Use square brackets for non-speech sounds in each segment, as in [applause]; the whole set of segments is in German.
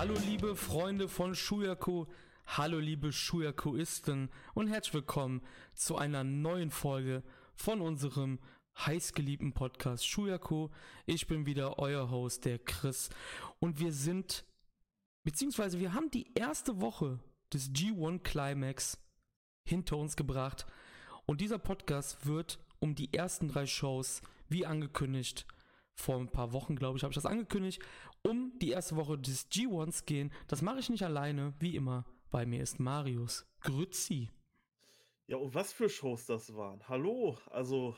Hallo liebe Freunde von Shuyaku, hallo liebe Shuyakuisten und herzlich willkommen zu einer neuen Folge von unserem heißgeliebten Podcast Shuyaku. Ich bin wieder euer Host, der Chris. Und wir sind, beziehungsweise wir haben die erste Woche des G1 Climax hinter uns gebracht. Und dieser Podcast wird um die ersten drei Shows, wie angekündigt, vor ein paar Wochen, glaube ich, habe ich das angekündigt, um die erste Woche des G1s gehen. Das mache ich nicht alleine, wie immer. Bei mir ist Marius. Grützi. Ja, und was für Shows das waren. Hallo, also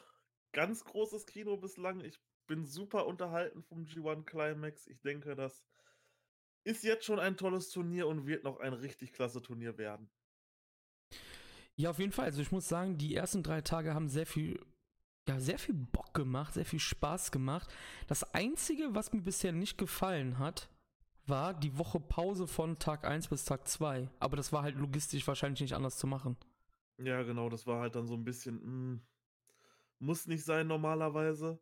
ganz großes Kino bislang. Ich bin super unterhalten vom G1 Climax. Ich denke, das ist jetzt schon ein tolles Turnier und wird noch ein richtig klasse Turnier werden. Ja, auf jeden Fall. Also ich muss sagen, die ersten drei Tage haben sehr viel ja, sehr viel Bock gemacht, sehr viel Spaß gemacht. Das Einzige, was mir bisher nicht gefallen hat, war die Woche Pause von Tag 1 bis Tag 2. Aber das war halt logistisch wahrscheinlich nicht anders zu machen. Ja, genau, das war halt dann so ein bisschen, mh, hm, muss nicht sein normalerweise.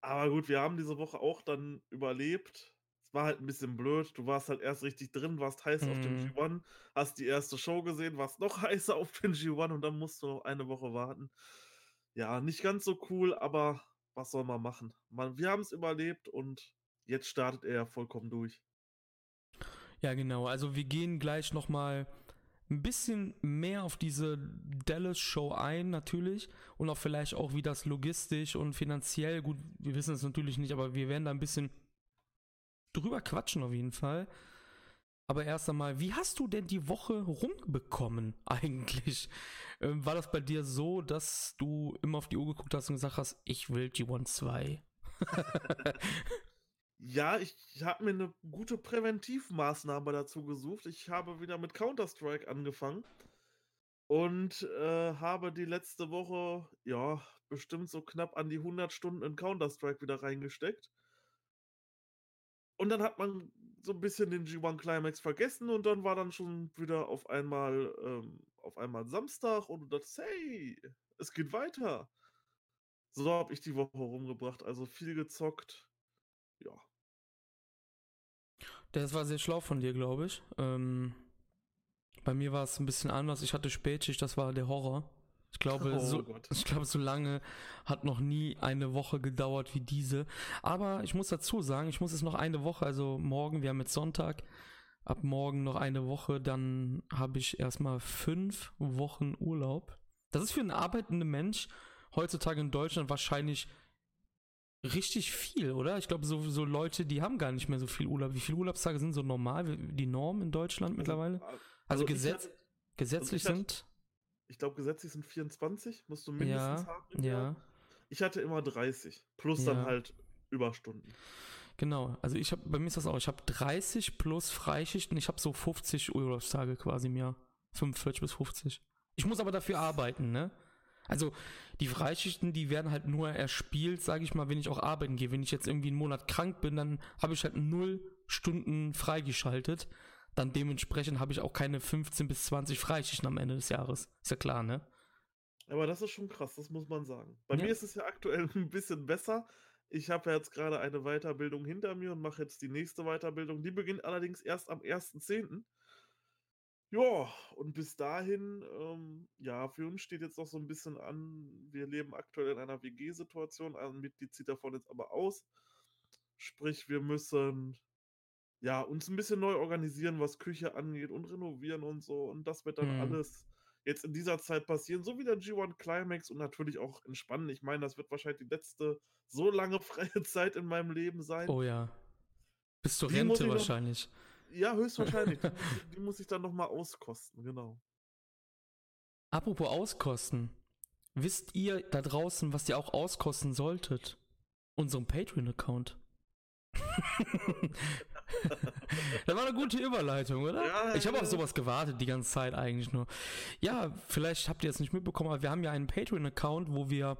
Aber gut, wir haben diese Woche auch dann überlebt. Es war halt ein bisschen blöd. Du warst halt erst richtig drin, warst heiß mhm. auf dem mhm. G1, hast die erste Show gesehen, warst noch [laughs] heißer auf den G1 und dann musst du noch eine Woche warten ja, nicht ganz so cool, aber was soll man machen? Man, wir haben es überlebt und jetzt startet er vollkommen durch. Ja, genau. Also wir gehen gleich nochmal ein bisschen mehr auf diese Dallas-Show ein, natürlich. Und auch vielleicht auch, wie das logistisch und finanziell, gut, wir wissen es natürlich nicht, aber wir werden da ein bisschen drüber quatschen auf jeden Fall. Aber erst einmal, wie hast du denn die Woche rumbekommen [laughs] eigentlich? Ähm, war das bei dir so, dass du immer auf die Uhr geguckt hast und gesagt hast, ich will G1 [laughs] 2? ja, ich habe mir eine gute Präventivmaßnahme dazu gesucht. Ich habe wieder mit Counter-Strike angefangen und äh, habe die letzte Woche, ja, bestimmt so knapp an die 100 Stunden in Counter-Strike wieder reingesteckt. Und dann hat man so ein bisschen den G1 Climax vergessen und dann war dann schon wieder auf einmal ähm, auf einmal Samstag und du dachtest, hey, es geht weiter. So habe ich die Woche rumgebracht, also viel gezockt. Ja. Das war sehr schlau von dir, glaube ich. Ähm, bei mir war es ein bisschen anders. Ich hatte Spätschicht, das war der Horror. Ich glaube, oh so, ich glaube, so lange hat noch nie eine Woche gedauert wie diese. Aber ich muss dazu sagen, ich muss es noch eine Woche, also morgen, wir haben jetzt Sonntag, ab morgen noch eine Woche, dann habe ich erstmal fünf Wochen Urlaub. Das ist für einen arbeitenden Mensch heutzutage in Deutschland wahrscheinlich richtig viel, oder? Ich glaube, so, so Leute, die haben gar nicht mehr so viel Urlaub. Wie viele Urlaubstage sind so normal, die Norm in Deutschland mittlerweile? Also, also Gesetz, hatte, gesetzlich also sind ich glaube, gesetzlich sind 24, musst du mindestens ja, haben. Ja. Ich hatte immer 30, plus ja. dann halt Überstunden. Genau, also ich habe, bei mir ist das auch, ich habe 30 plus Freischichten, ich habe so 50 Urlaubstage quasi im Jahr. 45 bis 50. Ich muss aber dafür arbeiten, ne? Also die Freischichten, die werden halt nur erspielt, sage ich mal, wenn ich auch arbeiten gehe. Wenn ich jetzt irgendwie einen Monat krank bin, dann habe ich halt null Stunden freigeschaltet dann dementsprechend habe ich auch keine 15 bis 20 Freischichten am Ende des Jahres. Ist ja klar, ne? Aber das ist schon krass, das muss man sagen. Bei ja. mir ist es ja aktuell [laughs] ein bisschen besser. Ich habe ja jetzt gerade eine Weiterbildung hinter mir und mache jetzt die nächste Weiterbildung. Die beginnt allerdings erst am 1.10. Ja, und bis dahin, ähm, ja, für uns steht jetzt noch so ein bisschen an, wir leben aktuell in einer WG-Situation, ein Mitglied zieht davon jetzt aber aus. Sprich, wir müssen ja, uns ein bisschen neu organisieren, was Küche angeht und renovieren und so. Und das wird dann mhm. alles jetzt in dieser Zeit passieren, so wie der G1 Climax und natürlich auch entspannen. Ich meine, das wird wahrscheinlich die letzte so lange [laughs] freie Zeit in meinem Leben sein. Oh ja. Bis zur die Rente wahrscheinlich. Noch, ja, höchstwahrscheinlich. die, [laughs] die muss ich dann nochmal auskosten, genau. Apropos auskosten. Wisst ihr da draußen, was ihr auch auskosten solltet? Unserem Patreon-Account. [laughs] [laughs] das war eine gute Überleitung, oder? Ja, ich habe auf sowas gewartet die ganze Zeit eigentlich nur. Ja, vielleicht habt ihr es nicht mitbekommen, aber wir haben ja einen Patreon-Account, wo wir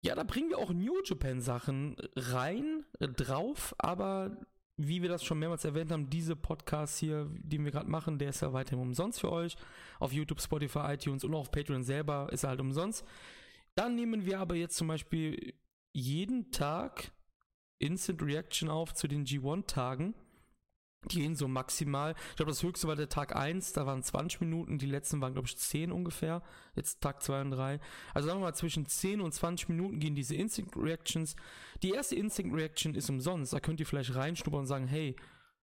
ja, da bringen wir auch New Japan Sachen rein, äh, drauf, aber wie wir das schon mehrmals erwähnt haben, diese Podcast hier, den wir gerade machen, der ist ja weiterhin umsonst für euch. Auf YouTube, Spotify, iTunes und auch auf Patreon selber ist er halt umsonst. Dann nehmen wir aber jetzt zum Beispiel jeden Tag Instant Reaction auf zu den G1-Tagen. Die gehen so maximal. Ich glaube, das höchste war der Tag 1, da waren 20 Minuten, die letzten waren, glaube ich, 10 ungefähr. Jetzt Tag 2 und 3. Also sagen wir mal, zwischen 10 und 20 Minuten gehen diese Instinct Reactions. Die erste Instinct Reaction ist umsonst. Da könnt ihr vielleicht reinschnuppern und sagen, hey,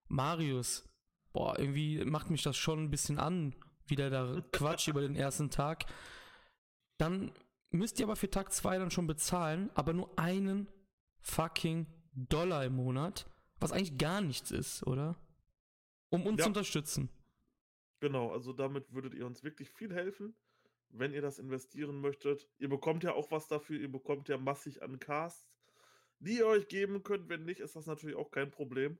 Marius, boah, irgendwie macht mich das schon ein bisschen an, wieder da [laughs] Quatsch über den ersten Tag. Dann müsst ihr aber für Tag 2 dann schon bezahlen, aber nur einen fucking Dollar im Monat, was eigentlich gar nichts ist, oder? Um uns ja. zu unterstützen. Genau, also damit würdet ihr uns wirklich viel helfen, wenn ihr das investieren möchtet. Ihr bekommt ja auch was dafür, ihr bekommt ja massig an Casts, die ihr euch geben könnt. Wenn nicht, ist das natürlich auch kein Problem.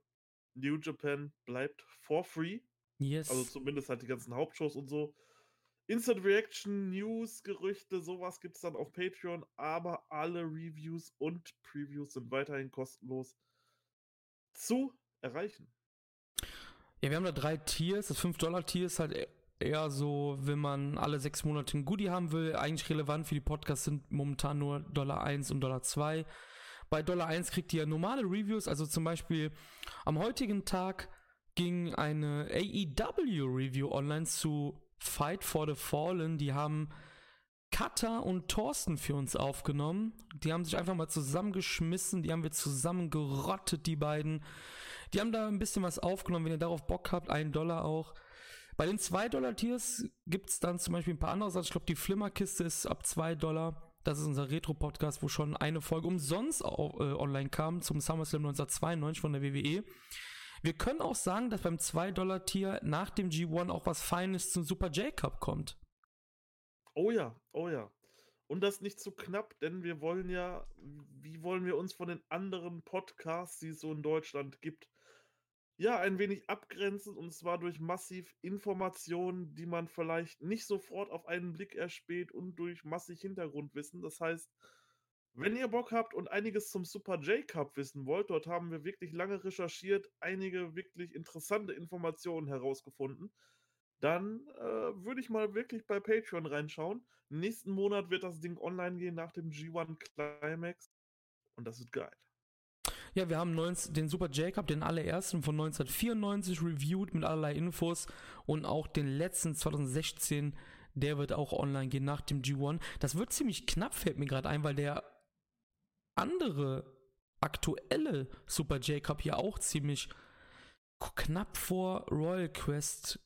New Japan bleibt for free. Yes. Also zumindest halt die ganzen Hauptshows und so. Instant Reaction, News, Gerüchte, sowas gibt es dann auf Patreon, aber alle Reviews und Previews sind weiterhin kostenlos zu erreichen. Ja, wir haben da drei Tiers. Das 5-Dollar-Tier ist halt e-, eher so, wenn man alle sechs Monate ein Goodie haben will. Eigentlich relevant für die Podcasts sind momentan nur Dollar 1 und Dollar 2. Bei Dollar 1 kriegt ihr normale Reviews, also zum Beispiel am heutigen Tag ging eine AEW-Review online zu Fight for the Fallen. Die haben Katha und Thorsten für uns aufgenommen. Die haben sich einfach mal zusammengeschmissen, die haben wir zusammen gerottet, die beiden. Die haben da ein bisschen was aufgenommen, wenn ihr darauf Bock habt, einen Dollar auch. Bei den 2-Dollar-Tiers gibt es dann zum Beispiel ein paar andere Sachen. Ich glaube, die Flimmerkiste ist ab 2 Dollar. Das ist unser Retro-Podcast, wo schon eine Folge umsonst äh, online kam zum SummerSlam 1992 von der WWE. Wir können auch sagen, dass beim 2-Dollar-Tier nach dem G1 auch was Feines zum Super J-Cup kommt. Oh ja, oh ja. Und das nicht zu knapp, denn wir wollen ja, wie wollen wir uns von den anderen Podcasts, die es so in Deutschland gibt, ja, ein wenig abgrenzen und zwar durch massiv Informationen, die man vielleicht nicht sofort auf einen Blick erspäht und durch massig Hintergrundwissen. Das heißt, wenn ihr Bock habt und einiges zum Super J-Cup wissen wollt, dort haben wir wirklich lange recherchiert, einige wirklich interessante Informationen herausgefunden, dann äh, würde ich mal wirklich bei Patreon reinschauen. Nächsten Monat wird das Ding online gehen nach dem G1 Climax und das wird geil. Ja, wir haben 19, den Super J-Cup, den allerersten von 1994 reviewed mit allerlei Infos und auch den letzten 2016, der wird auch online gehen nach dem G1. Das wird ziemlich knapp, fällt mir gerade ein, weil der andere aktuelle Super J-Cup hier auch ziemlich knapp vor Royal Quest,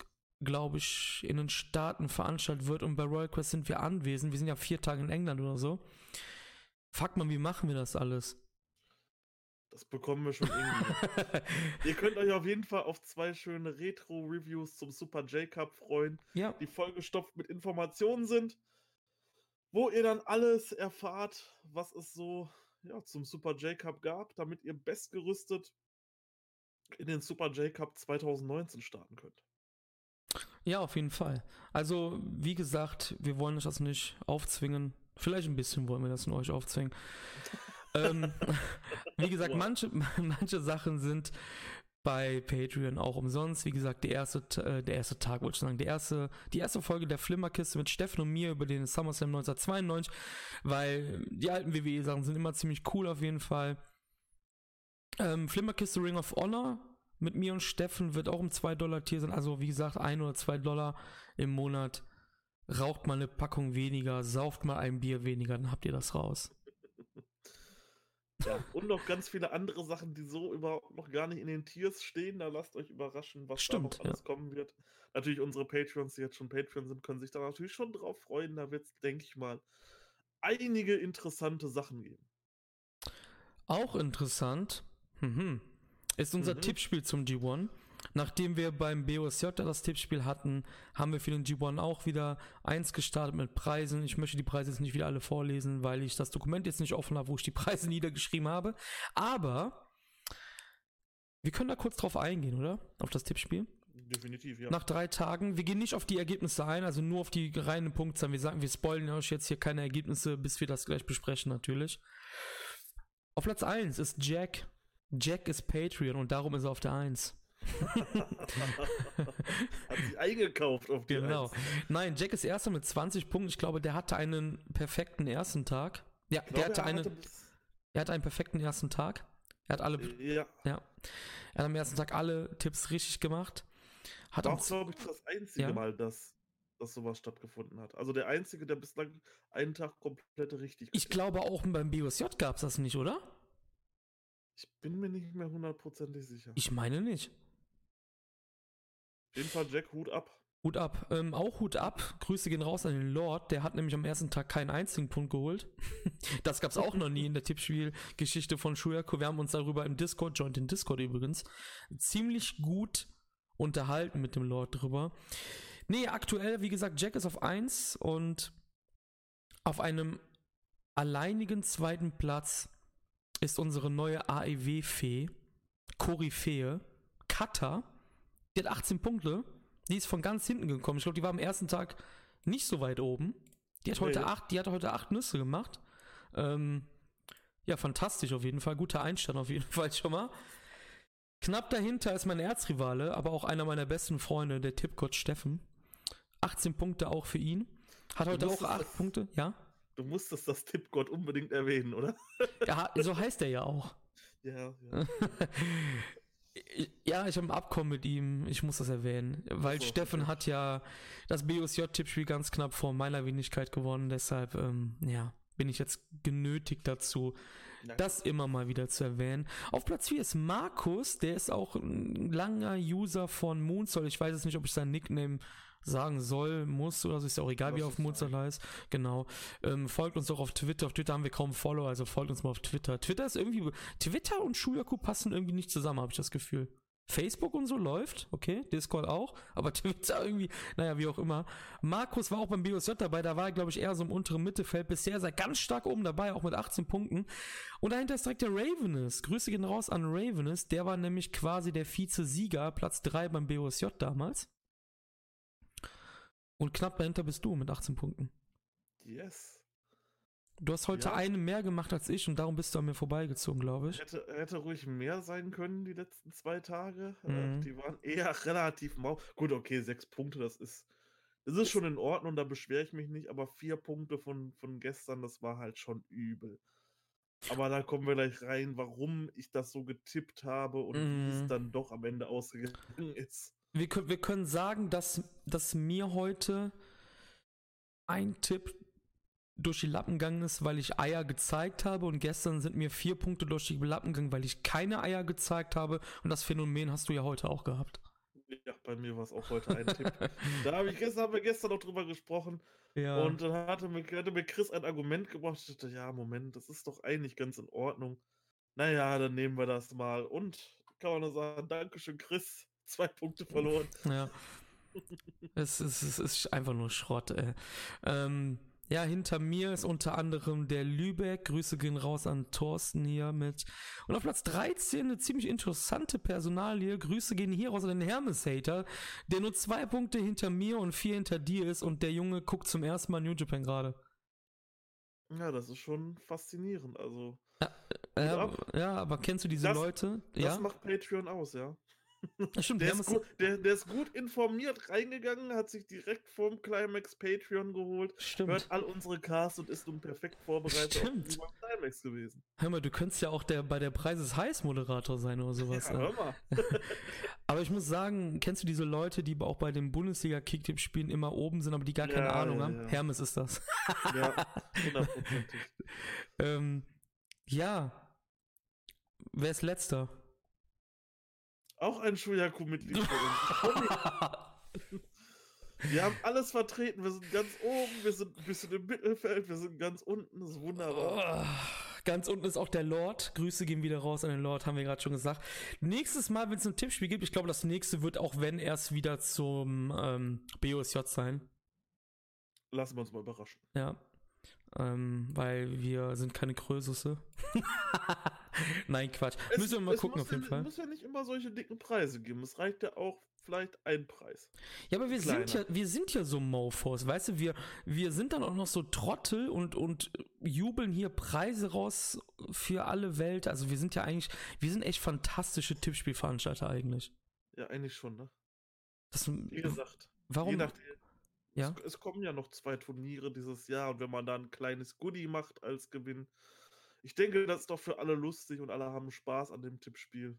glaube ich, in den Staaten veranstaltet wird. Und bei Royal Quest sind wir anwesend. Wir sind ja vier Tage in England oder so. Fuck man, wie machen wir das alles? Das bekommen wir schon irgendwie. [laughs] Ihr könnt euch auf jeden Fall auf zwei schöne Retro-Reviews zum Super J-Cup freuen, ja. die vollgestopft mit Informationen sind, wo ihr dann alles erfahrt, was es so ja, zum Super J-Cup gab, damit ihr bestgerüstet in den Super J-Cup 2019 starten könnt. Ja, auf jeden Fall. Also, wie gesagt, wir wollen euch das nicht aufzwingen. Vielleicht ein bisschen wollen wir das in euch aufzwingen. ähm, [laughs] wie gesagt, manche, [laughs] manche Sachen sind bei Patreon auch umsonst. Wie gesagt, der erste, äh, der erste Tag, wollte ich sagen, der erste, die erste Folge der Flimmerkiste mit Steffen und mir über den SummerSlam 1992, weil die alten WWE-Sachen sind immer ziemlich cool auf jeden Fall. Ähm, Flimmerkiste Ring of Honor mit mir und Steffen wird auch um 2 Dollar Tier sein. Also wie gesagt, 1 oder 2 Dollar im Monat. Raucht mal eine Packung weniger, sauft mal ein Bier weniger, dann habt ihr das raus. Ja, und noch ganz viele andere Sachen, die so überhaupt noch gar nicht in den Tiers stehen. Da lasst euch überraschen, was Stimmt, da noch alles ja. kommen wird. Natürlich unsere Patreons, die jetzt schon Patreon sind, können sich da natürlich schon drauf freuen. Da wird es, denke ich mal, einige interessante Sachen geben. Auch interessant mhm. ist unser mhm. Tippspiel zum G1. Nachdem wir beim BOSJ das Tippspiel hatten, haben wir für den G1 auch wieder eins gestartet mit Preisen. Ich möchte die Preise jetzt nicht wieder alle vorlesen, weil ich das Dokument jetzt nicht offen habe, wo ich die [laughs] Preise niedergeschrieben habe. Aber wir können da kurz drauf eingehen, oder? Auf das Tippspiel. Definitiv, ja. Nach drei Tagen. Wir gehen nicht auf die Ergebnisse ein, also nur auf die reinen Punktzahlen. Wir sagen, wir spoilen euch jetzt hier keine Ergebnisse, bis wir das gleich besprechen, natürlich. Auf Platz 1 ist Jack. Jack ist Patreon und darum ist er auf der 1. [laughs] Hat sich eingekauft auf die Genau. Eins. Nein, Jack ist erster mit 20 Punkten. Ich glaube, der hatte einen perfekten ersten Tag. Ja, glaube, der hatte einen. Hatte er hatte einen perfekten ersten Tag. Er hat alle. Ja. ja. Er hat am ersten Tag alle Tipps richtig gemacht. Hat auch, glaube ich, das einzige ja? Mal, dass, dass sowas stattgefunden hat. Also der einzige, der bislang einen Tag komplett richtig Ich glaube auch beim BOSJ gab es das nicht, oder? Ich bin mir nicht mehr hundertprozentig sicher. Ich meine nicht. Auf jeden Fall Jack, Hut ab. Hut ab. Ähm, auch Hut ab. Grüße gehen raus an den Lord. Der hat nämlich am ersten Tag keinen einzigen Punkt geholt. [laughs] das gab es auch noch nie in der Tippspielgeschichte von Shuyaku. Wir haben uns darüber im Discord, joint den Discord übrigens, ziemlich gut unterhalten mit dem Lord drüber. Nee, aktuell, wie gesagt, Jack ist auf 1 und auf einem alleinigen zweiten Platz ist unsere neue AEW-Fee, Koryphäe, Kata. Die hat 18 Punkte die ist von ganz hinten gekommen. Ich glaube, die war am ersten Tag nicht so weit oben. Die hat heute, nee. acht, die hat heute acht Nüsse gemacht. Ähm, ja, fantastisch auf jeden Fall. Guter Einstand auf jeden [laughs] Fall schon mal. Knapp dahinter ist mein Erzrivale, aber auch einer meiner besten Freunde, der Tippgott Steffen. 18 Punkte auch für ihn. Hat heute auch 8 das, Punkte, ja? Du musstest das Tippgott unbedingt erwähnen, oder? Ja, so heißt er ja auch. Ja, ja. [laughs] Ja, ich habe ein Abkommen mit ihm, ich muss das erwähnen, weil so, Steffen hat ja das BOSJ-Tippspiel ganz knapp vor meiner Wenigkeit gewonnen, deshalb, ähm, ja, bin ich jetzt genötigt dazu, Danke. das immer mal wieder zu erwähnen. Auf Platz 4 ist Markus, der ist auch ein langer User von Moonsoul, ich weiß jetzt nicht, ob ich sein Nickname sagen soll, muss oder so, ist ja auch egal, wie auf Mozart heißt. Genau. Ähm, folgt uns auch auf Twitter. Auf Twitter haben wir kaum Follower, also folgt uns mal auf Twitter. Twitter ist irgendwie, Twitter und Schuyaku passen irgendwie nicht zusammen, habe ich das Gefühl. Facebook und so läuft, okay, Discord auch, aber [laughs] Twitter irgendwie, naja, wie auch immer. Markus war auch beim BOSJ dabei, da war er, glaube ich, eher so im unteren Mittelfeld. Bisher ist er ganz stark oben dabei, auch mit 18 Punkten. Und dahinter ist direkt der Ravenous. Grüße gehen raus an Ravenous, der war nämlich quasi der Vize-Sieger, Platz 3 beim BOSJ damals. Und knapp dahinter bist du mit 18 Punkten. Yes. Du hast heute ja. eine mehr gemacht als ich und darum bist du an mir vorbeigezogen, glaube ich. Hätte, hätte ruhig mehr sein können die letzten zwei Tage. Äh, mhm. Die waren eher [laughs] relativ mau. Gut, okay, sechs Punkte, das ist, das ist schon in Ordnung, da beschwere ich mich nicht, aber vier Punkte von, von gestern, das war halt schon übel. Aber da kommen wir gleich rein, warum ich das so getippt habe und mhm. wie es mhm. dann doch am Ende ausgegangen ist wir, wir können sagen, dass, dass mir heute ein Tipp durch die Lappen gegangen ist, weil ich Eier gezeigt habe und gestern sind mir vier Punkte durch die Lappen gegangen, weil ich keine Eier gezeigt habe und das Phänomen hast du ja heute auch gehabt. Ja, bei mir war es auch heute ein Tipp. [laughs] Da habe ich gestern, haben wir gestern noch drüber gesprochen. Ja. Und dann hatte mir, hatte mir Chris ein Argument gebracht. Ich dachte, ja, Moment, das ist doch eigentlich ganz in Ordnung. Naja, dann nehmen wir das mal. Und kann man nur sagen, Dankeschön, Chris zwei Punkte verloren. Ja. es, ist, es ist einfach nur Schrott, ey. Ähm, ja, hinter mir ist unter anderem der Lübeck. Grüße gehen raus an Thorsten hier mit. Und auf Platz 13 eine ziemlich interessante Personalie. Grüße gehen hier raus an den Hermes-Hater, der nur zwei Punkte hinter mir und vier hinter dir ist und der Junge guckt zum ersten Mal New Japan gerade. Ja, das ist schon faszinierend. Also. Ja, äh, ja, aber kennst du diese das, Leute? Das ja? macht Patreon aus, ja. Stimmt, der, ist gut, der, der, ist gut informiert reingegangen, hat sich direkt vorm Climax Patreon geholt, Stimmt. hört all unsere Casts und ist nun perfekt vorbereitet Stimmt. auf Climax gewesen. Hör mal, du könntest ja auch der, bei der Preises Heiß Moderator sein oder sowas. Ja, hör mal. [laughs] aber ich muss sagen, kennst du diese Leute, die auch bei den Bundesliga Kicktipp spielen immer oben sind, aber die gar keine ja, Ahnung ja, haben? Hermes ist das. ja, hundertprozentig. [laughs] ähm, ja. Wer ist letzter? Auch ein Shuyaku-Mitglied von uns. wir haben alles vertreten. Wir sind ganz oben, wir sind ein bisschen im Mittelfeld, wir sind ganz unten. Das ist wunderbar. Oh, ganz unten ist auch der Lord. Grüße gehen wieder raus an den Lord, haben wir gerade schon gesagt. Nächstes Mal, wenn es ein Tippspiel gibt, ich glaube, das nächste wird auch, wenn erst wieder zum ähm, BOSJ sein. Lassen wir uns mal überraschen. Ja. Ähm, weil wir sind keine Krösusse. [laughs] [laughs] Nein, Quatsch. Es, müssen wir mal gucken auf jeden ja, Fall. Es muss ja nicht immer solche dicken Preise geben. Es reicht ja auch vielleicht ein Preis. Ja, aber wir Kleiner. sind ja, wir sind ja so Mofos, weißt du, wir, wir sind dann auch noch so Trottel und, und jubeln hier Preise raus für alle Welt. Also wir sind ja eigentlich, wir sind echt fantastische Tippspielveranstalter eigentlich. Ja, eigentlich schon, ne? Das, Wie gesagt. Warum? Je nachdem, ja? Es, es, kommen ja noch zwei Turniere dieses Jahr und wenn man da ein kleines Goodie macht als Gewinn, ich denke, das ist doch für alle lustig und alle haben Spaß an dem Tippspiel.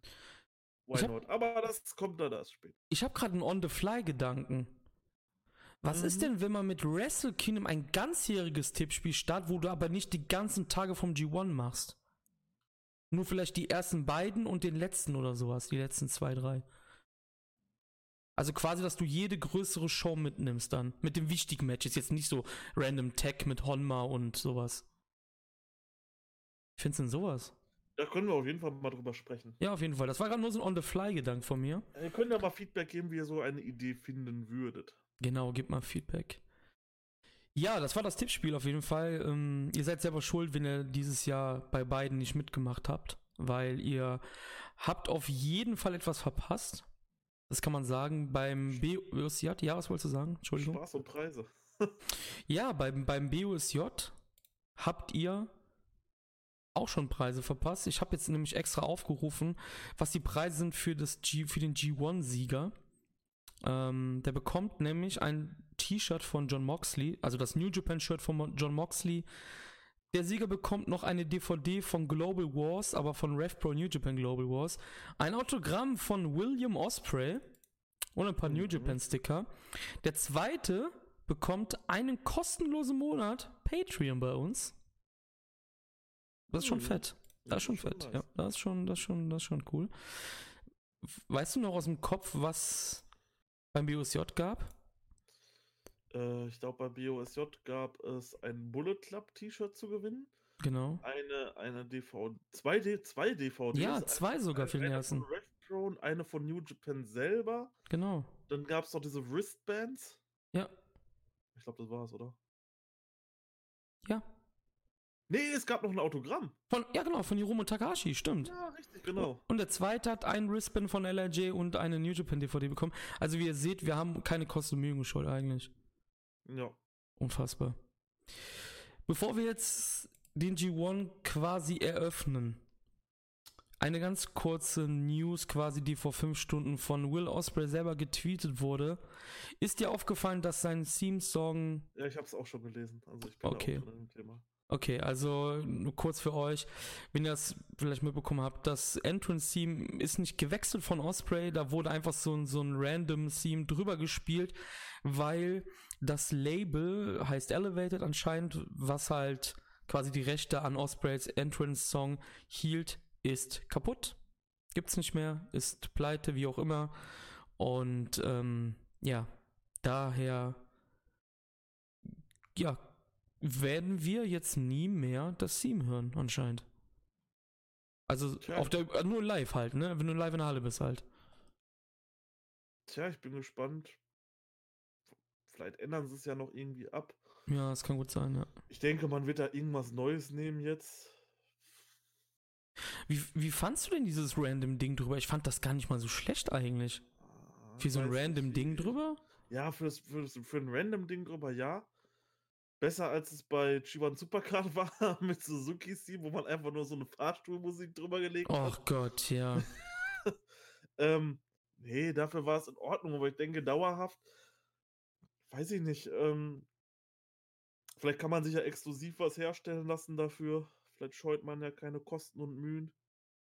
why not? Aber das kommt dann erst später. Ich habe gerade einen On-the-Fly-Gedanken. Was mhm. ist denn, wenn man mit Wrestle Kingdom ein ganzjähriges Tippspiel startet, wo du aber nicht die ganzen Tage vom G1 machst? Nur vielleicht die ersten beiden und den letzten oder sowas, die letzten zwei, drei. Also quasi, dass du jede größere Show mitnimmst dann. Mit dem wichtigen Matches. Jetzt nicht so Random Tech mit Honma und sowas. Findest du denn sowas? Da können wir auf jeden Fall mal drüber sprechen. Ja, auf jeden Fall. Das war gerade nur so ein On-the-Fly-Gedanke von mir. Ihr könnt ja mal Feedback geben, wie ihr so eine Idee finden würdet. Genau, gebt mal Feedback. Ja, das war das Tippspiel auf jeden Fall. Ähm, ihr seid selber schuld, wenn ihr dieses Jahr bei beiden nicht mitgemacht habt, weil ihr habt auf jeden Fall etwas verpasst. Das kann man sagen. Beim BUSJ, ja, was wolltest du sagen? Entschuldigung. Spaß und Preise. ja, beim, beim BUSJ habt ihr auch schon Preise verpasst. Ich habe jetzt nämlich extra aufgerufen, was die Preise sind für, das G, für den G1-Sieger. Ähm, der bekommt nämlich ein T-Shirt von John Moxley, also das New Japan-Shirt von John Moxley. Der Sieger bekommt noch eine DVD von Global Wars, aber von RevPro New Japan Global Wars. Ein Autogramm von William Osprey und ein paar mhm. New Japan Sticker. Der zweite bekommt einen kostenlosen Monat Patreon bei uns. Das ist schon mhm. fett. Das ist schon fett. Ja, das ist schon, das ist schon, das ist schon cool. Weißt du noch aus dem Kopf, was beim BOSJ gab? Äh, ich glaube, beim BOSJ gab es ein Bullet Club T-Shirt zu gewinnen. Genau. Eine, eine DVD, zwei, D, zwei DVDs. Ja, zwei eine, sogar für den ersten. Eine von eine von New Japan selber. Genau. Dann gab es noch diese Wristbands. Ja. Ich glaube, das war's, oder? Ja. Nee, es gab noch ein Autogramm. Von, ja, genau, von Hiromu Takahashi, stimmt. Ja, richtig, genau. Und der zweite hat einen Wristband von LRJ und eine New Japan DVD bekommen. Also, wie ihr seht, wir haben keine Kosten geschuld eigentlich. Ja. Unfassbar. Bevor wir jetzt den G1 quasi eröffnen, eine ganz kurze News quasi, die vor fünf Stunden von Will Osprey selber getweetet wurde. Ist dir aufgefallen, dass sein Theme-Song... Ja, ich habe es auch schon gelesen. Also ich bin okay. auch drin im Thema. Okay, also nur kurz für euch, wenn ihr das vielleicht mitbekommen habt, das Entrance-Theme ist nicht gewechselt von Osprey, da wurde einfach so ein, so ein random Theme drüber gespielt, weil das Label heißt Elevated anscheinend, was halt quasi die Rechte an Ospreys Entrance-Song hielt, ist kaputt. Gibt's nicht mehr, ist pleite, wie auch immer. Und ähm, ja, daher ja, werden wir jetzt nie mehr das Theme hören, anscheinend. Also Tja. auf der äh, nur live halt, ne? Wenn du live in der Halle bist halt. Tja, ich bin gespannt. Vielleicht ändern sie es ja noch irgendwie ab. Ja, es kann gut sein, ja. Ich denke, man wird da irgendwas Neues nehmen jetzt. Wie, wie fandst du denn dieses random Ding drüber? Ich fand das gar nicht mal so schlecht eigentlich. Ah, für so ein random Ding drüber? Ja, für, das, für, das, für ein random Ding drüber, ja. Besser als es bei G1 Supercard [laughs] war mit Suzuki Team, wo man einfach nur so eine Fahrstuhlmusik drüber gelegt hat. Oh Gott, ja. [laughs] ähm, nee, dafür war es in Ordnung, aber ich denke dauerhaft, weiß ich nicht, ähm, vielleicht kann man sich ja exklusiv was herstellen lassen dafür. Vielleicht scheut man ja keine Kosten und Mühen.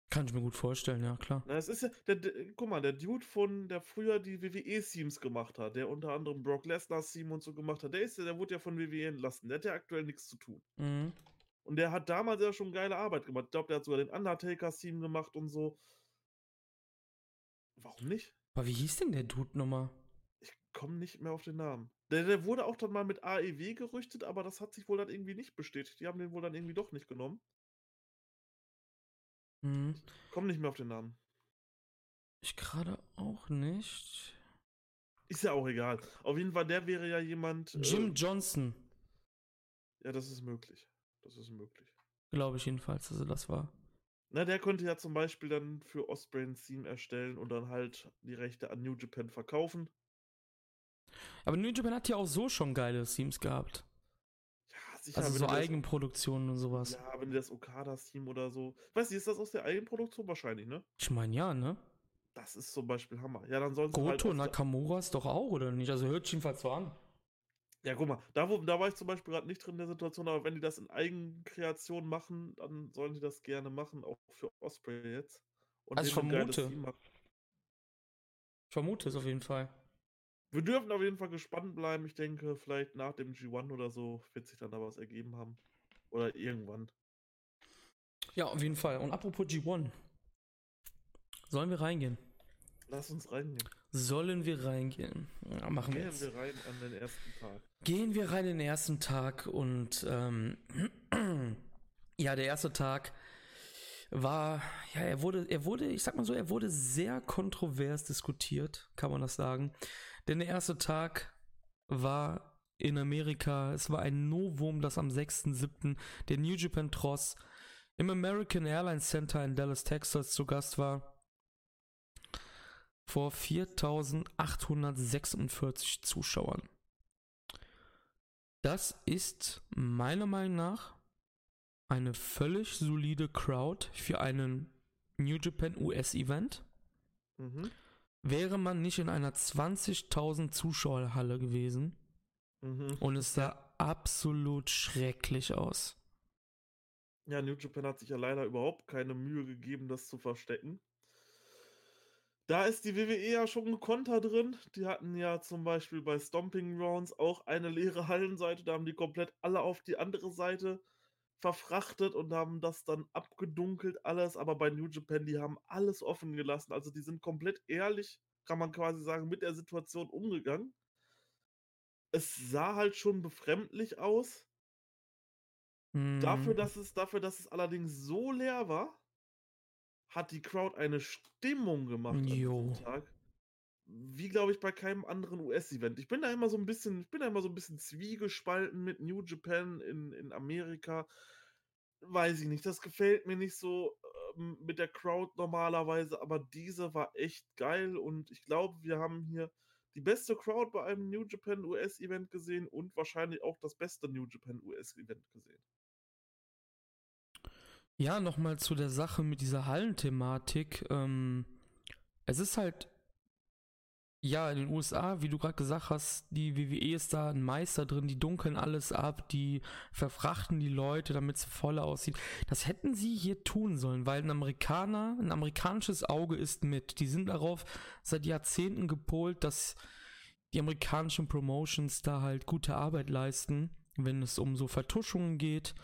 Kann ich mir gut vorstellen, ja, klar. Na, es ist ja, der, der, guck mal, der Dude von, der früher die WWE-Themes gemacht hat, der unter anderem Brock Lesnar's Theme und so gemacht hat, der ist ja, der wurde ja von WWE entlassen. Der hat ja aktuell nichts zu tun. Mhm. Und der hat damals ja schon geile Arbeit gemacht. Ich glaube, der hat sogar den Undertaker's Theme gemacht und so. Warum nicht? Aber wie hieß denn der Dude nochmal? Ich komme nicht mehr auf den Namen. Der, der wurde auch dann mal mit AEW gerüchtet, aber das hat sich wohl dann irgendwie nicht bestätigt. Die haben den wohl dann irgendwie doch nicht genommen. Hm. Komm nicht mehr auf den Namen. Ich gerade auch nicht. Ist ja auch egal. Auf jeden Fall, der wäre ja jemand. Jim äh, Johnson. Ja, das ist möglich. Das ist möglich. Glaube ich jedenfalls, dass er das war. Na, der könnte ja zum Beispiel dann für Osprey ein Theme erstellen und dann halt die Rechte an New Japan verkaufen. Aber New Japan hat ja auch so schon geile Themes gehabt sicher. Also so Eigenproduktionen und sowas. Ja, wenn das Okada-Team oder so. Weißt du, ist das aus der Eigenproduktion wahrscheinlich, ne? Ich meine ja, ne? Das ist zum Beispiel Hammer. Ja, dann sollen sie halt Goto halt Nakamura ist doch auch, oder nicht? Also hört sich jedenfalls so an. Ja, guck mal, da, wo, da war ich zum Beispiel gerade nicht drin in der Situation, aber wenn die das in Eigenkreation machen, dann sollen die das gerne machen, auch für Osprey jetzt. Und also ich vermute, Ich vermute es auf jeden Fall. Wir dürfen auf jeden Fall gespannt bleiben. Ich denke, vielleicht nach dem G1 oder so wird sich dann da was ergeben haben. Oder irgendwann. Ja, auf jeden Fall. Und apropos G1. Sollen wir reingehen? Lass uns reingehen. Sollen wir reingehen? Ja, machen Gehen wir jetzt. wir rein an den ersten Tag. Gehen wir rein in den ersten Tag und ähm, [clears throat] ja, der erste Tag war, ja, er wurde, er wurde, ich sag mal so, er wurde sehr kontrovers diskutiert, kann man das sagen. Denn der erste Tag war in Amerika, es war ein Novum, das am 6.7. der New Japan Tross im American Airlines Center in Dallas, Texas zu Gast war. Vor 4846 Zuschauern. Das ist meiner Meinung nach eine völlig solide Crowd für einen New Japan US Event. Mhm. Wäre man nicht in einer 20.000 Zuschauerhalle gewesen Mhm. und es sah absolut schrecklich aus. Ja, New Japan hat sich ja leider überhaupt keine Mühe gegeben, das zu verstecken. Da ist die WWE ja schon ein Konter drin. Die hatten ja zum Beispiel bei Stomping Grounds auch eine leere Hallenseite. Da haben die komplett alle auf die andere Seite verfrachtet und haben das dann abgedunkelt alles. Aber bei New Japan, die haben alles offen gelassen. Also die sind komplett ehrlich, kann man quasi sagen, mit der Situation umgegangen. Es sah halt schon befremdlich aus. Dafür, Mm, dass es, dafür, dass es allerdings so leer war, hat die Crowd eine Stimmung gemacht an diesem Tag. Wie, glaube ich, bei keinem anderen US-Event. Ich bin da immer so ein bisschen, ich bin da immer so ein bisschen zwiegespalten mit New Japan in, in Amerika. Weiß ich nicht, das gefällt mir nicht so ähm, mit der Crowd normalerweise, aber diese war echt geil und ich glaube, wir haben hier die beste Crowd bei einem New Japan US-Event gesehen und wahrscheinlich auch das beste New Japan US-Event gesehen. Ja, nochmal zu der Sache mit dieser Hallenthematik. Ähm, es ist halt, ja, in den USA, wie du gerade gesagt hast, die WWE ist da ein Meister drin, die dunkeln alles ab, die verfrachten die Leute, damit es voller aussieht. Das hätten sie hier tun sollen, weil ein Amerikaner, ein amerikanisches Auge ist mit. Die sind darauf seit Jahrzehnten gepolt, dass die amerikanischen Promotions da halt gute Arbeit leisten, wenn es um so Vertuschungen geht.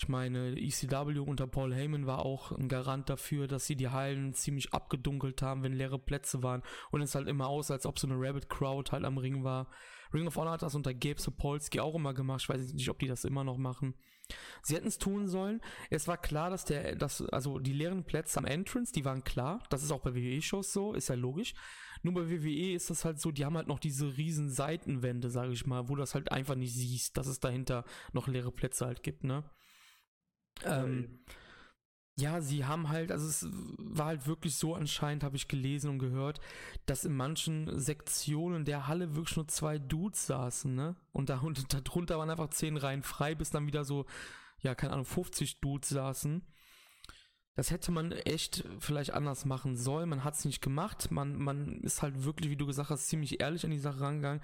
Ich meine, ECW unter Paul Heyman war auch ein Garant dafür, dass sie die Hallen ziemlich abgedunkelt haben, wenn leere Plätze waren. Und es halt immer aus, als ob so eine Rabbit Crowd halt am Ring war. Ring of Honor hat das unter Gabe Sapolsky auch immer gemacht. Ich weiß nicht, ob die das immer noch machen. Sie hätten es tun sollen. Es war klar, dass der, dass, also die leeren Plätze am Entrance, die waren klar. Das ist auch bei WWE-Shows so, ist ja logisch. Nur bei WWE ist das halt so, die haben halt noch diese riesen Seitenwände, sage ich mal, wo du das halt einfach nicht siehst, dass es dahinter noch leere Plätze halt gibt, ne? Ähm, ja, sie haben halt, also es war halt wirklich so anscheinend, habe ich gelesen und gehört, dass in manchen Sektionen der Halle wirklich nur zwei Dudes saßen, ne? Und da [laughs] und darunter waren einfach zehn Reihen frei, bis dann wieder so, ja, keine Ahnung, 50 Dudes saßen. Das hätte man echt vielleicht anders machen sollen. Man hat es nicht gemacht. Man, man ist halt wirklich, wie du gesagt hast, ziemlich ehrlich an die Sache rangegangen.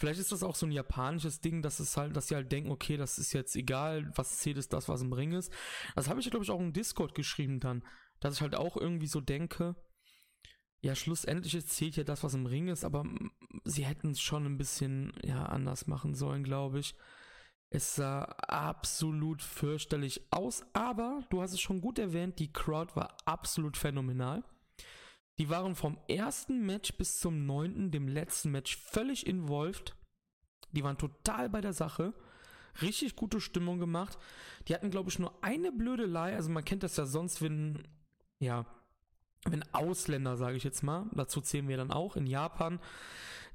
Vielleicht ist das auch so ein japanisches Ding, dass es halt, dass sie halt denken, okay, das ist jetzt egal, was zählt ist das, was im Ring ist. Das habe ich, glaube ich, auch im Discord geschrieben dann, dass ich halt auch irgendwie so denke, ja, schlussendlich zählt ja das, was im Ring ist, aber sie hätten es schon ein bisschen, ja, anders machen sollen, glaube ich. Es sah absolut fürchterlich aus, aber du hast es schon gut erwähnt, die Crowd war absolut phänomenal. Die waren vom ersten Match bis zum neunten, dem letzten Match, völlig involviert. Die waren total bei der Sache. Richtig gute Stimmung gemacht. Die hatten, glaube ich, nur eine Blödelei. Also man kennt das ja sonst, wenn, ja, wenn Ausländer, sage ich jetzt mal, dazu zählen wir dann auch, in Japan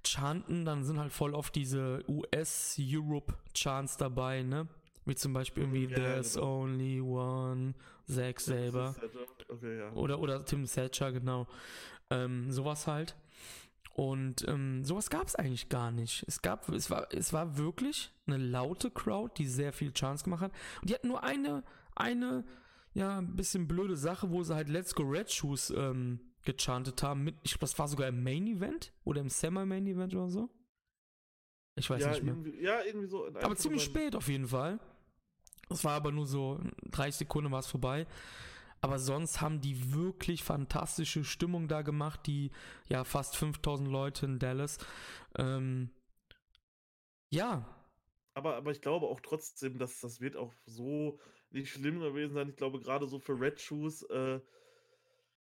chanten, dann sind halt voll oft diese US-Europe-Chants dabei, ne? Wie zum Beispiel irgendwie ja, There's genau. only one, Zack selber. Okay, ja. Oder, oder Tim Thatcher, genau. Ähm, sowas halt. Und ähm, sowas gab es eigentlich gar nicht. Es gab, es war, es war wirklich eine laute Crowd, die sehr viel Chance gemacht hat. Und die hatten nur eine, eine, ja, ein bisschen blöde Sache, wo sie halt Let's Go Red Shoes ähm, gechantet haben. Mit, ich glaube, das war sogar im Main Event oder im Semi-Main Event oder so. Ich weiß ja, nicht mehr. irgendwie, ja, irgendwie so. Aber ziemlich spät auf jeden Fall. Es war aber nur so 30 Sekunden war es vorbei. Aber sonst haben die wirklich fantastische Stimmung da gemacht, die ja fast 5000 Leute in Dallas. Ähm, ja. Aber, aber ich glaube auch trotzdem, dass das wird auch so nicht schlimm gewesen sein. Ich glaube, gerade so für Red Shoes, äh,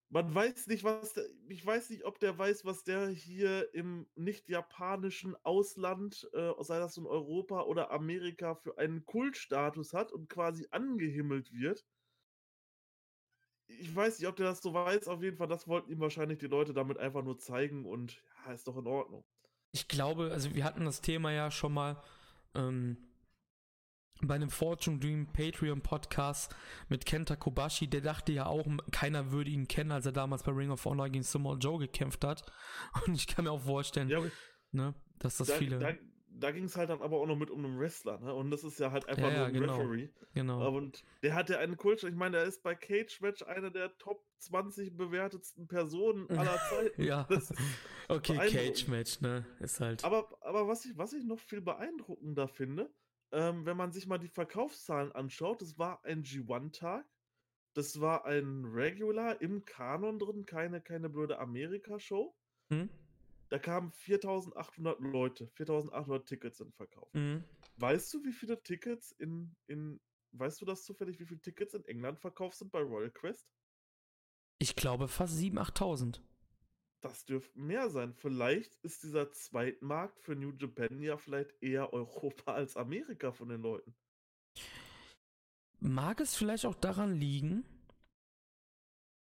man weiß nicht, was der, ich weiß nicht, ob der weiß, was der hier im nicht japanischen Ausland, äh, sei das in Europa oder Amerika, für einen Kultstatus hat und quasi angehimmelt wird. Ich weiß nicht, ob der das so weiß. Auf jeden Fall, das wollten ihm wahrscheinlich die Leute damit einfach nur zeigen und ja, ist doch in Ordnung. Ich glaube, also wir hatten das Thema ja schon mal ähm, bei einem Fortune Dream Patreon Podcast mit Kenta Kobashi, der dachte ja auch, keiner würde ihn kennen, als er damals bei Ring of Honor gegen Samoa Joe gekämpft hat. [laughs] Und ich kann mir auch vorstellen, ja, ne, dass das da, viele. Da, da ging es halt dann aber auch noch mit um einen Wrestler, ne? Und das ist ja halt einfach ja, nur ein genau, Referee. Genau. Und der hat ja einen Kult. Ich meine, er ist bei Cage Match einer der Top 20 bewertetsten Personen aller [laughs] Zeiten. ja. Okay, Cage Match, ne? Ist halt. Aber, aber was, ich, was ich noch viel beeindruckender finde, ähm, wenn man sich mal die Verkaufszahlen anschaut, das war ein G1-Tag. Das war ein Regular im Kanon drin, keine, keine blöde Amerika-Show. Hm? Da kamen 4800 Leute, 4800 Tickets sind verkauft. Mhm. Weißt du, wie viele Tickets in, in, weißt du das zufällig, wie viele Tickets in England verkauft sind bei Royal Quest? Ich glaube fast 7.000, 8.000 das dürfte mehr sein. Vielleicht ist dieser Zweitmarkt für New Japan ja vielleicht eher [laughs] Europa als Amerika von den Leuten. Mag es vielleicht auch daran liegen,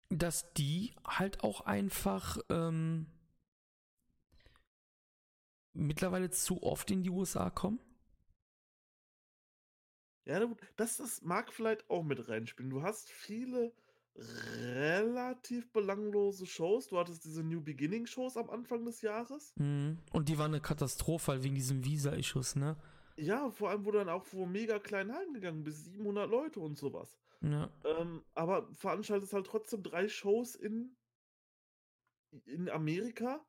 dass die halt auch einfach ähm, mittlerweile zu oft in die USA kommen? Ja, das, das mag vielleicht auch mit reinspielen. Du hast viele relativ belanglose Shows. Du hattest diese New Beginning Shows am Anfang des Jahres. Mhm. Und die waren eine Katastrophe halt wegen diesem Visa-Issues, ne? Ja, vor allem, wo dann auch vor mega kleinen Hallen gegangen bis 700 Leute und sowas. Ja. Ähm, aber veranstaltest halt trotzdem drei Shows in, in Amerika.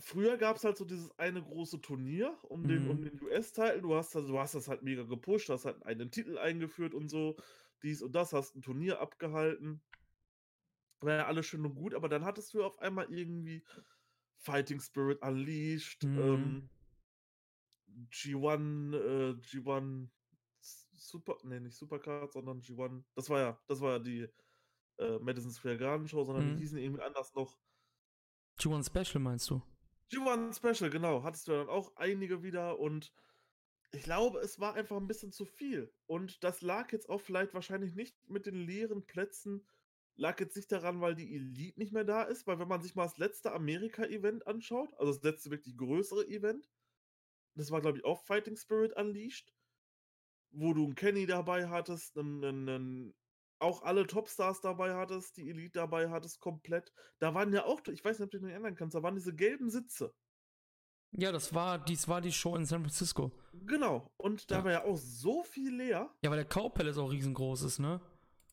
Früher gab es halt so dieses eine große Turnier um den, mhm. um den US-Titel. Du hast, also, du hast das halt mega gepusht, hast halt einen Titel eingeführt und so dies und das, hast ein Turnier abgehalten. War ja alles schön und gut, aber dann hattest du auf einmal irgendwie Fighting Spirit Unleashed, mhm. ähm, G1, äh, G1 Super, nee, nicht Supercard, sondern G1, das war ja, das war ja die äh, Madison Square Garden Show, sondern mhm. die hießen irgendwie anders noch. G1 Special meinst du? G1 Special, genau, hattest du dann auch einige wieder und ich glaube, es war einfach ein bisschen zu viel. Und das lag jetzt auch vielleicht wahrscheinlich nicht mit den leeren Plätzen, lag jetzt nicht daran, weil die Elite nicht mehr da ist, weil wenn man sich mal das letzte Amerika-Event anschaut, also das letzte wirklich größere Event, das war, glaube ich, auch Fighting Spirit Unleashed, wo du einen Kenny dabei hattest, einen, einen, einen, auch alle Topstars dabei hattest, die Elite dabei hattest, komplett. Da waren ja auch, ich weiß nicht, ob du dich erinnern kannst, da waren diese gelben Sitze. Ja, das war, dies war die Show in San Francisco. Genau. Und da ja. war ja auch so viel leer. Ja, weil der Cow Palace auch riesengroß ist, ne?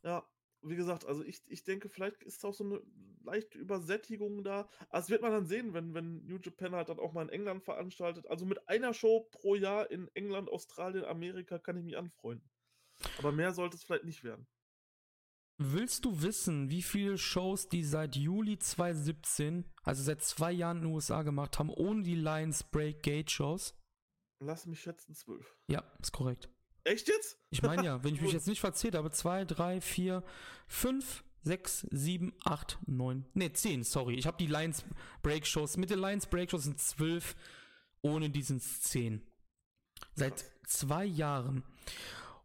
Ja, wie gesagt, also ich, ich denke, vielleicht ist auch so eine leichte Übersättigung da. Also das wird man dann sehen, wenn, wenn New Japan halt dann auch mal in England veranstaltet. Also mit einer Show pro Jahr in England, Australien, Amerika kann ich mich anfreunden. Aber mehr sollte es vielleicht nicht werden. Willst du wissen, wie viele Shows die seit Juli 2017, also seit zwei Jahren in den USA gemacht haben, ohne die Lions Break Gate Shows? Lass mich schätzen, zwölf. Ja, ist korrekt. Echt jetzt? Ich meine ja, wenn ich mich [laughs] jetzt nicht verzählt habe, zwei, drei, vier, fünf, sechs, sieben, acht, neun, ne, zehn, sorry. Ich habe die Lions Break Shows, mit den Lions Break Shows sind zwölf, ohne diesen zehn. Seit zwei Jahren.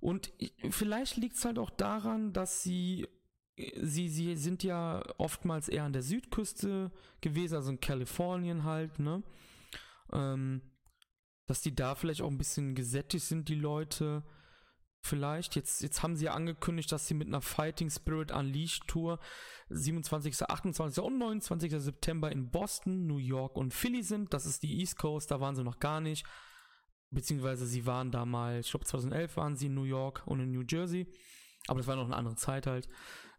Und vielleicht liegt es halt auch daran, dass sie, sie, sie sind ja oftmals eher an der Südküste gewesen, also in Kalifornien halt, ne? Ähm, dass die da vielleicht auch ein bisschen gesättigt sind, die Leute. Vielleicht. Jetzt, jetzt haben sie ja angekündigt, dass sie mit einer Fighting Spirit Unleashed Tour 27., 28. und 29. September in Boston, New York und Philly sind. Das ist die East Coast, da waren sie noch gar nicht. Beziehungsweise sie waren da mal, ich glaube 2011 waren sie in New York und in New Jersey. Aber das war noch eine andere Zeit halt.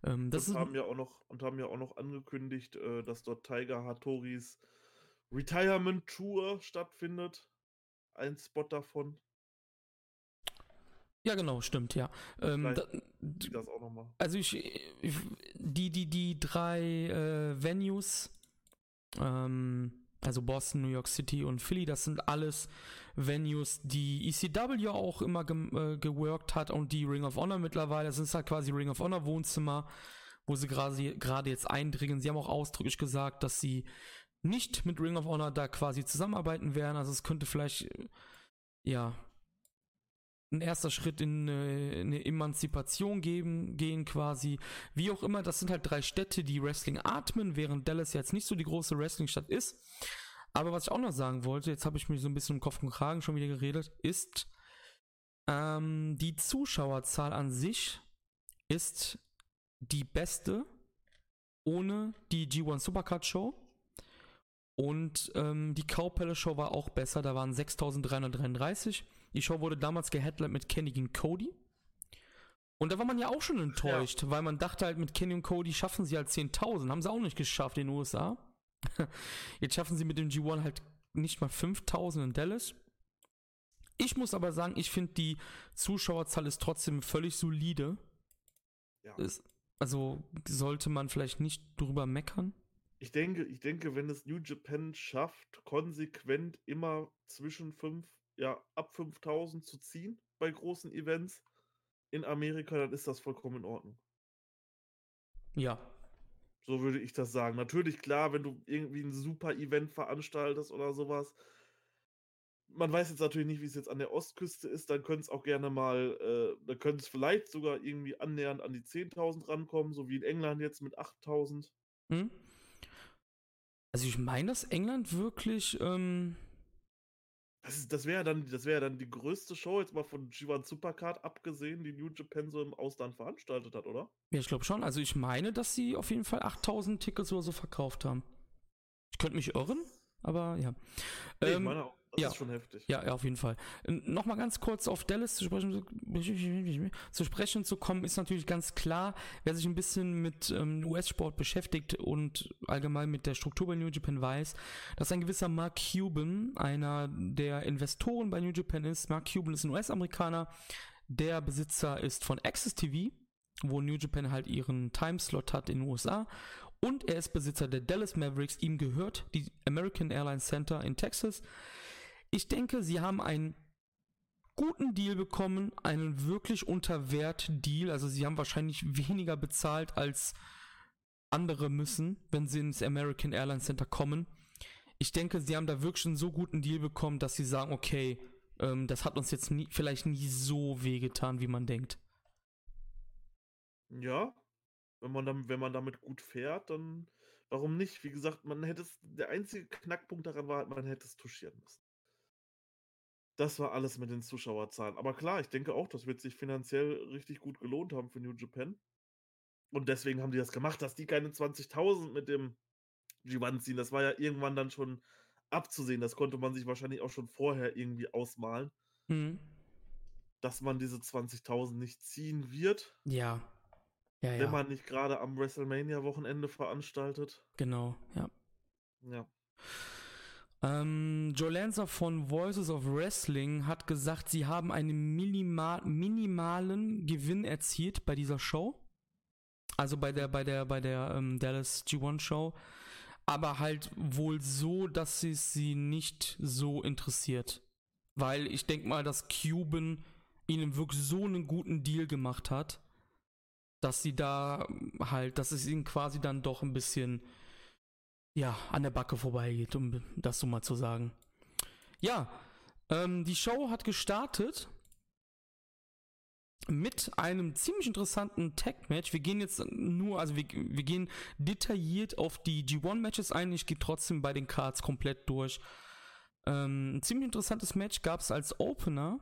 Ähm, das und, haben ja auch noch, und haben ja auch noch angekündigt, äh, dass dort Tiger Hattoris Retirement Tour stattfindet. Ein Spot davon. Ja, genau, stimmt, ja. Ähm, da, das auch nochmal. Also ich, ich, die, die, die drei äh, Venues, ähm, also Boston, New York City und Philly, das sind alles Venues, die ECW auch immer ge äh, geworkt hat und die Ring of Honor mittlerweile. Das sind halt quasi Ring of Honor Wohnzimmer, wo sie gerade jetzt eindringen. Sie haben auch ausdrücklich gesagt, dass sie nicht mit Ring of Honor da quasi zusammenarbeiten werden. Also es könnte vielleicht, äh, ja, ein erster Schritt in eine, eine Emanzipation geben, gehen quasi. Wie auch immer, das sind halt drei Städte, die Wrestling atmen, während Dallas jetzt nicht so die große Wrestling-Stadt ist. Aber was ich auch noch sagen wollte, jetzt habe ich mich so ein bisschen im Kopf und Kragen schon wieder geredet, ist, ähm, die Zuschauerzahl an sich ist die beste ohne die G1 Supercard Show. Und ähm, die Cow Palace Show war auch besser, da waren 6333. Die Show wurde damals geheadlined mit Kenny gegen Cody. Und da war man ja auch schon enttäuscht, ja. weil man dachte halt, mit Kenny und Cody schaffen sie halt 10.000. Haben sie auch nicht geschafft in den USA. [laughs] Jetzt schaffen sie mit dem G1 halt nicht mal 5.000 in Dallas. Ich muss aber sagen, ich finde die Zuschauerzahl ist trotzdem völlig solide. Ja. Ist, also sollte man vielleicht nicht drüber meckern. Ich denke, ich denke, wenn es New Japan schafft, konsequent immer zwischen 5 ja, ab 5000 zu ziehen bei großen Events in Amerika, dann ist das vollkommen in Ordnung. Ja. So würde ich das sagen. Natürlich, klar, wenn du irgendwie ein super Event veranstaltest oder sowas. Man weiß jetzt natürlich nicht, wie es jetzt an der Ostküste ist. Dann könnte es auch gerne mal, äh, da könnte es vielleicht sogar irgendwie annähernd an die 10.000 rankommen, so wie in England jetzt mit 8.000. Hm? Also ich meine, dass England wirklich ähm, das, das wäre dann, das wäre dann die größte Show, jetzt mal von G1 Supercard abgesehen, die New Japan so im Ausland veranstaltet hat, oder? Ja, ich glaube schon. Also ich meine, dass sie auf jeden Fall 8000 Tickets oder so verkauft haben. Ich könnte mich irren, aber ja. Nee, ähm, ich meine auch. Das ja. ist schon heftig. Ja, ja, auf jeden Fall. Nochmal ganz kurz auf Dallas zu sprechen, zu sprechen zu kommen, ist natürlich ganz klar, wer sich ein bisschen mit ähm, US-Sport beschäftigt und allgemein mit der Struktur bei New Japan weiß, dass ein gewisser Mark Cuban einer der Investoren bei New Japan ist. Mark Cuban ist ein US-Amerikaner. Der Besitzer ist von Access TV, wo New Japan halt ihren Timeslot hat in den USA. Und er ist Besitzer der Dallas Mavericks. Ihm gehört die American Airlines Center in Texas. Ich denke, sie haben einen guten Deal bekommen, einen wirklich unter Wert Deal. Also sie haben wahrscheinlich weniger bezahlt als andere müssen, wenn sie ins American Airlines Center kommen. Ich denke, sie haben da wirklich einen so guten Deal bekommen, dass sie sagen, okay, ähm, das hat uns jetzt nie, vielleicht nie so wehgetan, wie man denkt. Ja, wenn man, dann, wenn man damit gut fährt, dann warum nicht? Wie gesagt, man hätte es, der einzige Knackpunkt daran war, man hätte es touchieren müssen. Das war alles mit den Zuschauerzahlen. Aber klar, ich denke auch, das wird sich finanziell richtig gut gelohnt haben für New Japan. Und deswegen haben die das gemacht, dass die keine 20.000 mit dem G1 ziehen. Das war ja irgendwann dann schon abzusehen. Das konnte man sich wahrscheinlich auch schon vorher irgendwie ausmalen. Mhm. Dass man diese 20.000 nicht ziehen wird. Ja. ja wenn ja. man nicht gerade am WrestleMania-Wochenende veranstaltet. Genau, ja. Ja. Ähm, Joe Lanza von Voices of Wrestling hat gesagt, sie haben einen minimal, minimalen Gewinn erzielt bei dieser Show. Also bei der, bei der, bei der ähm, Dallas G1 Show. Aber halt wohl so, dass es sie nicht so interessiert. Weil ich denke mal, dass Cuban ihnen wirklich so einen guten Deal gemacht hat, dass sie da halt, dass es ihnen quasi dann doch ein bisschen ja, an der Backe vorbeigeht, um das so mal zu sagen. Ja, ähm, die Show hat gestartet mit einem ziemlich interessanten Tag-Match. Wir gehen jetzt nur, also wir, wir gehen detailliert auf die G1-Matches ein. Ich gehe trotzdem bei den Cards komplett durch. Ähm, ein ziemlich interessantes Match gab es als Opener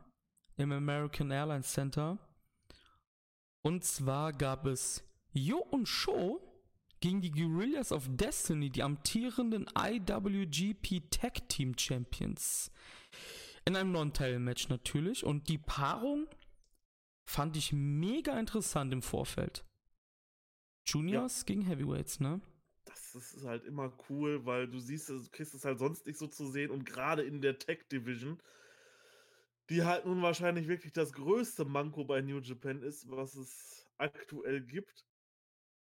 im American Airlines Center. Und zwar gab es Yo und Show gegen die Guerrillas of Destiny, die amtierenden IWGP Tag Team Champions. In einem Non-Title-Match natürlich. Und die Paarung fand ich mega interessant im Vorfeld. Juniors ja. gegen Heavyweights, ne? Das ist halt immer cool, weil du siehst, du kriegst es halt sonst nicht so zu sehen und gerade in der Tech Division die halt nun wahrscheinlich wirklich das größte Manko bei New Japan ist, was es aktuell gibt,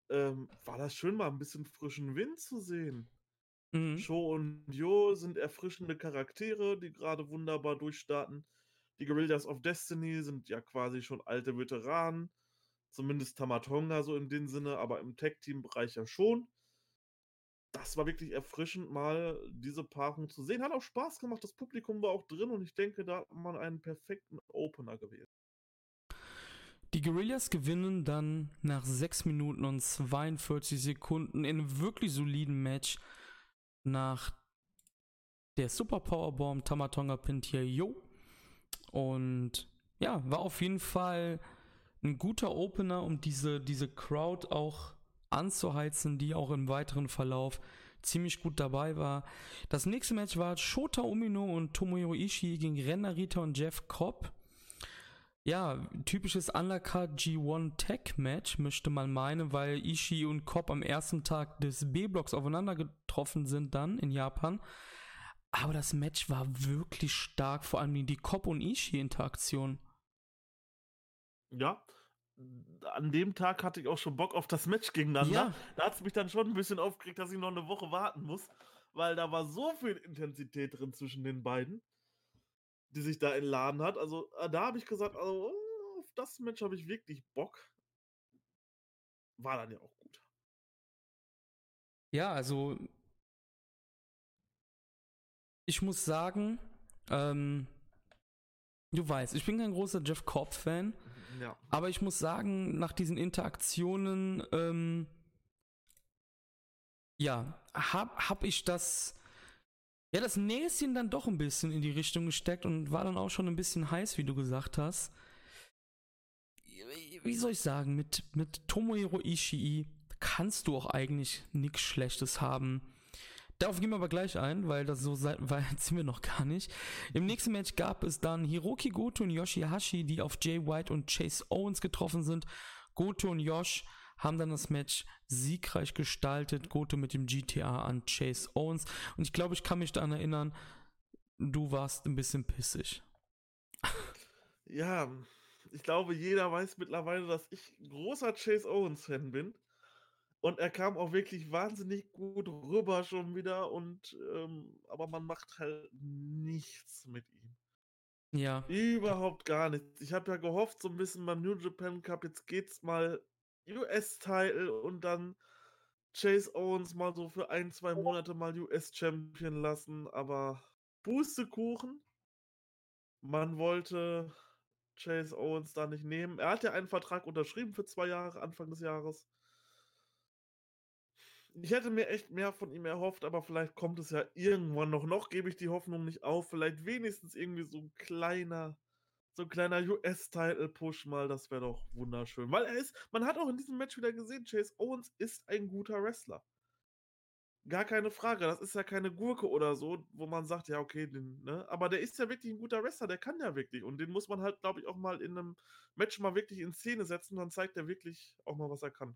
ähm, war das schön, mal ein bisschen frischen Wind zu sehen. Mhm. Sho und Yo sind erfrischende Charaktere, die gerade wunderbar durchstarten. Die Guerrillas of Destiny sind ja quasi schon alte Veteranen. Zumindest Tamatonga so in dem Sinne, aber im Tag-Team-Bereich ja schon. Das war wirklich erfrischend, mal diese Paarung zu sehen. Hat auch Spaß gemacht, das Publikum war auch drin und ich denke, da hat man einen perfekten Opener gewählt. Die Guerillas gewinnen dann nach 6 Minuten und 42 Sekunden in einem wirklich soliden Match nach der Super Powerbomb Tamatonga Pintier Yo. Und ja, war auf jeden Fall ein guter Opener, um diese, diese Crowd auch anzuheizen, die auch im weiteren Verlauf ziemlich gut dabei war. Das nächste Match war Shota Umino und Tomohiro Ishii gegen Ren Narita und Jeff Cobb. Ja, typisches Undercard G1 Tech Match, möchte man meinen, weil Ishii und Cobb am ersten Tag des B-Blocks aufeinander getroffen sind dann in Japan. Aber das Match war wirklich stark, vor allem die Cobb und Ishii Interaktion. Ja, an dem Tag hatte ich auch schon Bock auf das Match gegeneinander. Ja. Da hat es mich dann schon ein bisschen aufgeregt, dass ich noch eine Woche warten muss, weil da war so viel Intensität drin zwischen den beiden, die sich da entladen hat. Also äh, da habe ich gesagt, also auf das Match habe ich wirklich Bock. War dann ja auch gut. Ja, also ich muss sagen, ähm, du weißt, ich bin kein großer Jeff Cobb-Fan. Ja. Aber ich muss sagen, nach diesen Interaktionen, ähm, ja, hab, hab ich das, ja, das Näschen dann doch ein bisschen in die Richtung gesteckt und war dann auch schon ein bisschen heiß, wie du gesagt hast. Wie soll ich sagen, mit, mit Tomohiro Ishii kannst du auch eigentlich nichts Schlechtes haben. Darauf gehen wir aber gleich ein, weil das so weit [laughs] sind wir noch gar nicht. Im nächsten Match gab es dann Hiroki Goto und Yoshihashi, die auf Jay White und Chase Owens getroffen sind. Goto und Yosh haben dann das Match siegreich gestaltet. Goto mit dem GTA an Chase Owens. Und ich glaube, ich kann mich daran erinnern, du warst ein bisschen pissig. Ja, ich glaube, jeder weiß mittlerweile, dass ich großer Chase Owens-Fan bin. Und er kam auch wirklich wahnsinnig gut rüber schon wieder und ähm, aber man macht halt nichts mit ihm. Ja. Überhaupt gar nichts. Ich habe ja gehofft, so ein bisschen beim New Japan Cup, jetzt geht's mal US-Title und dann Chase Owens mal so für ein, zwei Monate mal US-Champion lassen, aber Pustekuchen. Man wollte Chase Owens da nicht nehmen. Er hat ja einen Vertrag unterschrieben für zwei Jahre, Anfang des Jahres ich hätte mir echt mehr von ihm erhofft, aber vielleicht kommt es ja irgendwann noch. Noch gebe ich die Hoffnung nicht auf. Vielleicht wenigstens irgendwie so ein kleiner, so ein kleiner US-Title-Push mal. Das wäre doch wunderschön. Weil er ist, man hat auch in diesem Match wieder gesehen, Chase Owens ist ein guter Wrestler. Gar keine Frage. Das ist ja keine Gurke oder so, wo man sagt, ja, okay, den, ne? Aber der ist ja wirklich ein guter Wrestler, der kann ja wirklich. Und den muss man halt, glaube ich, auch mal in einem Match mal wirklich in Szene setzen. Dann zeigt er wirklich auch mal, was er kann.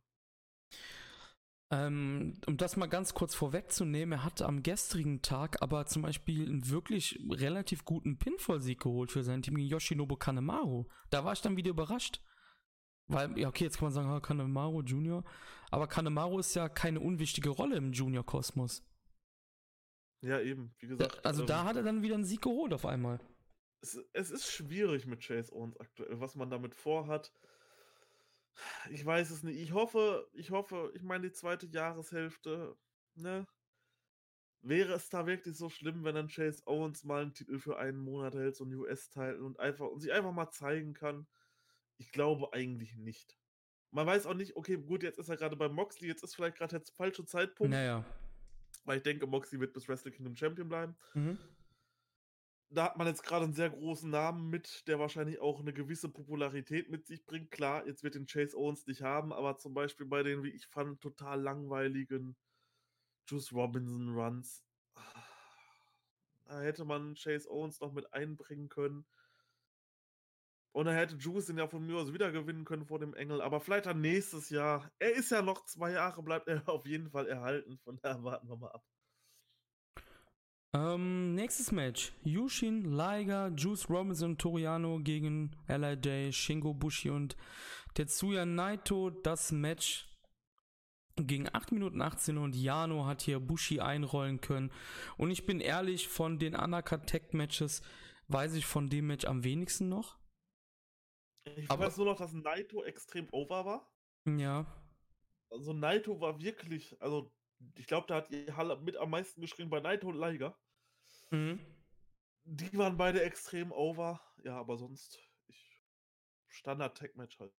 Ähm, um das mal ganz kurz vorwegzunehmen, er hatte am gestrigen Tag aber zum Beispiel einen wirklich relativ guten Pinfall-Sieg geholt für sein Team gegen Yoshinobu Kanemaru. Da war ich dann wieder überrascht. Weil, ja, okay, jetzt kann man sagen, Kanemaru Junior. Aber Kanemaru ist ja keine unwichtige Rolle im Junior-Kosmos. Ja, eben, wie gesagt. also ähm, da hat er dann wieder einen Sieg geholt auf einmal. Es, es ist schwierig mit Chase Owens aktuell, was man damit vorhat. Ich weiß es nicht. Ich hoffe, ich hoffe, ich meine, die zweite Jahreshälfte, ne? Wäre es da wirklich so schlimm, wenn dann Chase Owens mal einen Titel für einen Monat hält, so einen US-Titel und einfach und sich einfach mal zeigen kann? Ich glaube eigentlich nicht. Man weiß auch nicht, okay, gut, jetzt ist er gerade bei Moxley, jetzt ist vielleicht gerade der falsche Zeitpunkt. Naja. Weil ich denke, Moxley wird bis Wrestle Kingdom Champion bleiben. Mhm da hat man jetzt gerade einen sehr großen Namen mit, der wahrscheinlich auch eine gewisse Popularität mit sich bringt. Klar, jetzt wird den Chase Owens nicht haben, aber zum Beispiel bei den, wie ich fand, total langweiligen Juice Robinson Runs, da hätte man Chase Owens noch mit einbringen können. Und dann hätte Juice den ja von mir aus wieder gewinnen können vor dem Engel. Aber vielleicht dann nächstes Jahr. Er ist ja noch zwei Jahre, bleibt er [laughs] auf jeden Fall erhalten. Von daher warten wir mal ab. Ähm, nächstes Match. Yushin, Liger, Juice Robinson, Toriano gegen LIJ, Shingo Bushi und Tetsuya Naito. Das Match ging 8 Minuten 18 und Jano hat hier Bushi einrollen können. Und ich bin ehrlich, von den Undercut Tech Matches weiß ich von dem Match am wenigsten noch. Ich Aber, weiß nur noch, dass Naito extrem over war. Ja. Also Naito war wirklich, also ich glaube, da hat die Halle mit am meisten geschrien bei Naito und Liger. Mhm. Die waren beide extrem over. Ja, aber sonst ich, Standard Tech Match halt.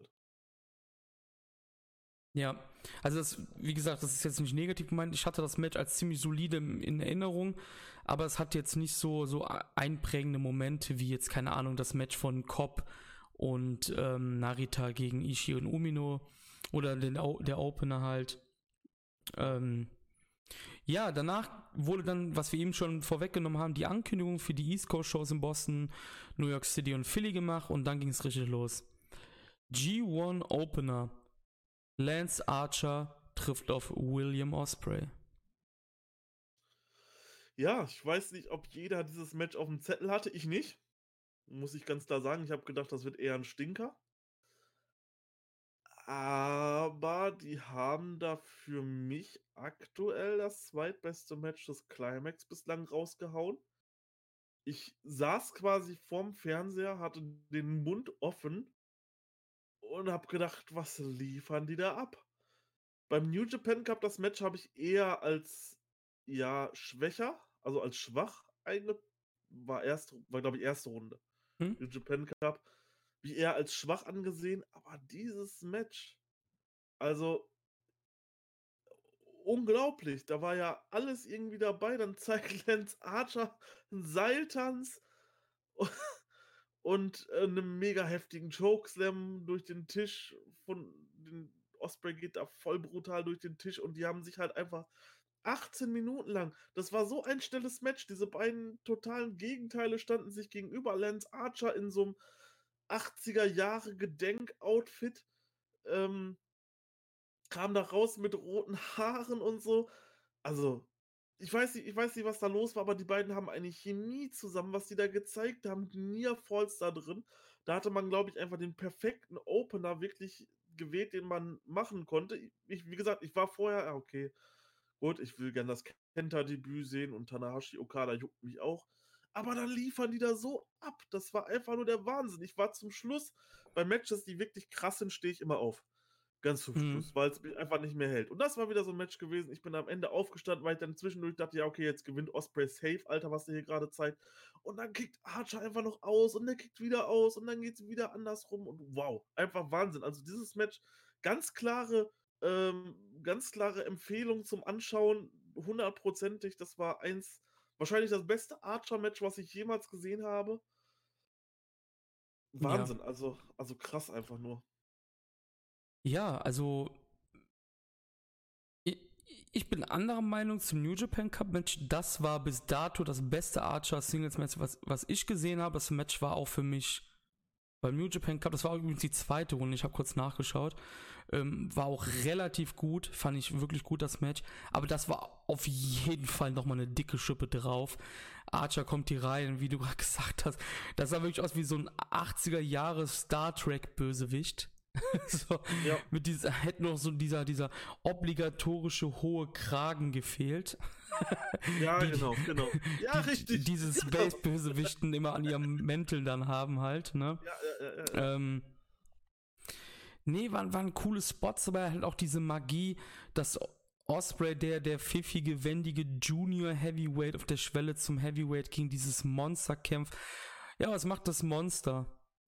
Ja, also das, wie gesagt, das ist jetzt nicht negativ gemeint. Ich hatte das Match als ziemlich solide in Erinnerung, aber es hat jetzt nicht so, so einprägende Momente wie jetzt, keine Ahnung, das Match von Cobb und ähm, Narita gegen Ishii und Umino oder den, der Opener halt. Ähm, ja, danach wurde dann, was wir eben schon vorweggenommen haben, die Ankündigung für die East Coast Shows in Boston, New York City und Philly gemacht und dann ging es richtig los. G1 Opener Lance Archer trifft auf William Osprey. Ja, ich weiß nicht, ob jeder dieses Match auf dem Zettel hatte. Ich nicht. Muss ich ganz klar sagen. Ich habe gedacht, das wird eher ein Stinker. Aber die haben da für mich aktuell das zweitbeste Match des Climax bislang rausgehauen. Ich saß quasi vorm Fernseher, hatte den Mund offen und habe gedacht, was liefern die da ab? Beim New Japan Cup, das Match habe ich eher als ja schwächer, also als schwach einge war war glaube ich erste Runde. Hm? New Japan Cup eher als schwach angesehen, aber dieses Match, also unglaublich, da war ja alles irgendwie dabei, dann zeigt [laughs] Lance Archer einen Seiltanz [laughs] und äh, einen mega heftigen Chokeslam durch den Tisch von den Osprey geht da voll brutal durch den Tisch und die haben sich halt einfach 18 Minuten lang. Das war so ein schnelles Match. Diese beiden totalen Gegenteile standen sich gegenüber. Lance Archer in so einem 80er Jahre Gedenkoutfit ähm, kam da raus mit roten Haaren und so. Also, ich weiß nicht, ich weiß nicht, was da los war, aber die beiden haben eine Chemie zusammen, was die da gezeigt haben. Near Falls da drin. Da hatte man, glaube ich, einfach den perfekten Opener wirklich gewählt, den man machen konnte. Ich, wie gesagt, ich war vorher, ah, okay, gut, ich will gerne das Kenta-Debüt sehen und Tanahashi Okada juckt mich auch. Aber dann liefern die da so ab. Das war einfach nur der Wahnsinn. Ich war zum Schluss bei Matches, die wirklich krass sind, stehe ich immer auf. Ganz zum mhm. Schluss, weil es mich einfach nicht mehr hält. Und das war wieder so ein Match gewesen. Ich bin am Ende aufgestanden, weil ich dann zwischendurch dachte, ja, okay, jetzt gewinnt Osprey safe, Alter, was der hier gerade zeigt. Und dann kickt Archer einfach noch aus und der kickt wieder aus und dann geht es wieder andersrum. Und wow, einfach Wahnsinn. Also dieses Match, ganz klare, ähm, ganz klare Empfehlung zum Anschauen, hundertprozentig. Das war eins, wahrscheinlich das beste Archer-Match, was ich jemals gesehen habe. Wahnsinn, ja. also, also krass einfach nur. Ja, also ich, ich bin anderer Meinung zum New Japan Cup Match. Das war bis dato das beste Archer Singles Match, was, was ich gesehen habe. Das Match war auch für mich beim New Japan Cup, das war übrigens die zweite Runde, ich habe kurz nachgeschaut, ähm, war auch relativ gut, fand ich wirklich gut das Match, aber das war auf jeden Fall nochmal eine dicke Schippe drauf. Archer kommt hier rein, wie du gerade [laughs] gesagt hast, das sah wirklich aus wie so ein 80er Jahre Star Trek Bösewicht. [laughs] so, ja. Mit dieser, hätte noch so dieser, dieser obligatorische hohe Kragen gefehlt. [laughs] ja, die, genau, genau. Ja, die, richtig. Diese genau. Space-Bösewichten immer an ihrem Mäntel dann haben halt, ne? Ja, ja, ja. ja. Ähm, nee, waren, waren coole Spots, aber halt auch diese Magie, dass Osprey, der, der pfiffige, wendige Junior Heavyweight auf der Schwelle zum Heavyweight gegen dieses Monster kämpft. Ja, was macht das Monster?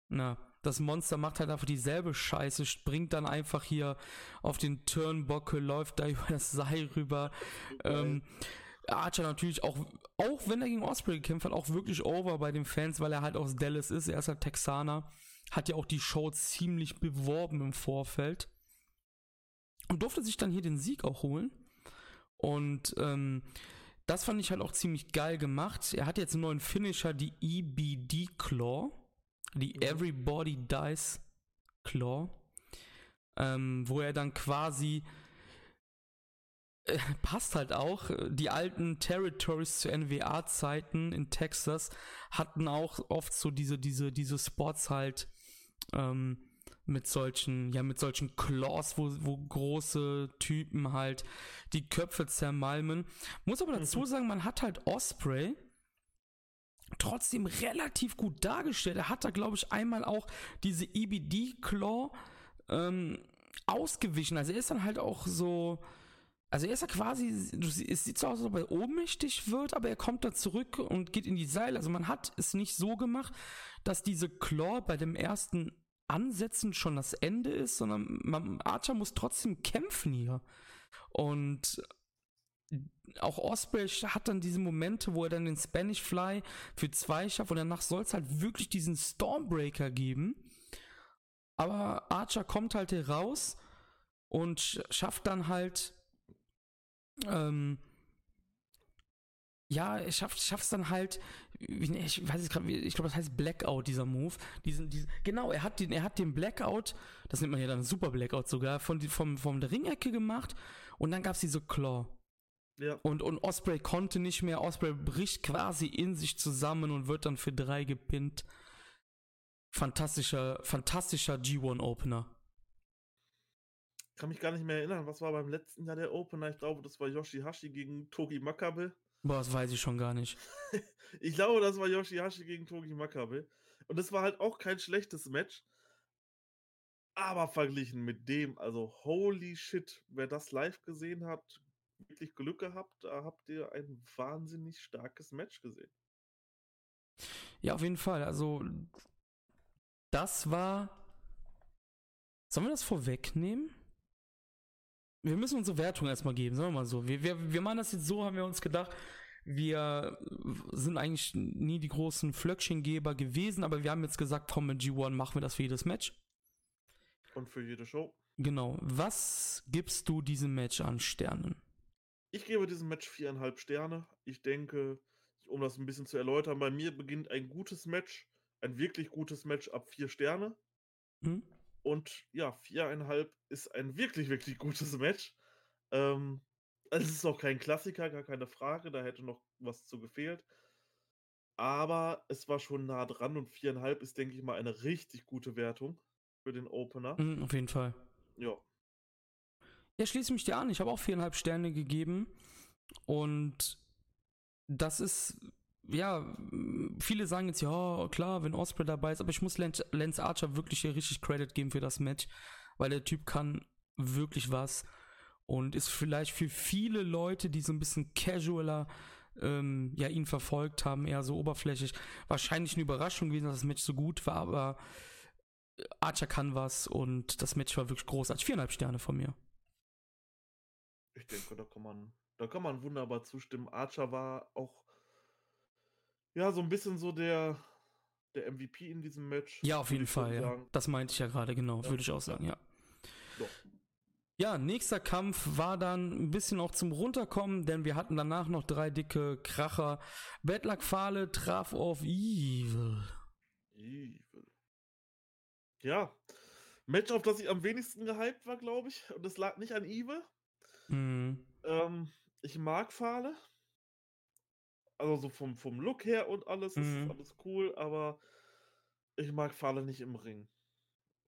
Na, das Monster macht halt einfach dieselbe Scheiße, springt dann einfach hier auf den Turnbocke, läuft da [laughs] über das Seil rüber. Ähm, Archer natürlich auch, auch wenn er gegen Osprey gekämpft hat, auch wirklich over bei den Fans, weil er halt aus Dallas ist. Er ist halt Texaner. Hat ja auch die Show ziemlich beworben im Vorfeld. Und durfte sich dann hier den Sieg auch holen. Und ähm, das fand ich halt auch ziemlich geil gemacht. Er hat jetzt einen neuen Finisher, die EBD Claw die. Everybody Dies Claw, ähm, wo er dann quasi äh, [laughs] passt halt auch. Die alten Territories zu NWA-Zeiten in Texas hatten auch oft so diese, diese, diese Spots halt ähm, mit solchen, ja, mit solchen Claws, wo, wo große Typen halt die Köpfe zermalmen. Muss aber dazu mhm. sagen, man hat halt Osprey trotzdem relativ gut dargestellt. Er hat da, glaube ich, einmal auch diese EBD-Claw ähm, ausgewichen. Also er ist dann halt auch so. Also er ist ja quasi, es sieht so aus, als ob er ohnmächtig wird, aber er kommt da zurück und geht in die Seile. Also man hat es nicht so gemacht, dass diese Claw bei dem ersten Ansätzen schon das Ende ist, sondern man, Archer muss trotzdem kämpfen hier. Und auch Osprey hat dann diese Momente, wo er dann den Spanish Fly für zwei schafft und danach soll es halt wirklich diesen Stormbreaker geben. Aber Archer kommt halt hier raus und schafft dann halt ähm, ja, er schafft es dann halt, ich weiß es gerade, ich glaube, das heißt Blackout, dieser Move. Diesen, diesen, genau, er hat den, er hat den Blackout, das nennt man ja dann Super Blackout sogar, von, vom, vom der Ringecke gemacht und dann gab es diese Claw. Ja. Und, und Osprey konnte nicht mehr, Osprey bricht quasi in sich zusammen und wird dann für drei gepinnt. Fantastischer, fantastischer G1 Opener. Kann mich gar nicht mehr erinnern, was war beim letzten Jahr der Opener? Ich glaube, das war Yoshihashi gegen Togi Makabe. Boah, das weiß ich schon gar nicht. [laughs] ich glaube, das war Yoshihashi gegen Togi Makabe. Und das war halt auch kein schlechtes Match. Aber verglichen mit dem, also holy shit, wer das live gesehen hat, wirklich Glück gehabt, da habt ihr ein wahnsinnig starkes Match gesehen. Ja, auf jeden Fall. Also, das war. Sollen wir das vorwegnehmen? Wir müssen unsere Wertung erstmal geben, sagen wir mal so. Wir, wir, wir machen das jetzt so, haben wir uns gedacht. Wir sind eigentlich nie die großen Flöckchengeber gewesen, aber wir haben jetzt gesagt, komm, mit G1 machen wir das für jedes Match. Und für jede Show. Genau. Was gibst du diesem Match an Sternen? Ich gebe diesem Match viereinhalb Sterne. Ich denke, um das ein bisschen zu erläutern, bei mir beginnt ein gutes Match, ein wirklich gutes Match ab vier Sterne. Mhm. Und ja, viereinhalb ist ein wirklich, wirklich gutes Match. Ähm, es ist auch kein Klassiker, gar keine Frage, da hätte noch was zu gefehlt. Aber es war schon nah dran und viereinhalb ist, denke ich mal, eine richtig gute Wertung für den Opener. Mhm, auf jeden Fall. Ja. Ja, schließe mich dir an. Ich habe auch viereinhalb Sterne gegeben. Und das ist ja, viele sagen jetzt, ja, klar, wenn Osprey dabei ist, aber ich muss Lance Archer wirklich hier richtig Credit geben für das Match, weil der Typ kann wirklich was und ist vielleicht für viele Leute, die so ein bisschen casualer ähm, ja, ihn verfolgt haben, eher so oberflächlich, wahrscheinlich eine Überraschung gewesen, dass das Match so gut war, aber Archer kann was und das Match war wirklich großartig. Viereinhalb Sterne von mir. Ich denke, da kann man, da kann man wunderbar zustimmen. Archer war auch ja, so ein bisschen so der, der MVP in diesem Match. Ja, auf jeden Fall, ja. Das meinte ich ja gerade, genau, ja. würde ich auch sagen, ja. Doch. Ja, nächster Kampf war dann ein bisschen auch zum Runterkommen, denn wir hatten danach noch drei dicke Kracher. Bedlack Fahle traf auf Evil. Evil. Ja, Match, auf das ich am wenigsten gehypt war, glaube ich. Und das lag nicht an Evil. Mhm. Ähm, ich mag Fahle also so vom, vom Look her und alles mhm. ist alles cool, aber ich mag Falle nicht im Ring.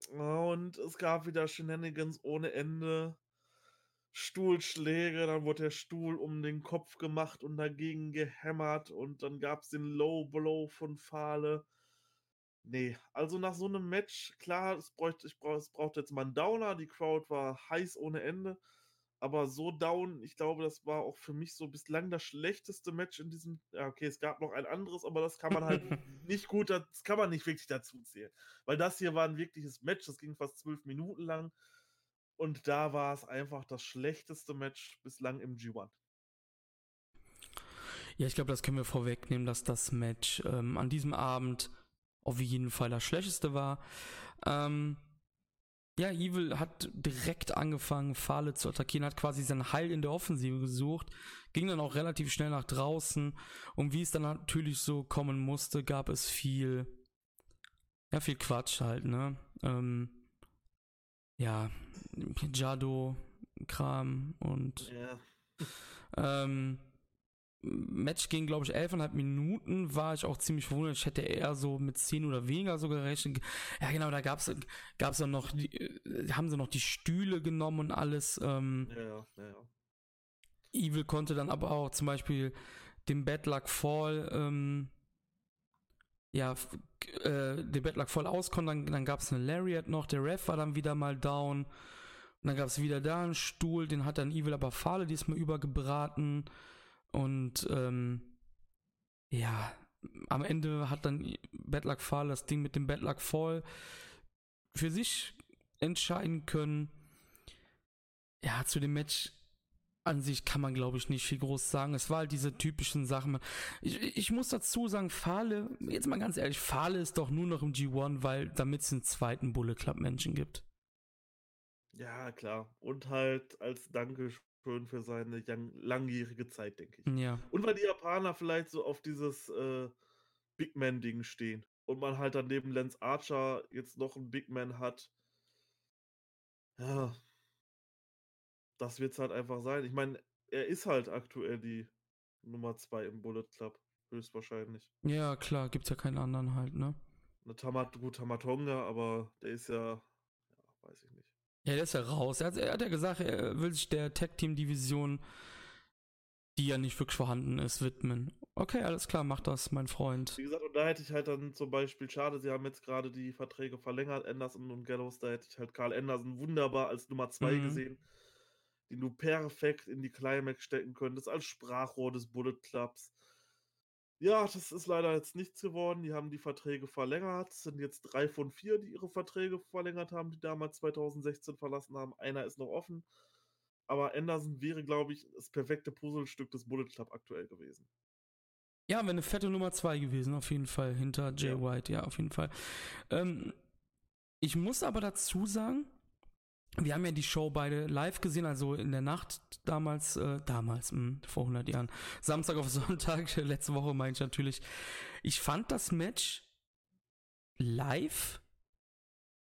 Und es gab wieder Shenanigans ohne Ende. Stuhlschläge, dann wurde der Stuhl um den Kopf gemacht und dagegen gehämmert und dann gab es den Low Blow von Fahle. Nee, also nach so einem Match, klar, es braucht, ich brauch, es braucht jetzt mal einen Downer, die Crowd war heiß ohne Ende, aber so down, ich glaube, das war auch für mich so bislang das schlechteste Match in diesem. Ja, okay, es gab noch ein anderes, aber das kann man halt [laughs] nicht gut, das kann man nicht wirklich dazu zählen. Weil das hier war ein wirkliches Match, das ging fast zwölf Minuten lang. Und da war es einfach das schlechteste Match bislang im G1. Ja, ich glaube, das können wir vorwegnehmen, dass das Match ähm, an diesem Abend auf jeden Fall das schlechteste war. Ähm, ja, Evil hat direkt angefangen, Fahle zu attackieren, hat quasi sein Heil in der Offensive gesucht, ging dann auch relativ schnell nach draußen und wie es dann natürlich so kommen musste, gab es viel, ja, viel Quatsch halt, ne? Ähm, ja, Jado, Kram und. Ja, ähm, Match ging, glaube ich, 11,5 Minuten, war ich auch ziemlich verwundert. Ich hätte eher so mit 10 oder weniger so gerechnet. Ja, genau, da gab es gab's dann noch, die, äh, haben sie noch die Stühle genommen und alles. Ähm, ja, ja, ja. Evil konnte dann aber auch zum Beispiel den Bad Luck Fall, ähm, ja, äh, den Bad Luck Fall auskommen, dann, dann gab es eine Lariat noch, der Ref war dann wieder mal down. Und dann gab es wieder da einen Stuhl, den hat dann Evil aber Fahle diesmal übergebraten. Und ähm, ja, am Ende hat dann Bedluck Fall das Ding mit dem Bedluck Fall für sich entscheiden können. Ja, zu dem Match an sich kann man, glaube ich, nicht viel groß sagen. Es war halt diese typischen Sachen. Ich, ich muss dazu sagen, Fahle, jetzt mal ganz ehrlich, Fahle ist doch nur noch im G1, weil damit es einen zweiten Bullet Club Menschen gibt. Ja, klar. Und halt als Dankeschön schön für seine langjährige Zeit, denke ich. Ja. Und weil die Japaner vielleicht so auf dieses äh, Big Man-Ding stehen und man halt dann neben Lance Archer jetzt noch einen Big Man hat. Ja. Das wird es halt einfach sein. Ich meine, er ist halt aktuell die Nummer 2 im Bullet Club. Höchstwahrscheinlich. Ja, klar, gibt's ja keinen anderen halt, ne? Eine Tamat Tamatonga, aber der ist ja, ja, weiß ich nicht. Ja, der ist ja raus. Er hat, er hat ja gesagt, er will sich der Tag-Team-Division, die ja nicht wirklich vorhanden ist, widmen. Okay, alles klar, mach das, mein Freund. Wie gesagt, und da hätte ich halt dann zum Beispiel, schade, sie haben jetzt gerade die Verträge verlängert, Anderson und Gallows, da hätte ich halt Karl Anderson wunderbar als Nummer 2 mhm. gesehen, den du perfekt in die Climax stecken könntest, als Sprachrohr des Bullet Clubs. Ja, das ist leider jetzt nichts geworden. Die haben die Verträge verlängert. Es sind jetzt drei von vier, die ihre Verträge verlängert haben, die damals 2016 verlassen haben. Einer ist noch offen. Aber Anderson wäre, glaube ich, das perfekte Puzzlestück des Bullet Club aktuell gewesen. Ja, wäre eine fette Nummer zwei gewesen, auf jeden Fall, hinter Jay ja. White, ja, auf jeden Fall. Ähm, ich muss aber dazu sagen, wir haben ja die Show beide live gesehen, also in der Nacht damals, äh, damals, mh, hm, vor 100 Jahren, Samstag auf [laughs] Sonntag, letzte Woche meine ich natürlich. Ich fand das Match live,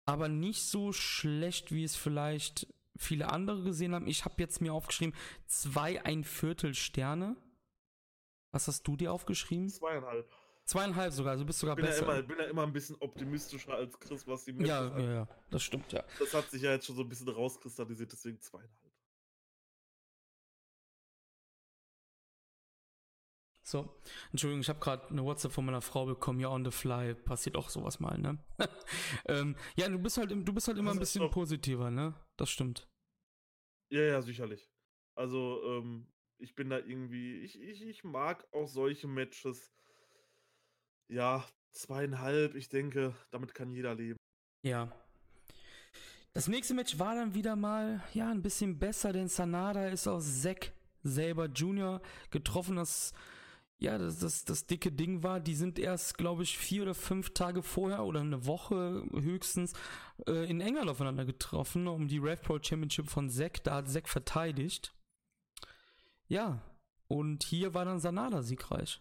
aber nicht so schlecht, wie es vielleicht viele andere gesehen haben. Ich habe jetzt mir aufgeschrieben, zwei ein Viertel Sterne. Was hast du dir aufgeschrieben? Zweieinhalb. Zweieinhalb sogar, also bist sogar bin besser. Ja immer, bin ja immer ein bisschen optimistischer als Chris, was die Matches ja, ja, ja, das stimmt, ja. Das hat sich ja jetzt schon so ein bisschen rauskristallisiert, deswegen zweieinhalb. So, Entschuldigung, ich habe gerade eine WhatsApp von meiner Frau bekommen, ja, on the fly, passiert auch sowas mal, ne? [laughs] ähm, ja, du bist halt, du bist halt immer das ein bisschen doch... positiver, ne? Das stimmt. Ja, ja, sicherlich. Also, ähm, ich bin da irgendwie, ich, ich, ich mag auch solche Matches, ja, zweieinhalb, ich denke, damit kann jeder leben. Ja. Das nächste Match war dann wieder mal, ja, ein bisschen besser, denn Sanada ist aus Zack selber Junior getroffen, das, ja, das, das, das dicke Ding war, die sind erst, glaube ich, vier oder fünf Tage vorher oder eine Woche höchstens äh, in England aufeinander getroffen, um die Rev Pro Championship von Zack, da hat Zack verteidigt. Ja, und hier war dann Sanada siegreich.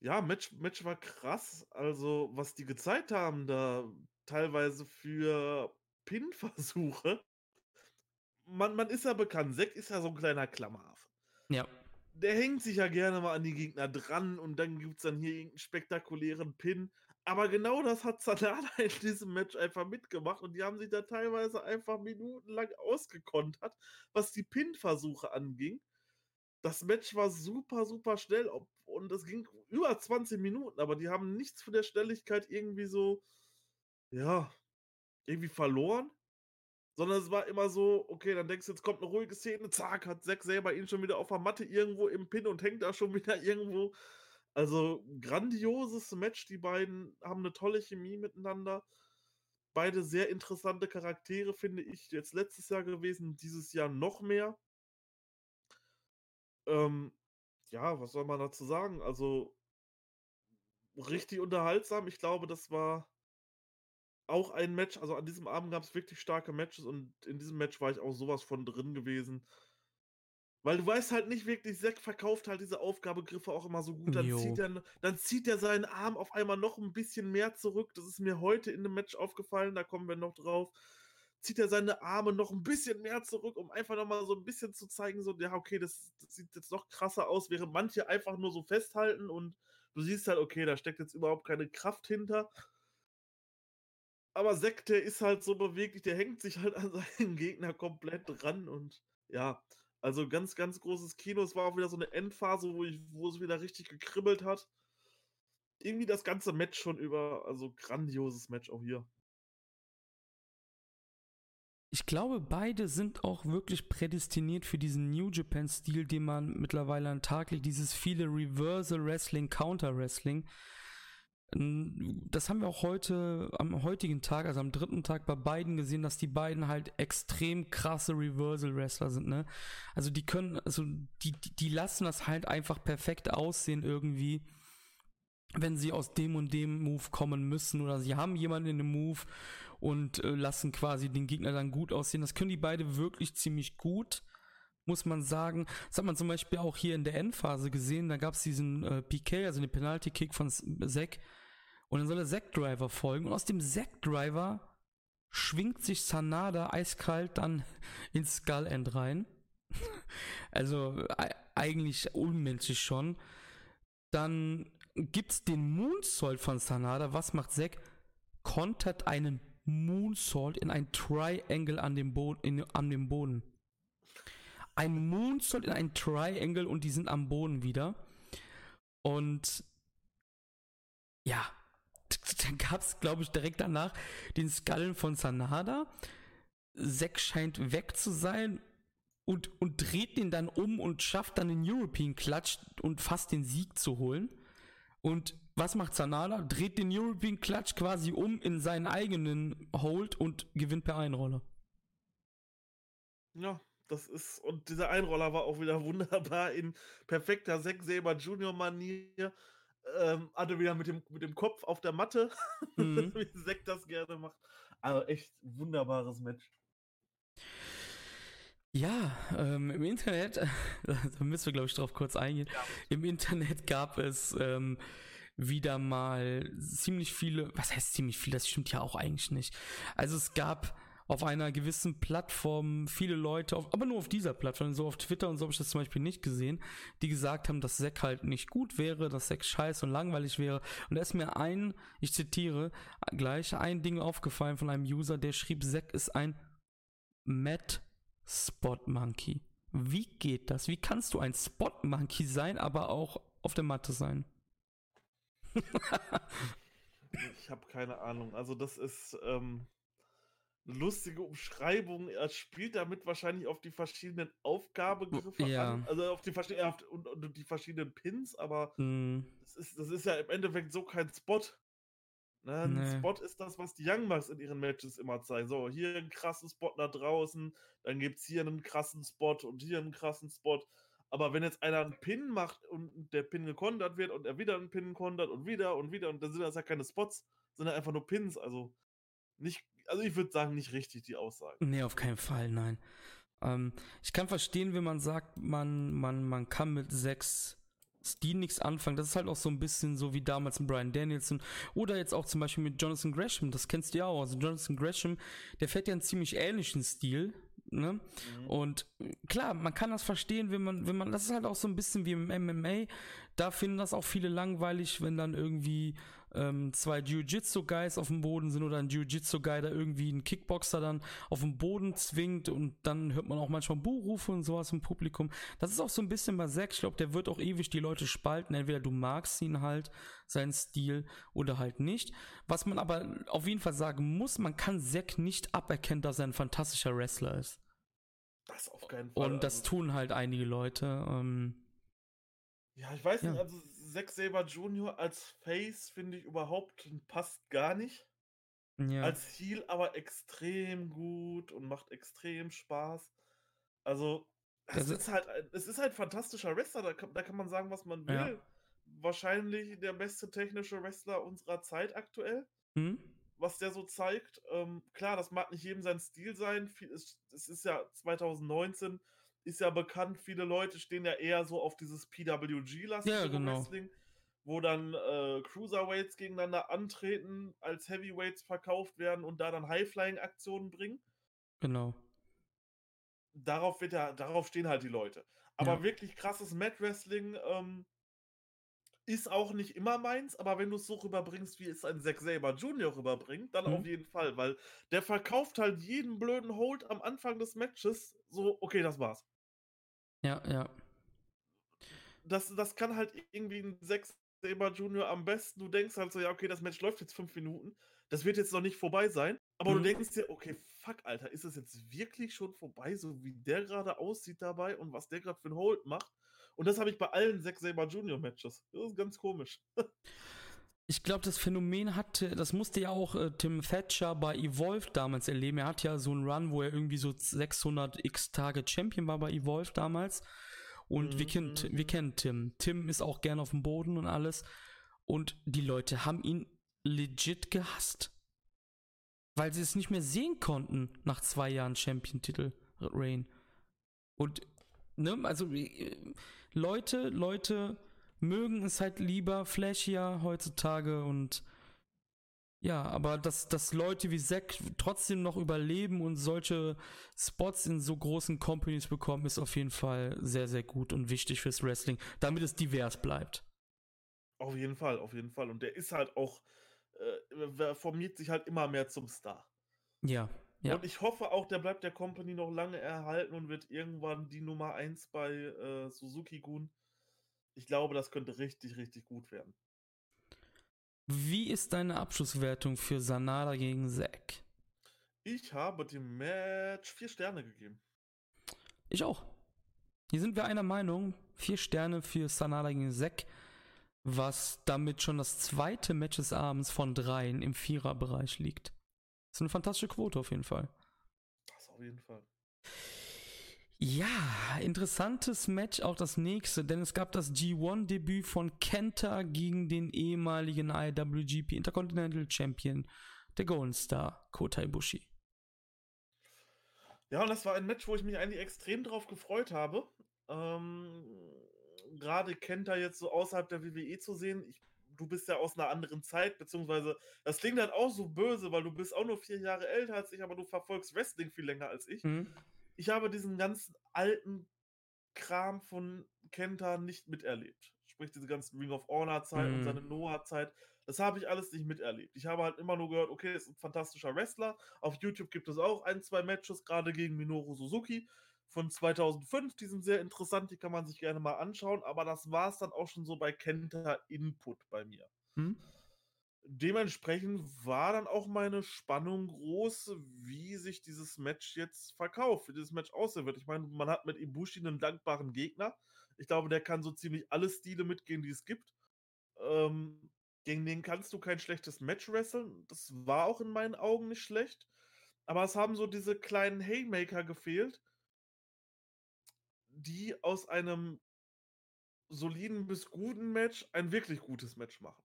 Ja, Match, Match war krass. Also, was die gezeigt haben, da teilweise für Pin-Versuche. Man, man ist ja bekannt, Zack ist ja so ein kleiner Klammeraffe. Ja. Der hängt sich ja gerne mal an die Gegner dran und dann gibt es dann hier irgendeinen spektakulären Pin. Aber genau das hat Sanada [laughs] in diesem Match einfach mitgemacht und die haben sich da teilweise einfach minutenlang ausgekontert, was die Pin-Versuche anging. Das Match war super, super schnell, ob und es ging über 20 Minuten, aber die haben nichts von der Schnelligkeit irgendwie so, ja, irgendwie verloren. Sondern es war immer so, okay, dann denkst du, jetzt kommt eine ruhige Szene, zack, hat Zack selber ihn schon wieder auf der Matte irgendwo im Pin und hängt da schon [laughs] wieder irgendwo. Also grandioses Match, die beiden haben eine tolle Chemie miteinander. Beide sehr interessante Charaktere, finde ich, jetzt letztes Jahr gewesen, dieses Jahr noch mehr. Ähm, ja, was soll man dazu sagen? Also richtig unterhaltsam. Ich glaube, das war auch ein Match. Also an diesem Abend gab es wirklich starke Matches und in diesem Match war ich auch sowas von drin gewesen. Weil du weißt halt nicht wirklich, Zack verkauft halt diese Aufgabegriffe auch immer so gut. Dann zieht, er, dann zieht er seinen Arm auf einmal noch ein bisschen mehr zurück. Das ist mir heute in dem Match aufgefallen, da kommen wir noch drauf. Zieht er seine Arme noch ein bisschen mehr zurück, um einfach nochmal so ein bisschen zu zeigen, so, ja, okay, das, das, sieht jetzt noch krasser aus, während manche einfach nur so festhalten und du siehst halt, okay, da steckt jetzt überhaupt keine Kraft hinter. Aber Zack, der ist halt so beweglich, der hängt sich halt an [laughs] seinen Gegner komplett dran und ja, also ganz, ganz großes Kino. Es war auch wieder so eine Endphase, wo, ich, wo es wieder richtig gekribbelt hat. Irgendwie das ganze Match schon über, also grandioses Match auch hier. Ich glaube, beide sind auch wirklich prädestiniert für diesen New Japan-Stil, den man mittlerweile an Tag legt, dieses viele Reversal Wrestling, Counter Wrestling. Das haben wir auch heute, am heutigen Tag, also am dritten Tag bei beiden gesehen, dass die beiden halt extrem krasse Reversal-Wrestler sind, ne? Also die können, also die, die lassen das halt einfach perfekt aussehen irgendwie, wenn sie aus dem und dem Move kommen müssen oder sie haben jemanden in dem Move und äh, lassen quasi den Gegner dann gut aussehen. Das können die beide wirklich ziemlich gut muss man sagen. Das hat man zum Beispiel auch hier in der Endphase gesehen. Da gab es diesen äh, PK, also den Penalty-Kick von Zack. Und dann soll der Zack-Driver folgen. Und aus dem Zack-Driver schwingt sich Sanada eiskalt dann [laughs] ins Skull-End rein. [laughs] also äh, eigentlich unmenschlich schon. Dann gibt's den Moonsault von Sanada. Was macht Zack? Kontert einen Moonsault in ein Triangle an dem, Bo in, an dem Boden. Ein Moonsault in ein Triangle und die sind am Boden wieder. Und ja, [laughs] dann gab es, glaube ich, direkt danach den Skallen von Sanada. Zack scheint weg zu sein und, und dreht den dann um und schafft dann den European Clutch und fast den Sieg zu holen. Und was macht Sanada? Dreht den European Clutch quasi um in seinen eigenen Hold und gewinnt per Einroller. Ja, das ist, und dieser Einroller war auch wieder [laughs] wunderbar in perfekter Zack Saber Junior Manier ähm, hatte wieder mit dem, mit dem Kopf auf der Matte, [laughs] mhm. wie Zack das gerne macht. Also echt wunderbares Match. Ja, ähm, im Internet, [laughs] da müssen wir glaube ich drauf kurz eingehen. Ja. Im Internet gab es ähm, wieder mal ziemlich viele, was heißt ziemlich viel, das stimmt ja auch eigentlich nicht. Also es gab auf einer gewissen Plattform viele Leute, auf, aber nur auf dieser Plattform, so auf Twitter und so habe ich das zum Beispiel nicht gesehen, die gesagt haben, dass Zack halt nicht gut wäre, dass Zack scheiße und langweilig wäre. Und da ist mir ein, ich zitiere gleich, ein Ding aufgefallen von einem User, der schrieb, Zack ist ein Mad Spot Monkey. Wie geht das? Wie kannst du ein Spot Monkey sein, aber auch auf der Matte sein? Ich habe keine Ahnung. Also das ist, ähm, lustige Umschreibung. Er spielt damit wahrscheinlich auf die verschiedenen Aufgabegriffe ja. an, also auf die, auf, und, und, die verschiedenen Pins, aber mm. das, ist, das ist ja im Endeffekt so kein Spot. Ne? Ein nee. Spot ist das, was die Young Bucks in ihren Matches immer zeigen. So, hier einen krassen Spot da draußen, dann gibt es hier einen krassen Spot und hier einen krassen Spot. Aber wenn jetzt einer einen Pin macht und der Pin gekontert wird und er wieder einen Pin kontert und wieder und wieder und dann sind das ja keine Spots, sondern einfach nur Pins. Also nicht also ich würde sagen, nicht richtig die Aussage. Nee, auf keinen Fall, nein. Ähm, ich kann verstehen, wenn man sagt, man, man, man kann mit sechs Stil nichts anfangen. Das ist halt auch so ein bisschen so wie damals ein Brian Danielson oder jetzt auch zum Beispiel mit Jonathan Gresham. Das kennst du ja auch. Also Jonathan Gresham, der fährt ja einen ziemlich ähnlichen Stil. Ne? Mhm. Und klar, man kann das verstehen, wenn man, wenn man, das ist halt auch so ein bisschen wie im MMA. Da finden das auch viele langweilig, wenn dann irgendwie ähm, zwei Jiu-Jitsu-Guys auf dem Boden sind oder ein Jiu-Jitsu-Guy, der irgendwie einen Kickboxer dann auf den Boden zwingt und dann hört man auch manchmal Buhrufe und sowas im Publikum. Das ist auch so ein bisschen bei Zack. Ich glaube, der wird auch ewig die Leute spalten. Entweder du magst ihn halt, seinen Stil oder halt nicht. Was man aber auf jeden Fall sagen muss, man kann Zack nicht aberkennen, dass er ein fantastischer Wrestler ist. Das auf keinen Fall. Und das also. tun halt einige Leute. Ähm, ja, ich weiß ja. nicht, also Zack Saber Jr. als Face finde ich überhaupt passt gar nicht. Ja. Als Heel aber extrem gut und macht extrem Spaß. Also, es ist halt, es ist halt fantastischer Wrestler, da kann, da kann man sagen, was man will. Ja. Wahrscheinlich der beste technische Wrestler unserer Zeit aktuell. Mhm. Was der so zeigt. Ähm, klar, das mag nicht jedem sein Stil sein. Es ist ja 2019 ist ja bekannt, viele Leute stehen ja eher so auf dieses PWG-lastige ja, genau. Wrestling, wo dann äh, Cruiserweights gegeneinander antreten, als Heavyweights verkauft werden und da dann High-Flying-Aktionen bringen. Genau. Darauf wird ja, darauf stehen halt die Leute. Aber ja. wirklich krasses Mat Wrestling ähm, ist auch nicht immer meins, aber wenn du es so rüberbringst, wie es ein Zack Saber Jr. rüberbringt, dann mhm. auf jeden Fall, weil der verkauft halt jeden blöden Hold am Anfang des Matches so, okay, das war's. Ja, ja. Das, das kann halt irgendwie ein Zack Saber Jr. am besten. Du denkst halt so, ja, okay, das Match läuft jetzt fünf Minuten. Das wird jetzt noch nicht vorbei sein. Aber mhm. du denkst dir, okay, fuck, Alter, ist das jetzt wirklich schon vorbei, so wie der gerade aussieht dabei und was der gerade für ein Hold macht? Und das habe ich bei allen Zack Saber Junior Matches. Das ist ganz komisch. Ich glaube, das Phänomen hatte, das musste ja auch äh, Tim Thatcher bei Evolve damals erleben. Er hat ja so einen Run, wo er irgendwie so 600 x Tage Champion war bei Evolve damals. Und mhm. wir, kennen, wir kennen Tim. Tim ist auch gern auf dem Boden und alles. Und die Leute haben ihn legit gehasst. Weil sie es nicht mehr sehen konnten nach zwei Jahren Champion-Titel Reign. Und, ne, also äh, Leute, Leute mögen es halt lieber flashier heutzutage und ja, aber dass, dass Leute wie Zack trotzdem noch überleben und solche Spots in so großen Companies bekommen, ist auf jeden Fall sehr, sehr gut und wichtig fürs Wrestling, damit es divers bleibt. Auf jeden Fall, auf jeden Fall. Und der ist halt auch, äh, formiert sich halt immer mehr zum Star. Ja, ja. Und ich hoffe auch, der bleibt der Company noch lange erhalten und wird irgendwann die Nummer 1 bei äh, Suzuki Gun. Ich glaube, das könnte richtig, richtig gut werden. Wie ist deine Abschlusswertung für Sanada gegen Zack? Ich habe dem Match vier Sterne gegeben. Ich auch. Hier sind wir einer Meinung. Vier Sterne für Sanada gegen Zack, was damit schon das zweite Match des Abends von dreien im Viererbereich liegt. Das ist eine fantastische Quote auf jeden Fall. Das auf jeden Fall. Ja, interessantes Match auch das nächste, denn es gab das G1-Debüt von Kenta gegen den ehemaligen IWGP Intercontinental Champion, der Golden Star, Kota Ibushi. Ja, und das war ein Match, wo ich mich eigentlich extrem drauf gefreut habe. Ähm, Gerade Kenta jetzt so außerhalb der WWE zu sehen. Ich du bist ja aus einer anderen Zeit, beziehungsweise das klingt halt auch so böse, weil du bist auch nur vier Jahre älter als ich, aber du verfolgst Wrestling viel länger als ich. Mhm. Ich habe diesen ganzen alten Kram von Kenta nicht miterlebt. Sprich, diese ganzen Ring of Honor-Zeit mhm. und seine Noah-Zeit. Das habe ich alles nicht miterlebt. Ich habe halt immer nur gehört, okay, ist ein fantastischer Wrestler. Auf YouTube gibt es auch ein, zwei Matches, gerade gegen Minoru Suzuki von 2005. Die sind sehr interessant, die kann man sich gerne mal anschauen. Aber das war es dann auch schon so bei Kenta Input bei mir. Hm? Dementsprechend war dann auch meine Spannung groß, wie sich dieses Match jetzt verkauft, wie dieses Match aussehen wird. Ich meine, man hat mit Ibushi einen dankbaren Gegner. Ich glaube, der kann so ziemlich alle Stile mitgehen, die es gibt. Ähm, gegen den kannst du kein schlechtes Match wresteln. Das war auch in meinen Augen nicht schlecht. Aber es haben so diese kleinen Haymaker gefehlt, die aus einem soliden bis guten Match ein wirklich gutes Match machen.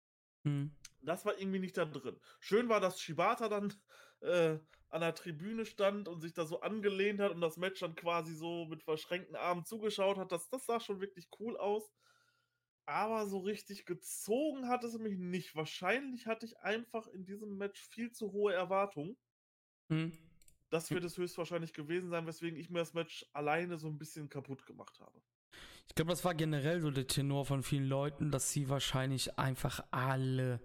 Mhm. Das war irgendwie nicht da drin. Schön war, dass Shibata dann [laughs] äh, an der Tribüne stand und sich da so angelehnt hat und das Match dann quasi so mit verschränkten Armen zugeschaut hat. Das, das sah schon wirklich cool aus. Aber so richtig gezogen hat es mich nicht. Wahrscheinlich hatte ich einfach in diesem Match viel zu hohe Erwartungen. Mhm. Das wird es höchstwahrscheinlich gewesen sein, weswegen ich mir das Match alleine so ein bisschen kaputt gemacht habe. Ich glaube, das war generell so der Tenor von vielen Leuten, dass sie wahrscheinlich einfach alle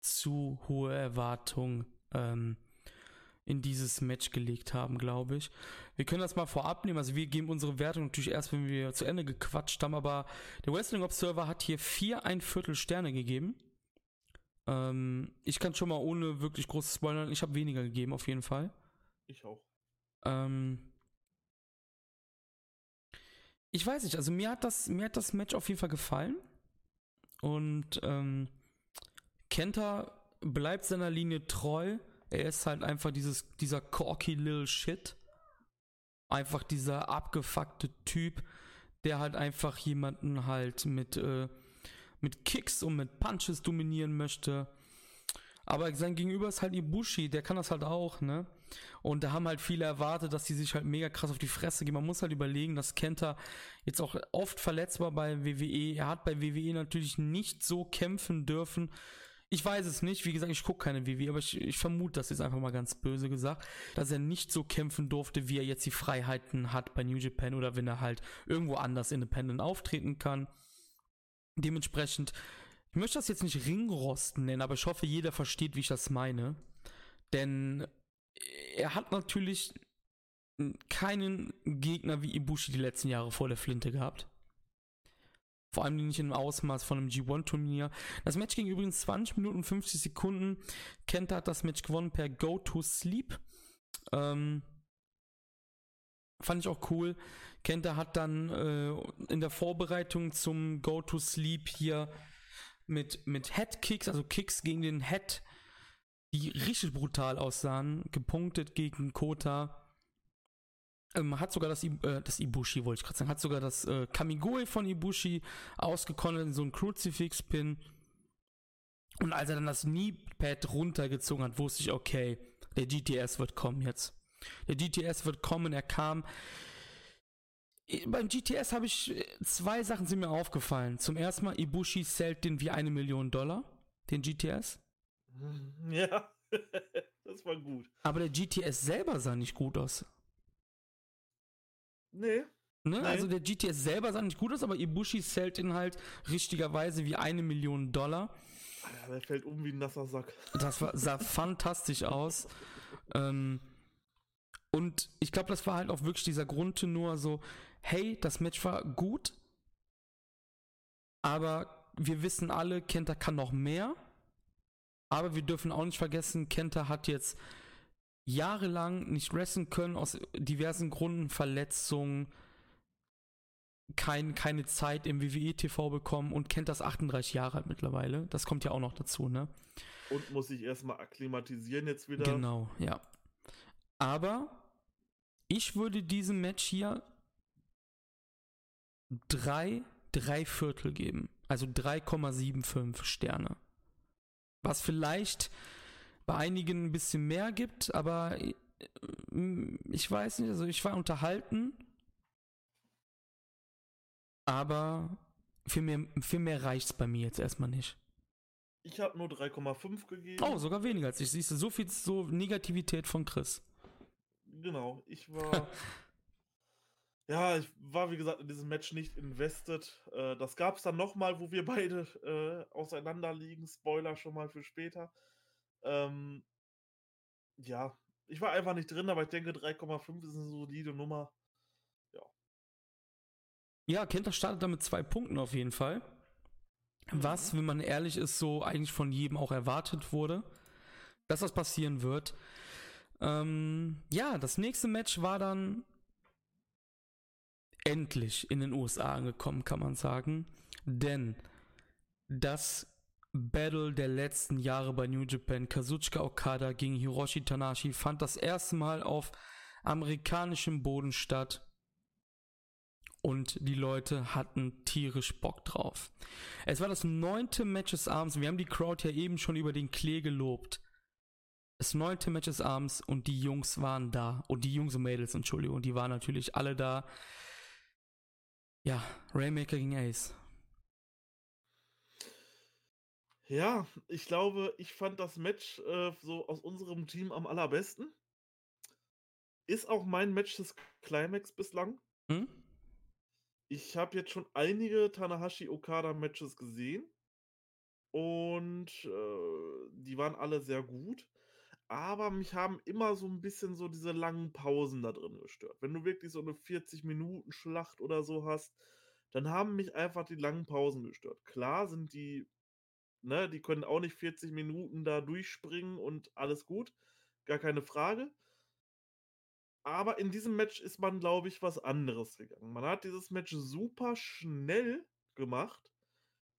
zu hohe Erwartungen ähm, in dieses Match gelegt haben, glaube ich. Wir können das mal vorab nehmen. Also wir geben unsere Wertung natürlich erst, wenn wir zu Ende gequatscht haben, aber der Wrestling Observer hat hier vier ein Viertel Sterne gegeben. Ähm, ich kann schon mal ohne wirklich großes Spoilern, ich habe weniger gegeben auf jeden Fall. Ich auch. Ähm, ich weiß nicht, also mir hat das, mir hat das Match auf jeden Fall gefallen. Und ähm, Kenta bleibt seiner Linie treu. Er ist halt einfach dieses, dieser corky little shit. Einfach dieser abgefuckte Typ, der halt einfach jemanden halt mit, äh, mit Kicks und mit Punches dominieren möchte. Aber sein Gegenüber ist halt Ibushi, der kann das halt auch, ne? Und da haben halt viele erwartet, dass die sich halt mega krass auf die Fresse gehen. Man muss halt überlegen, dass Kenta jetzt auch oft verletzt war bei WWE. Er hat bei WWE natürlich nicht so kämpfen dürfen, Ich weiß es nicht, wie gesagt, ich gucke keine WWE, aber ich, ich vermute das jetzt einfach mal ganz böse gesagt, dass er nicht so kämpfen durfte, wie er jetzt die Freiheiten hat bei New Japan oder wenn er halt irgendwo anders independent auftreten kann. Dementsprechend, ich möchte das jetzt nicht Ringrosten nennen, aber ich hoffe, jeder versteht, wie ich das meine. Denn er hat natürlich keinen Gegner wie Ibushi die letzten Jahre vor der Flinte gehabt. Vor allem nicht im Ausmaß von einem G1-Turnier. Das Match ging übrigens 20 Minuten und 50 Sekunden. Kenta hat das Match gewonnen per Go to Sleep. Ähm, fand ich auch cool. Kenta hat dann äh, in der Vorbereitung zum Go to Sleep hier mit, mit Head Kicks, also Kicks gegen den Head, die richtig brutal aussahen, gepunktet gegen Kota. Ähm, hat sogar das, äh, das Ibushi, wollte ich gerade sagen, hat sogar das äh, Kamigoe von Ibushi ausgekonnt in so einen Crucifix-Pin. Und als er dann das Kneepad runtergezogen hat, wusste ich, okay, der GTS wird kommen jetzt. Der GTS wird kommen, er kam. Beim GTS habe ich, äh, zwei Sachen sind mir aufgefallen. Zum ersten Mal, Ibushi zählt den wie eine Million Dollar, den GTS. [laughs] Ja, [laughs] das war gut. Aber der GTS selber sah nicht gut aus. Nee. Ne? Also der GTS selber sah nicht gut aus, aber Ibushi zählt ihn halt richtigerweise wie eine Million Dollar. Ja, der fällt um wie ein nasser Sack. [laughs] Das war, sah fantastisch aus. Ähm, und ich glaube, das war halt auch wirklich dieser Grundtenor so, hey, das Match war gut, aber wir wissen alle, Kenta kann noch mehr. Aber wir dürfen auch nicht vergessen, Kenta hat jetzt jahrelang nicht wrestlen können, aus diversen Gründen, Verletzungen, kein, keine Zeit im WWE-TV bekommen und kennt das 38 Jahre alt mittlerweile. Das kommt ja auch noch dazu, ne? Und muss sich erstmal akklimatisieren jetzt wieder. Genau, ja. Aber ich würde diesem Match hier drei, drei Viertel geben. Also 3,75 Sterne. Was vielleicht bei einigen ein bisschen mehr gibt, aber äh, ich weiß nicht, also ich war unterhalten, aber für mehr, für mehr reicht es bei mir jetzt erstmal nicht. Ich habe nur 3,5 gegeben. Oh, sogar weniger als ich. Siehst du, so viel so Negativität von Chris. Genau, ich war. [laughs] ja, ich war wie gesagt in diesem Match nicht invested. Äh, das gab es dann nochmal, wo wir beide äh, auseinander liegen. Spoiler schon mal für später. Ähm, ja, ich war einfach nicht drin, aber ich denke 3,5 ist eine solide Nummer. Ja. Ja, Kenter startet damit zwei Punkten auf jeden Fall. Was, mhm. wenn man ehrlich ist, so eigentlich von jedem auch erwartet wurde, dass das passieren wird. Ähm, ja, das nächste Match war dann endlich in den USA angekommen, kann man sagen. Denn das Battle der letzten Jahre bei New Japan, Kazuchika Okada gegen Hiroshi Tanashi, fand das erste Mal auf amerikanischem Boden statt. Und die Leute hatten tierisch Bock drauf. Es war das neunte Match des Abends. Wir haben die Crowd ja eben schon über den Klee gelobt. Das neunte Match des Abends und die Jungs waren da. Und die Jungs und Mädels, Entschuldigung, die waren natürlich alle da. Ja, Rainmaker gegen Ace. Ja, ich glaube, ich fand das Match äh, so aus unserem Team am allerbesten. Ist auch mein Match des Climax bislang. Hm? Ich habe jetzt schon einige Tanahashi Okada Matches gesehen und äh, die waren alle sehr gut. Aber mich haben immer so ein bisschen so diese langen Pausen da drin gestört. Wenn du wirklich so eine 40-Minuten-Schlacht oder so hast, dann haben mich einfach die langen Pausen gestört. Klar sind die Ne, die können auch nicht 40 Minuten da durchspringen und alles gut. Gar keine Frage. Aber in diesem Match ist man, glaube ich, was anderes gegangen. Man hat dieses Match super schnell gemacht.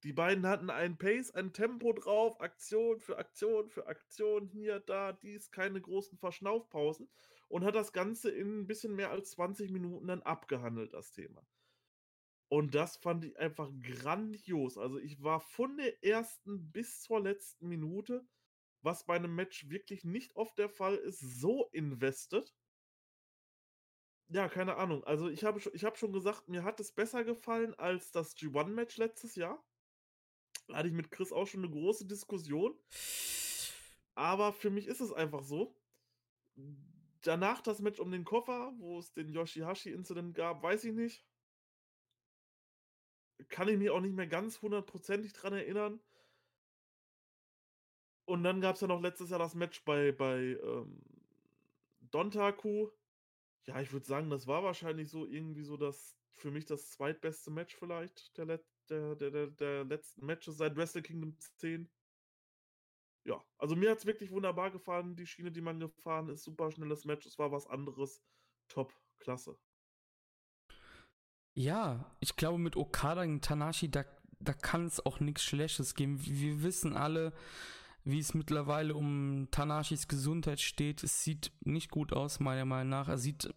Die beiden hatten einen Pace, ein Tempo drauf, Aktion für Aktion für Aktion, hier, da, dies, keine großen Verschnaufpausen und hat das Ganze in ein bisschen mehr als 20 Minuten dann abgehandelt, das Thema. Und das fand ich einfach grandios. Also ich war von der ersten bis zur letzten Minute, was bei einem Match wirklich nicht oft der Fall ist, so invested. Ja, keine Ahnung. Also ich habe ich hab schon gesagt, mir hat es besser gefallen als das G1-Match letztes Jahr. Hatte ich mit Chris auch schon eine große Diskussion. Aber für mich ist es einfach so. Danach das Match um den Koffer, wo es den Yoshihashi-Incident gab, weiß ich nicht. Kann ich mich auch nicht mehr ganz hundertprozentig dran erinnern. Und dann gab es ja noch letztes Jahr das Match bei, bei ähm, Dontaku. Ja, ich würde sagen, das war wahrscheinlich so irgendwie so das für mich das zweitbeste Match vielleicht der, der, der, der, der letzten Matches seit Wrestle Kingdom 10. Ja, also mir hat es wirklich wunderbar gefallen. Die Schiene, die man gefahren ist, super schnelles Match. Es war was anderes. Top, klasse. Ja, ich glaube, mit Okada gegen Tanashi, da, da kann es auch nichts Schlechtes geben. Wir wissen alle, wie es mittlerweile um Tanashis Gesundheit steht. Es sieht nicht gut aus, meiner Meinung nach. Er sieht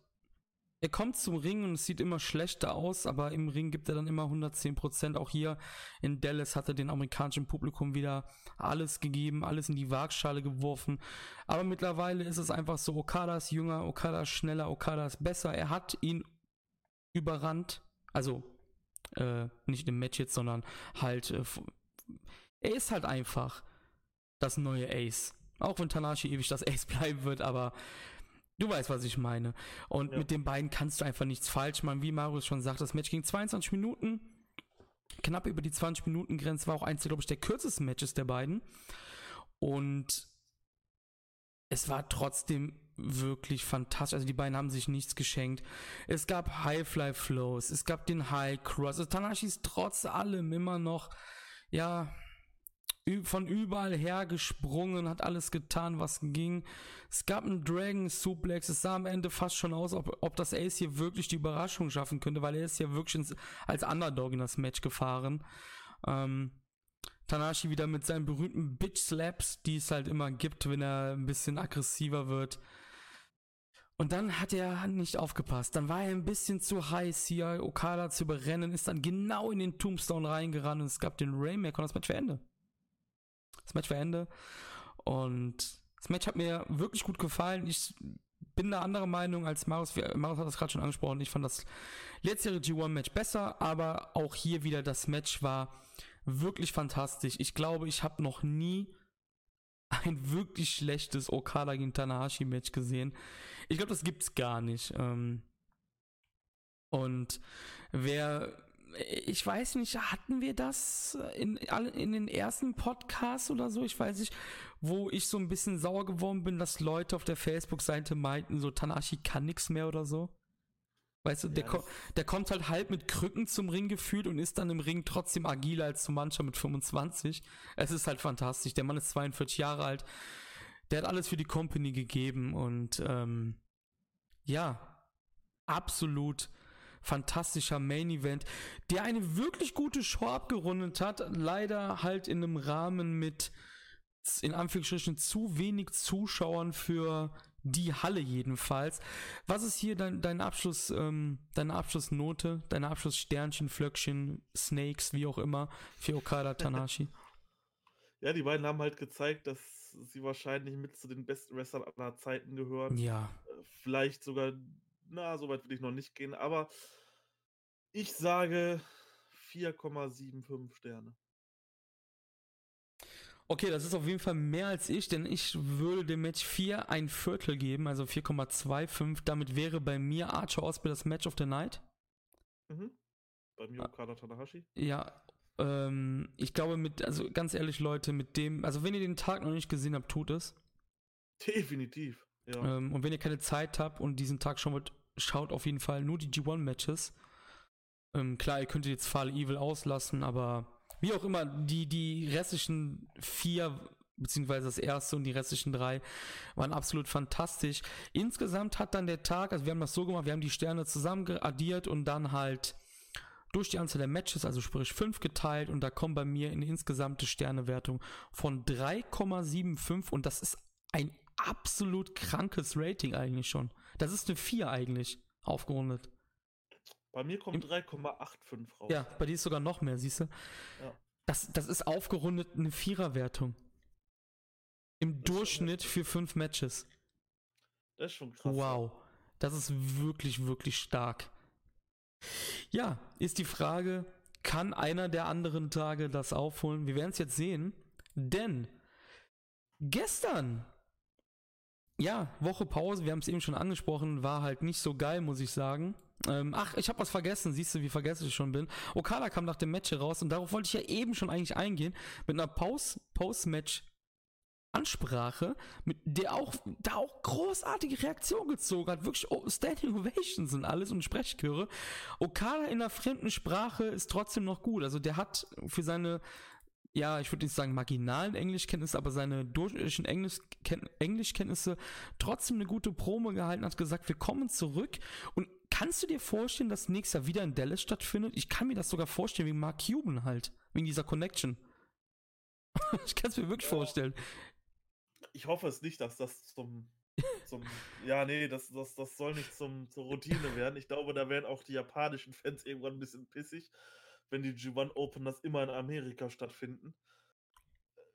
er kommt zum Ring und es sieht immer schlechter aus, aber im Ring gibt er dann immer 110 Prozent. Auch hier in Dallas hat er den amerikanischen Publikum wieder alles gegeben, alles in die Waagschale geworfen. Aber mittlerweile ist es einfach so, Okada ist jünger, Okada ist schneller, Okada ist besser. Er hat ihn überrannt. Also, äh, nicht im Match jetzt, sondern halt, äh, er ist halt einfach das neue Ace. Auch wenn Tanashi ewig das Ace [laughs] bleiben wird, aber Du weißt, was ich meine. Und ja. mit den beiden kannst du einfach nichts falsch machen. Wie Marius schon sagt, das Match ging 22 Minuten. Knapp über die 20 Minuten Grenze war auch eins, glaube ich, der kürzesten Matches der beiden. Und es war trotzdem wirklich fantastisch. Also die beiden haben sich nichts geschenkt. Es gab Highfly Flows, es gab den High Cross. Also Tanashi ist trotz allem immer noch, ja, von überall her gesprungen, hat alles getan, was ging. Es gab einen Dragon Suplex. Es sah am Ende fast schon aus, ob, ob das Ace hier wirklich die Überraschung schaffen könnte, weil er ist ja wirklich ins, als Underdog in das Match gefahren. Ähm, Tanashi wieder mit seinen berühmten Bitch Slaps, die es halt immer gibt, wenn er ein bisschen aggressiver wird. Und dann hat er nicht aufgepasst. Dann war er ein bisschen zu heiß hier, Okada zu überrennen, ist dann genau in den Tombstone reingerannt und es gab den Rainmaker und das Match für Ende. Das Match war Ende. Und das Match hat mir wirklich gut gefallen. Ich bin da anderer Meinung als Marius. Marius hat das gerade schon angesprochen. Ich fand das letztere G1-Match besser, aber auch hier wieder das Match war wirklich fantastisch. Ich glaube, ich habe noch nie ein wirklich schlechtes Okada gegen Tanahashi Match gesehen. Ich glaube, das gibt's gar nicht. Ähm, und wer ich weiß nicht, hatten wir das in, in den ersten Podcasts oder so? Ich weiß nicht, wo ich so ein bisschen sauer geworden bin, dass Leute auf der Facebook-Seite meinten, so Tanashi kann nichts mehr oder so. Weißt du, ja, der, ko der kommt halt halb mit Krücken zum Ring gefühlt und ist dann im Ring trotzdem agiler als so mancher mit 25. Es ist halt fantastisch. Der Mann ist 42 Jahre alt. Der hat alles für die Company gegeben und ähm, ja, absolut fantastischer Main Event, der eine wirklich gute Show abgerundet hat. Leider halt in einem Rahmen mit, in Anführungsstrichen, zu wenig Zuschauern für die Halle jedenfalls. Was ist hier dein, dein Abschluss, ähm, deine Abschlussnote, deine Abschlusssternchen, Flöckchen, Snakes, wie auch immer, für Okada Tanashi? [laughs] Ja, die beiden haben halt gezeigt, dass sie wahrscheinlich mit zu den besten Wrestlern aller Zeiten gehören. Ja. Äh, vielleicht sogar na, so weit will ich noch nicht gehen, aber ich sage 4,75 Sterne. Okay, das ist auf jeden Fall mehr als ich, denn ich würde dem Match 4 ein Viertel geben, also 4,25. Damit wäre bei mir Archer Osprey das Match of the Night. Mhm. Bei mir Okada Tanahashi. Ja, ähm, ich glaube mit, also ganz ehrlich Leute, mit dem, also wenn ihr den Tag noch nicht gesehen habt, tut es. Definitiv, ja. Ähm, und wenn ihr keine Zeit habt und diesen Tag schon wollt, schaut auf jeden Fall nur die G1-Matches. Ähm, klar, ihr könnt jetzt Fall Evil auslassen, aber wie auch immer, die, die restlichen vier, beziehungsweise das erste und die restlichen drei, waren absolut fantastisch. Insgesamt hat dann der Tag, also wir haben das so gemacht, wir haben die Sterne zusammen addiert und dann halt durch die Anzahl der Matches, also sprich fünf geteilt und da kommt bei mir eine insgesamte Sternewertung von 3,75 und das ist ein absolut krankes Rating eigentlich schon. Das ist eine 4 eigentlich, aufgerundet. Bei mir kommt 3,85 raus. Ja, bei dir ist sogar noch mehr, siehst du? Ja. Das, das ist aufgerundet eine Viererwertung. Im das Durchschnitt für fünf Matches. Das ist schon krass. Wow. Das ist wirklich, wirklich stark. Ja, ist die Frage, kann einer der anderen Tage das aufholen? Wir werden es jetzt sehen. Denn gestern, ja, Woche Pause, wir haben es eben schon angesprochen, war halt nicht so geil, muss ich sagen. Ähm, ach, ich habe was vergessen, siehst du, wie vergessen ich schon bin. Okada kam nach dem Match raus und darauf wollte ich ja eben schon eigentlich eingehen, mit einer Post-Match Ansprache, mit der auch, da auch großartige Reaktion gezogen hat, wirklich Standing Ovations und alles und Sprechchöre. Okada in einer fremden Sprache ist trotzdem noch gut. Also der hat für seine, ja, ich würde nicht sagen marginalen Englischkenntnisse, aber seine durchschnittlichen Englisch Englischkenntnisse trotzdem eine gute Promo gehalten, hat gesagt, wir kommen zurück und kannst du dir vorstellen, dass nächstes Jahr wieder in Dallas stattfindet? Ich kann mir das sogar vorstellen, wie Mark Cuban halt, wegen dieser Connection. [laughs] ich kann es mir wirklich ja. vorstellen ich hoffe es nicht, dass das zum, zum ja, nee, das, das, das soll nicht zum, zur Routine werden. Ich glaube, da werden auch die japanischen Fans irgendwann ein bisschen pissig, wenn die G1 Openers immer in Amerika stattfinden.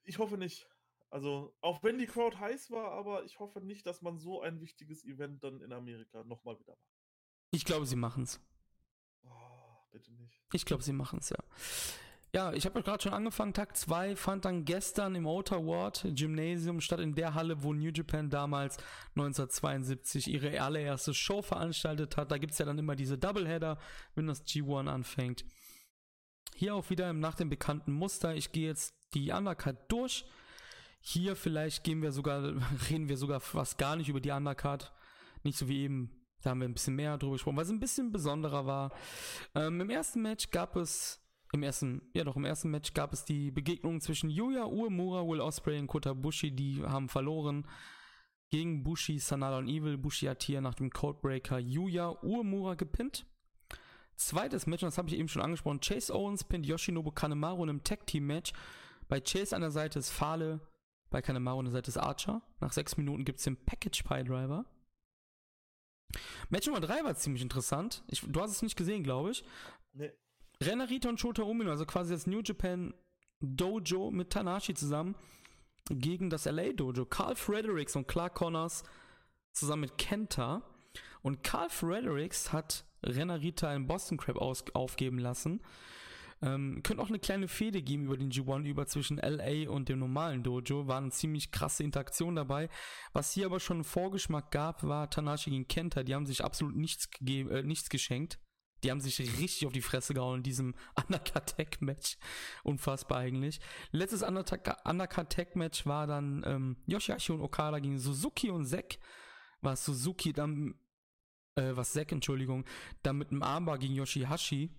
Ich hoffe nicht. Also, auch wenn die Crowd heiß war, aber ich hoffe nicht, dass man so ein wichtiges Event dann in Amerika nochmal wieder macht. Ich glaube, sie machen es. Oh, bitte nicht. Ich glaube, sie machen es, ja. Ja, ich habe ja gerade schon angefangen. Tag 2 fand dann gestern im Outer Ward Gymnasium statt, in der Halle, wo New Japan damals 1972 ihre allererste Show veranstaltet hat. Da gibt es ja dann immer diese Doubleheader, wenn das G1 anfängt. Hier auch wieder nach dem bekannten Muster. Ich gehe jetzt die Undercard durch. Hier vielleicht gehen wir sogar, [laughs] reden wir sogar fast gar nicht über die Undercard. Nicht so wie eben, da haben wir ein bisschen mehr drüber gesprochen, weil es ein bisschen besonderer war. Ähm, Im ersten Match gab es im ersten, ja doch, im ersten Match gab es die Begegnung zwischen Yuya Uemura, Will Osprey und Kota Bushi, die haben verloren gegen Bushi, Sanada und Evil. Bushi hat hier nach dem Codebreaker Yuya Uemura gepinnt. Zweites Match, und das habe ich eben schon angesprochen, Chase Owens pinnt Yoshinobu Kanemaru in einem Tag-Team-Match. Bei Chase an der Seite ist Fale, bei Kanemaru an der Seite ist Archer. Nach sechs Minuten gibt es den Package Pie Driver. Match Nummer 3 war ziemlich interessant. Ich, du hast es nicht gesehen, glaube ich. Nee. Renarita und Shota Umino, also quasi das New Japan Dojo mit Tanashi zusammen gegen das LA Dojo. Carl Fredericks und Clark Connors zusammen mit Kenta. Und Carl Fredericks hat Renarita einen Boston Crab aus aufgeben lassen. Ähm, könnte auch eine kleine Fehde geben über den G1 über zwischen LA und dem normalen Dojo. War eine ziemlich krasse Interaktion dabei. Was hier aber schon einen Vorgeschmack gab, war Tanashi gegen Kenta. Die haben sich absolut nichts, äh, nichts geschenkt. Die haben sich richtig auf die Fresse gehauen in diesem [laughs] Undercut Tag Match. Unfassbar eigentlich. Letztes Undercut Tag Match war dann ähm, Yoshihashi und Okada gegen Suzuki und Zack. Was Suzuki dann, äh, was Zack, Entschuldigung, dann mit einem Armbar gegen Yoshihashi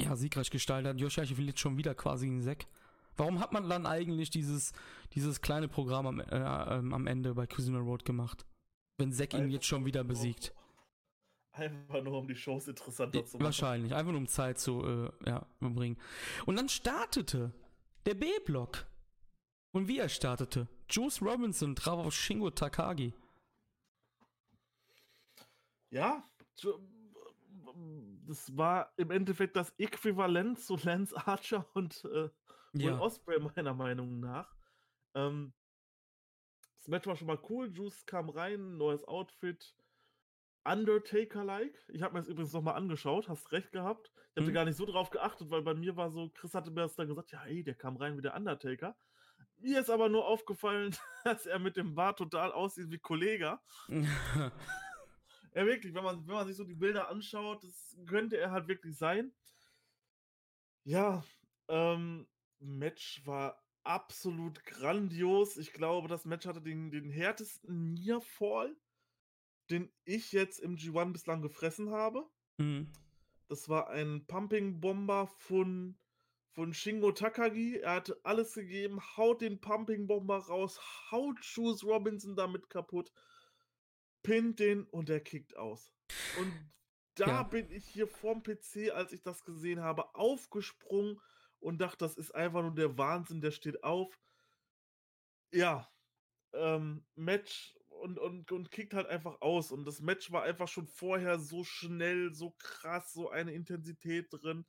ja, siegreich gestaltet hat. Yoshihashi verliert schon wieder quasi gegen Zack. Warum hat man dann eigentlich dieses, dieses kleine Programm am, äh, ähm, am Ende bei Cuisine Road gemacht? Wenn Zack ihn jetzt schon wieder besiegt. Einfach nur, um die Shows interessanter zu machen. Wahrscheinlich, einfach nur um Zeit zu äh, ja, bringen. Und dann startete der B-Block. Und wie er startete? Juice Robinson traf auf Shingo Takagi. Ja, das war im Endeffekt das Äquivalent zu Lance Archer und äh, ja. Osprey meiner Meinung nach. Ähm, das Match war schon mal cool. Juice kam rein, neues Outfit Undertaker-like. Ich habe mir das übrigens nochmal angeschaut, hast recht gehabt. Ich habe mhm. gar nicht so drauf geachtet, weil bei mir war so, Chris hatte mir das dann gesagt, ja, ey, der kam rein wie der Undertaker. Mir ist aber nur aufgefallen, [laughs] dass er mit dem Bart total aussieht wie Kollege. [laughs] ja, wirklich, wenn man, wenn man sich so die Bilder anschaut, das könnte er halt wirklich sein. Ja, ähm, Match war absolut grandios. Ich glaube, das Match hatte den, den härtesten Nearfall den ich jetzt im G1 bislang gefressen habe. Mhm. Das war ein Pumping Bomber von, von Shingo Takagi. Er hat alles gegeben, haut den Pumping Bomber raus, haut Shoes Robinson damit kaputt, pinnt den und er kickt aus. Und da ja. bin ich hier vorm PC, als ich das gesehen habe, aufgesprungen und dachte, das ist einfach nur der Wahnsinn, der steht auf. Ja, ähm, Match und, und, und kickt halt einfach aus. Und das Match war einfach schon vorher so schnell, so krass, so eine Intensität drin.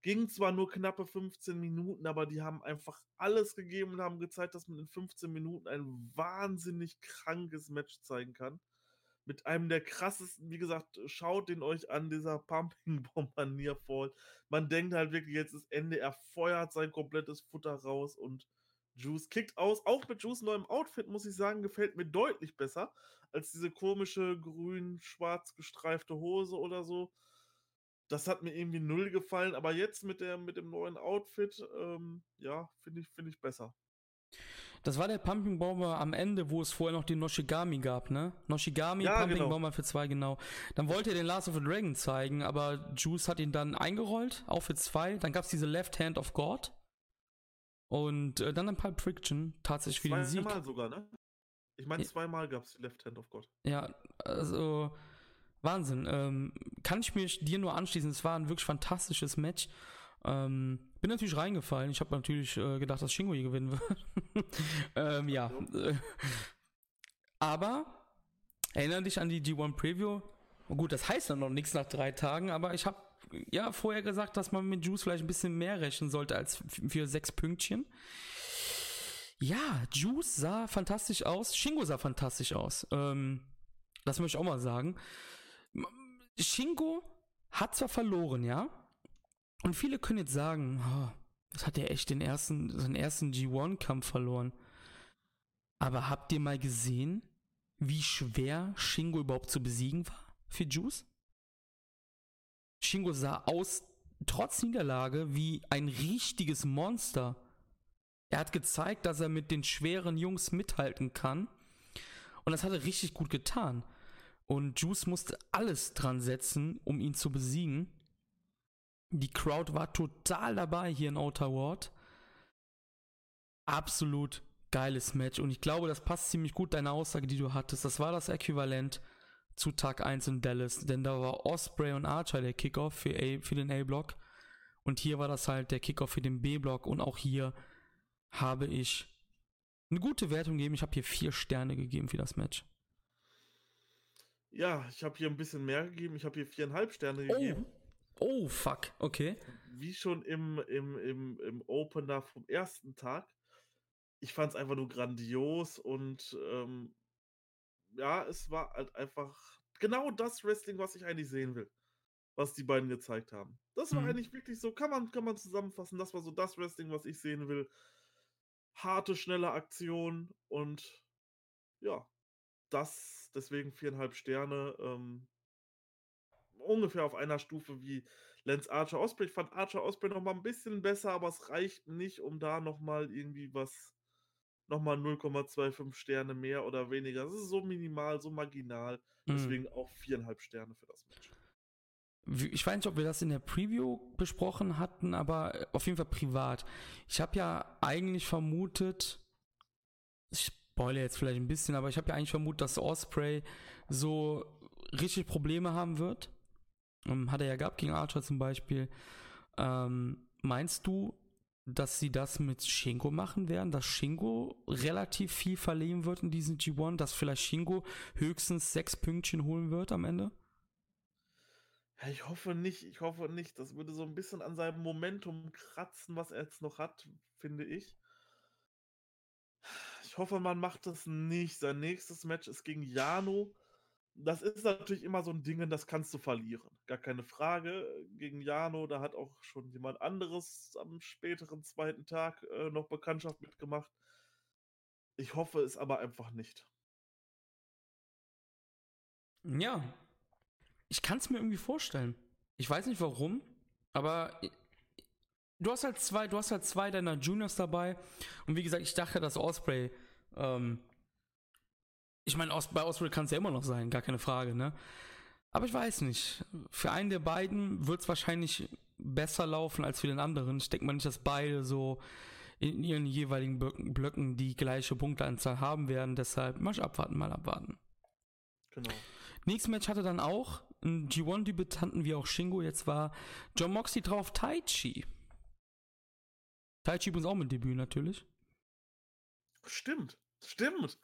Ging zwar nur knappe 15 Minuten, aber die haben einfach alles gegeben und haben gezeigt, dass man in 15 Minuten ein wahnsinnig krankes Match zeigen kann. Mit einem der krassesten, wie gesagt, schaut den euch an, dieser Pumping Bomber Nearfall. Man denkt halt wirklich, jetzt ist Ende, er feuert sein komplettes Futter raus und Juice kickt aus. Auch mit Juice neuem Outfit, muss ich sagen, gefällt mir deutlich besser als diese komische grün-schwarz gestreifte Hose oder so. Das hat mir irgendwie null gefallen, aber jetzt mit, der, mit dem neuen Outfit, ähm, ja, finde ich, find ich besser. Das war der Pumping Bomber am Ende, wo es vorher noch den Noshigami gab, ne? Noshigami, ja, Pumping genau. Bomber für zwei, genau. Dann wollte er den Last of the Dragon zeigen, aber Juice hat ihn dann eingerollt, auch für zwei. Dann gab es diese Left Hand of God. Und äh, dann ein Pulp Friction, tatsächlich für den Sieg. Zweimal sogar, ne? Ich meine, zweimal gab es die Left Hand of God. Ja, also Wahnsinn. Ähm, kann ich mich dir nur anschließen. Es war ein wirklich fantastisches Match. Ähm, bin natürlich reingefallen. Ich habe natürlich äh, gedacht, dass Shingo hier gewinnen wird. [laughs] ähm, ja. aber erinnere dich an die G1 Preview. Gut, das heißt dann noch nichts nach drei Tagen, aber ich habe ja vorher gesagt, dass man mit Juice vielleicht ein bisschen mehr rechnen sollte als für sechs Pünktchen. Ja, Juice sah fantastisch aus. Shingo sah fantastisch aus. Ähm, das möchte ich auch mal sagen. Shingo hat zwar verloren, ja, und viele können jetzt sagen, oh, das hat er echt den ersten, seinen ersten G1-Kampf verloren. Aber habt ihr mal gesehen, wie schwer Shingo überhaupt zu besiegen war für Juice? Shingo sah aus, trotz Niederlage, wie ein richtiges Monster. Er hat gezeigt, dass er mit den schweren Jungs mithalten kann. Und das hat er richtig gut getan. Und Juice musste alles dran setzen, um ihn zu besiegen. Die Crowd war total dabei hier in Outer Ward. Absolut geiles Match. Und ich glaube, das passt ziemlich gut, deine Aussage, die du hattest. Das war das Äquivalent zu Tag 1 in Dallas. Denn da war Osprey und Archer der Kickoff für, A, für den A-Block. Und hier war das halt der Kickoff für den B-Block. Und auch hier habe ich eine gute Wertung gegeben. Ich habe hier vier Sterne gegeben für das Match. Ja, ich habe hier ein bisschen mehr gegeben. Ich habe hier viereinhalb Sterne oh. gegeben. Oh, fuck, okay. Wie schon im, im, im, im Opener vom ersten Tag. Ich fand es einfach nur grandios und ähm, ja, es war halt einfach genau das Wrestling, was ich eigentlich sehen will. Was die beiden gezeigt haben. Das war mhm. eigentlich wirklich so, kann man, kann man zusammenfassen. Das war so das Wrestling, was ich sehen will. Harte, schnelle Aktion und ja, das deswegen viereinhalb Sterne. Ähm, ungefähr auf einer Stufe wie Lance Archer Osprey. Ich fand Archer Osprey noch mal ein bisschen besser, aber es reicht nicht, um da noch mal irgendwie was noch mal 0,25 Sterne mehr oder weniger. Das ist so minimal, so marginal. Mhm. Deswegen auch viereinhalb Sterne für das Match. Ich weiß nicht, ob wir das in der Preview besprochen hatten, aber äh, auf jeden Fall privat. Ich habe ja eigentlich vermutet, ich spoilere jetzt vielleicht ein bisschen, aber ich habe ja eigentlich vermutet, dass Osprey so richtig Probleme haben wird. Ähm, hat er ja gehabt gegen Archer zum Beispiel. Ähm, meinst du, dass sie das mit Shingo machen werden, dass Shingo relativ viel verlieren wird in diesem G1, dass vielleicht Shingo höchstens sechs Pünktchen holen wird am Ende? Ja, ich hoffe nicht, ich hoffe nicht. Das würde so ein bisschen an seinem Momentum kratzen, was er jetzt noch hat, finde ich. Ich hoffe, man macht das nicht. Sein nächstes Match ist gegen Jano das ist natürlich immer so ein Ding, das kannst du verlieren. Gar keine Frage. Gegen Jano, da hat auch schon jemand anderes am späteren zweiten Tag äh, noch Bekanntschaft mitgemacht. Ich hoffe es aber einfach nicht. Ja, ich kann es mir irgendwie vorstellen. Ich weiß nicht warum, aber du hast halt zwei, du hast halt zwei deiner Juniors dabei und wie gesagt, ich dachte, dass Osprey ähm, ich meine, bei Osprey kann es ja immer noch sein, gar keine Frage, ne? Aber ich weiß nicht. Für einen der beiden wird es wahrscheinlich besser laufen als für den anderen. Ich denke mal nicht, dass beide so in ihren jeweiligen Blöcken die gleiche Punkteanzahl haben werden. Deshalb mal abwarten, mal abwarten. Genau. Nächstes Match hatte dann auch einen G1-Debütanten wie auch Shingo. Jetzt war John Moxley drauf Tai Chi. Tai Chi übrigens auch mit Debüt natürlich. Stimmt, stimmt.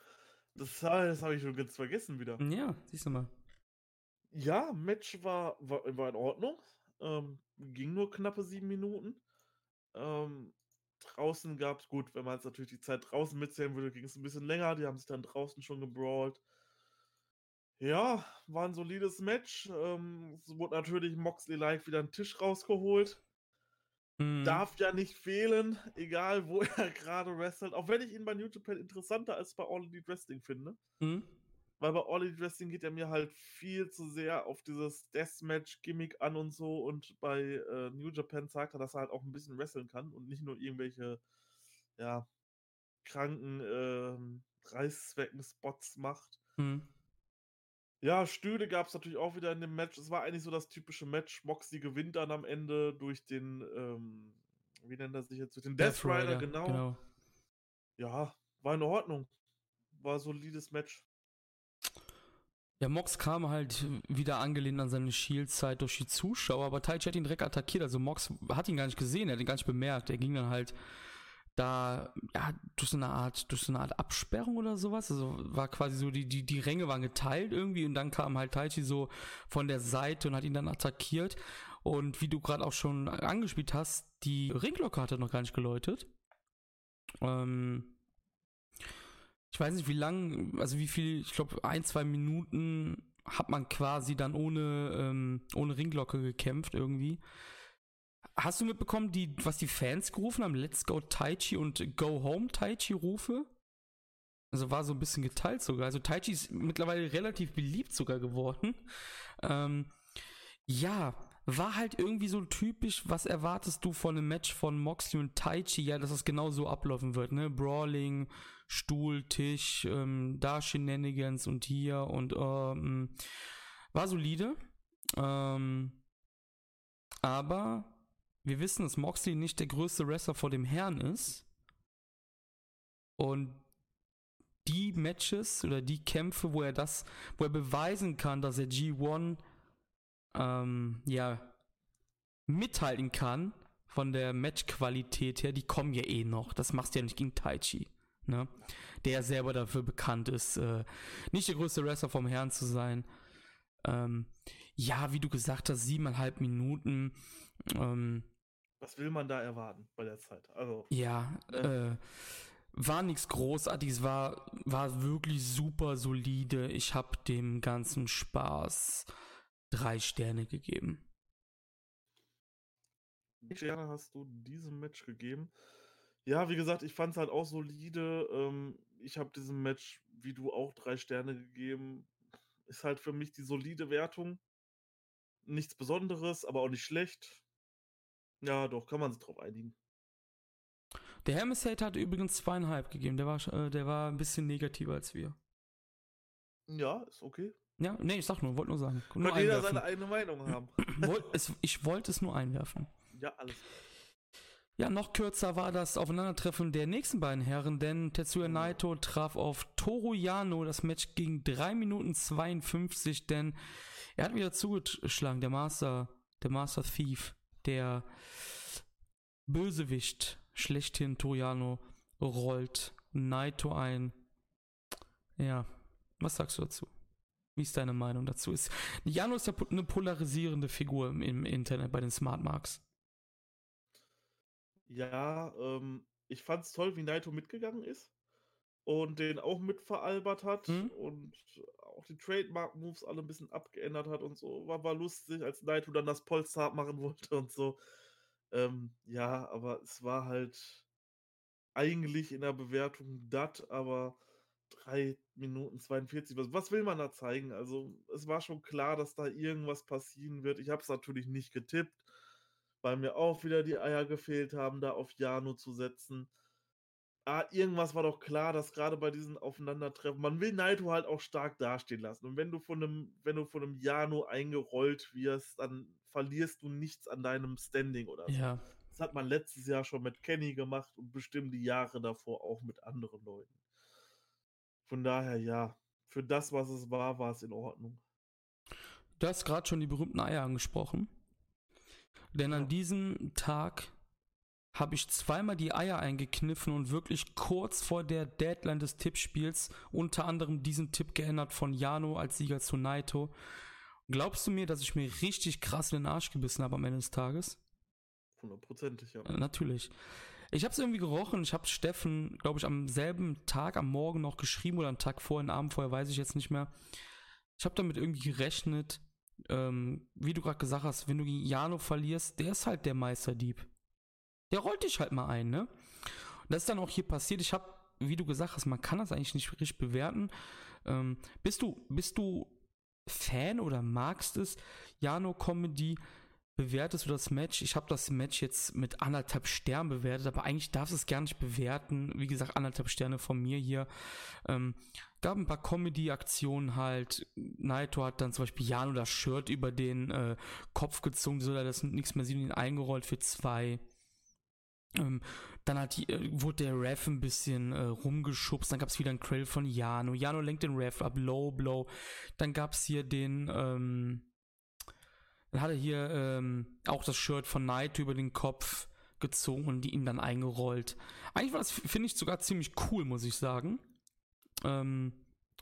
Das, das habe ich schon ganz vergessen wieder. Ja, siehst du mal. Ja, Match war, war, war in Ordnung. Ähm, ging nur knappe sieben Minuten. Ähm, draußen gab es, gut, wenn man jetzt natürlich die Zeit draußen mitzählen würde, ging es ein bisschen länger. Die haben sich dann draußen schon gebrawlt. Ja, war ein solides Match. Ähm, es wurde natürlich Moxley live wieder einen Tisch rausgeholt. Mhm. Darf ja nicht fehlen, egal wo [laughs] er gerade wrestelt. Auch wenn ich ihn bei New Japan interessanter als bei All Elite Wrestling finde. Mhm. Weil bei All Elite Wrestling geht er mir halt viel zu sehr auf dieses Deathmatch-Gimmick an und so. Und bei äh, New Japan zeigt er, dass er halt auch ein bisschen wresteln kann und nicht nur irgendwelche, ja, kranken äh, Reißzwecken-Spots macht. Mhm. Ja, Stühle gab es natürlich auch wieder in dem Match. Es war eigentlich so das typische Match. Moxley gewinnt dann am Ende durch den, ähm, wie nennt er sich jetzt, durch den Death, Death Rider, Rider genau. genau. Ja, war in Ordnung. War ein solides Match. Ja, Mox kam halt wieder angelehnt an seine Shield-Zeit durch die Zuschauer, aber Taichi hat ihn direkt attackiert. Also Mox hat ihn gar nicht gesehen, er hat ihn gar nicht bemerkt. Er ging dann halt da ja, durch so eine Art, durch so eine Art Absperrung oder sowas. Also war quasi so, die, die, die Ränge waren geteilt irgendwie und dann kam halt Taichi so von der Seite und hat ihn dann attackiert. Und wie du gerade auch schon angespielt hast, die Ringglocke hatte noch gar nicht geläutet. Ähm, ich weiß nicht, wie lang, also wie viel, ich glaube, ein, zwei Minuten hat man quasi dann ohne, ähm, ohne Ringglocke gekämpft irgendwie. Hast du mitbekommen, die, was die Fans gerufen haben? Let's go Taichi und Go Home Taichi Rufe? Also war so ein bisschen geteilt sogar. Also Taichi ist mittlerweile relativ beliebt sogar geworden. Ähm, ja, war halt irgendwie so typisch, was erwartest du von einem Match von Moxley und Taichi? Ja, dass das genau so ablaufen wird, ne? Brawling, Stuhl, Tisch, ähm, da Shenanigans und hier und ähm, war solide. Ähm, aber wir wissen, dass Moxley nicht der größte Wrestler vor dem Herrn ist. Und die Matches oder die Kämpfe, wo er das, wo er beweisen kann, dass er G1 ähm, ja mithalten kann von der Matchqualität her, die kommen ja eh noch. Das machst du ja nicht gegen Taichi, ne? Der selber dafür bekannt ist, äh, nicht der größte Wrestler vom Herrn zu sein. Ähm, ja, wie du gesagt hast, siebeneinhalb Minuten. Ähm, was will man da erwarten bei der Zeit? Also, ja, ne? äh, war nichts Großartiges, war, war wirklich super solide. Ich habe dem ganzen Spaß drei Sterne gegeben. Wie Sterne hast du diesem Match gegeben? Ja, wie gesagt, ich fand es halt auch solide. Ähm, ich habe diesem Match, wie du auch, drei Sterne gegeben. Ist halt für mich die solide Wertung. Nichts Besonderes, aber auch nicht schlecht. Ja, doch, kann man sich drauf einigen. Der Hermes-Hate hat übrigens zweieinhalb gegeben. Der war, äh, der war ein bisschen negativer als wir. Ja, ist okay. Ja, nee, ich sag nur, wollte nur sagen. Kann jeder seine eigene Meinung haben. [clears throat] Ich wollte es nur einwerfen. Ja, alles. Ja, noch kürzer war das Aufeinandertreffen der nächsten beiden Herren, denn Tetsuya oh. Naito traf auf Toru Yano. Das Match ging 3 Minuten 52, denn er hat wieder zugeschlagen, der Master, der Master Thief der Bösewicht schlechthin Toriano rollt Naito ein. Ja, was sagst du dazu? Wie ist deine Meinung dazu? Ist, Jano ist ja eine polarisierende Figur im, Internet bei den Smart Marks. Ja, ähm, ich fand's toll, wie Naito mitgegangen ist und den auch mitveralbert hat mhm. und auch die Trademark-Moves alle ein bisschen abgeändert hat und so. War, war lustig, als Naito dann das Polster machen wollte und so. Ähm, ja, aber es war halt eigentlich in der Bewertung dat, aber 3 Minuten 42, was, was will man da zeigen? Also es war schon klar, dass da irgendwas passieren wird. Ich habe es natürlich nicht getippt, weil mir auch wieder die Eier gefehlt haben, da auf Jano zu setzen ah, irgendwas war doch klar, dass gerade bei diesen Aufeinandertreffen, man will Naito halt auch stark dastehen lassen. Und wenn du von einem, wenn du von einem Jano eingerollt wirst, dann verlierst du nichts an deinem Standing oder so. Ja. Das hat man letztes Jahr schon mit Kenny gemacht und bestimmt die Jahre davor auch mit anderen Leuten. Von daher, ja, für das, was es war, war es in Ordnung. Du hast gerade schon die berühmten Eier angesprochen. Denn ja. an diesem Tag habe ich zweimal die Eier eingekniffen und wirklich kurz vor der Deadline des Tippspiels unter anderem diesen Tipp geändert von Jano als Sieger zu Naito. Glaubst du mir, dass ich mir richtig krass in den Arsch gebissen habe am Ende des Tages? Hundertprozentig, ja. Natürlich. Ich habe es irgendwie gerochen. Ich habe Steffen, glaube ich, am selben Tag, am Morgen noch geschrieben oder am Tag vorher, am Abend vorher, weiß ich jetzt nicht mehr. ich habe damit irgendwie gerechnet, ähm, wie du gerade gesagt hast, wenn du gegen Jano verlierst, der ist halt der Meisterdieb. Der rollt dich halt mal ein, ne? Und das ist dann auch hier passiert. Ich habe, wie du gesagt hast, man kann das eigentlich nicht richtig bewerten. Ähm, bist du, bist du Fan oder magst es, Jano Comedy? Bewertest du das Match? Ich habe das Match jetzt mit anderthalb Sternen bewertet, aber eigentlich darfst du es gar nicht bewerten. Wie gesagt, anderthalb Sterne von mir hier. Ähm, gab ein paar Comedy-Aktionen halt. Naito hat dann zum Beispiel Jano das Shirt über den äh, Kopf gezogen, so dass nichts mehr sieht, ihn eingerollt für zwei. Ähm, dann hat die, äh, wurde der Ref ein bisschen äh, rumgeschubst, dann gab es wieder einen Trail von Jano. Jano lenkt den Ref ab, Low Blow. Dann gab es hier den, ähm, dann hat er hier ähm, auch das Shirt von Naito über den Kopf gezogen und die ihm dann eingerollt. Eigentlich war das, finde ich, sogar ziemlich cool, muss ich sagen. Ähm,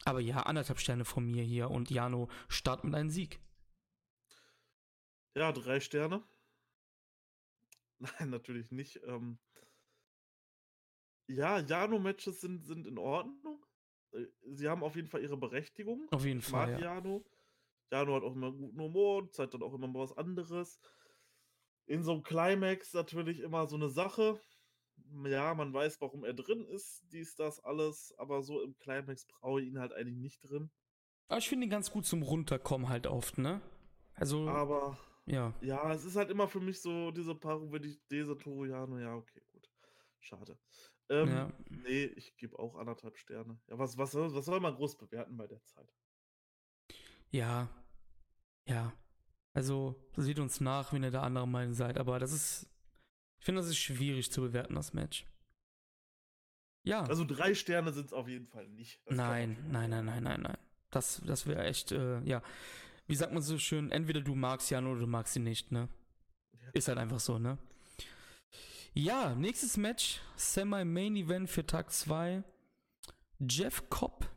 aber ja, anderthalb Sterne von mir hier und Jano startet mit einem Sieg. Ja, drei Sterne. Nein, natürlich nicht. Ähm ja, Jano-Matches sind, sind in Ordnung. Äh, sie haben auf jeden Fall ihre Berechtigung. Auf jeden ich Fall. Mag ja. Jano. Jano hat auch immer guten Humor und zeigt dann auch immer mal was anderes. In so einem Climax natürlich immer so eine Sache. Ja, man weiß, warum er drin ist, dies, das, alles, aber so im Climax brauche ich ihn halt eigentlich nicht drin. Aber ich finde ihn ganz gut zum Runterkommen halt oft, ne? Also. Aber. Ja. Ja, es ist halt immer für mich so diese Paarung, wenn ich diese Toriano, ja, okay, gut. Schade. Ähm, ja. Nee, ich gebe auch anderthalb Sterne. Ja, was, was, was soll man groß bewerten bei der Zeit? Ja. Ja. Also, sieht uns nach, wenn ihr der andere Meinung seid, aber das ist. Ich finde, das ist schwierig zu bewerten, das Match. Ja. Also drei Sterne sind es auf jeden Fall nicht. Das nein, nein, nein, nein, nein, nein. Das, das wäre echt, äh, ja. Wie sagt man so schön, entweder du magst Jan oder du magst ihn nicht, ne? Ja. Ist halt einfach so, ne? Ja, nächstes Match, Semi-Main Event für Tag 2. Jeff Cobb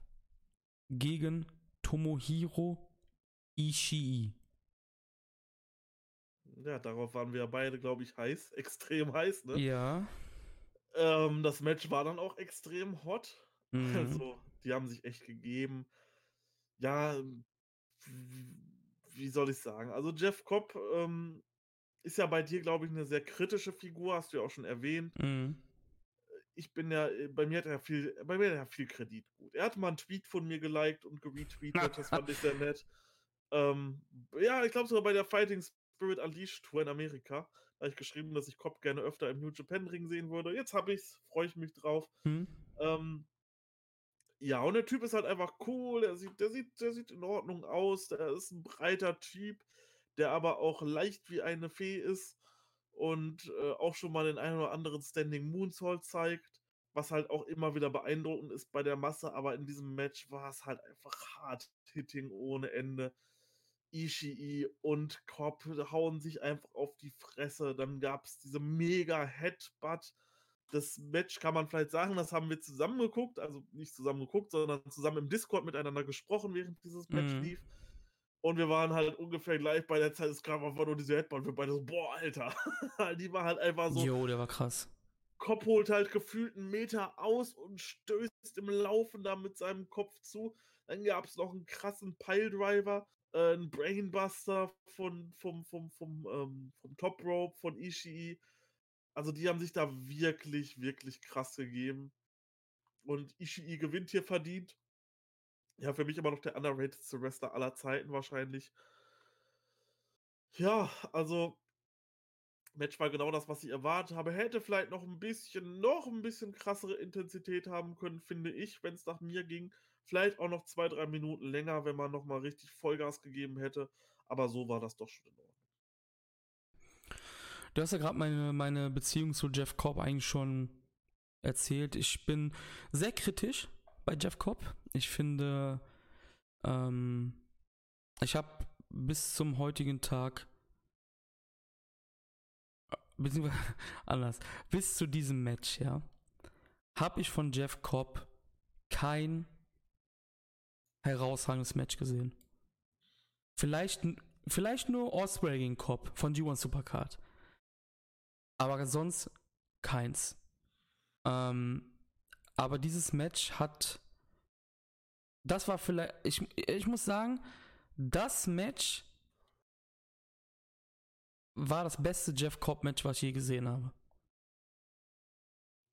gegen Tomohiro Ishii. Ja, darauf waren wir beide, glaube ich, heiß, [laughs] extrem heiß, ne? Ja. Ähm, das Match war dann auch extrem hot. Mhm. Also, die haben sich echt gegeben. Ja, wie soll ich sagen? Also, Jeff Cobb ähm, ist ja bei dir, glaube ich, eine sehr kritische Figur, hast du ja auch schon erwähnt. Mhm. Ich bin ja, äh, bei mir hat er viel, bei mir hat er viel Kredit gut. Er hat mal einen Tweet von mir geliked und [laughs] geretweetet, das fand ich sehr nett. Ähm, ja, ich glaube sogar bei der Fighting Spirit Unleashed Tour in Amerika. Da habe ich geschrieben, dass ich Cobb gerne öfter im New Japan Ring sehen würde. Jetzt habe ich's, freue ich mich drauf. Mhm. Ähm, ja, und der Typ ist halt einfach cool. Der sieht, der sieht, der sieht in Ordnung aus. Der ist ein breiter Typ, der aber auch leicht wie eine Fee ist und äh, auch schon mal den einen oder anderen Standing Moonsault zeigt, was halt auch immer wieder beeindruckend ist bei der Masse. Aber in diesem Match war es halt einfach hart Hitting ohne Ende. Ishii und Cobb hauen sich einfach auf die Fresse. Dann gab es diese mega Headbutt. Das Match kann man vielleicht sagen, das haben wir zusammen geguckt, also nicht zusammen geguckt, sondern zusammen im Discord miteinander gesprochen, während dieses Match mhm. lief. Und wir waren halt ungefähr gleich bei der Zeit, es kam einfach nur diese Headbutt. Wir beide so, boah, Alter. [laughs] die war halt einfach so. Jo, der war krass. Cobb holt halt gefühlt einen Meter aus und stößt im Laufen da mit seinem Kopf zu. Dann gab es noch einen krassen Piledriver äh, ein Brainbuster von, vom, vom, vom, ähm, vom Top Rope von Ishii. Also die haben sich da wirklich, wirklich krass gegeben. Und Ishii gewinnt hier verdient. Ja, für mich immer noch der underratedste Wrestler aller Zeiten wahrscheinlich. Ja, also Match war genau das, was ich erwartet habe. Hätte vielleicht noch ein bisschen, noch ein bisschen krassere Intensität haben können, finde ich, wenn es nach mir ging. Vielleicht auch noch zwei, drei Minuten länger, wenn man nochmal richtig Vollgas gegeben hätte. Aber so war das doch schon in Ordnung. Du hast ja gerade meine, meine Beziehung zu Jeff Cobb eigentlich schon erzählt. Ich bin sehr kritisch bei Jeff Cobb. Ich finde, ähm, ich habe bis zum heutigen Tag, beziehungsweise [laughs] anders, bis zu diesem Match, ja, habe ich von Jeff Cobb kein herausragendes Match gesehen. Vielleicht, vielleicht nur Osprey gegen Cobb von G1 Supercard. Aber sonst keins. Ähm, aber dieses Match hat das war vielleicht, ich, ich muss sagen, das Match war das beste Jeff Cobb-Match, was ich je gesehen habe.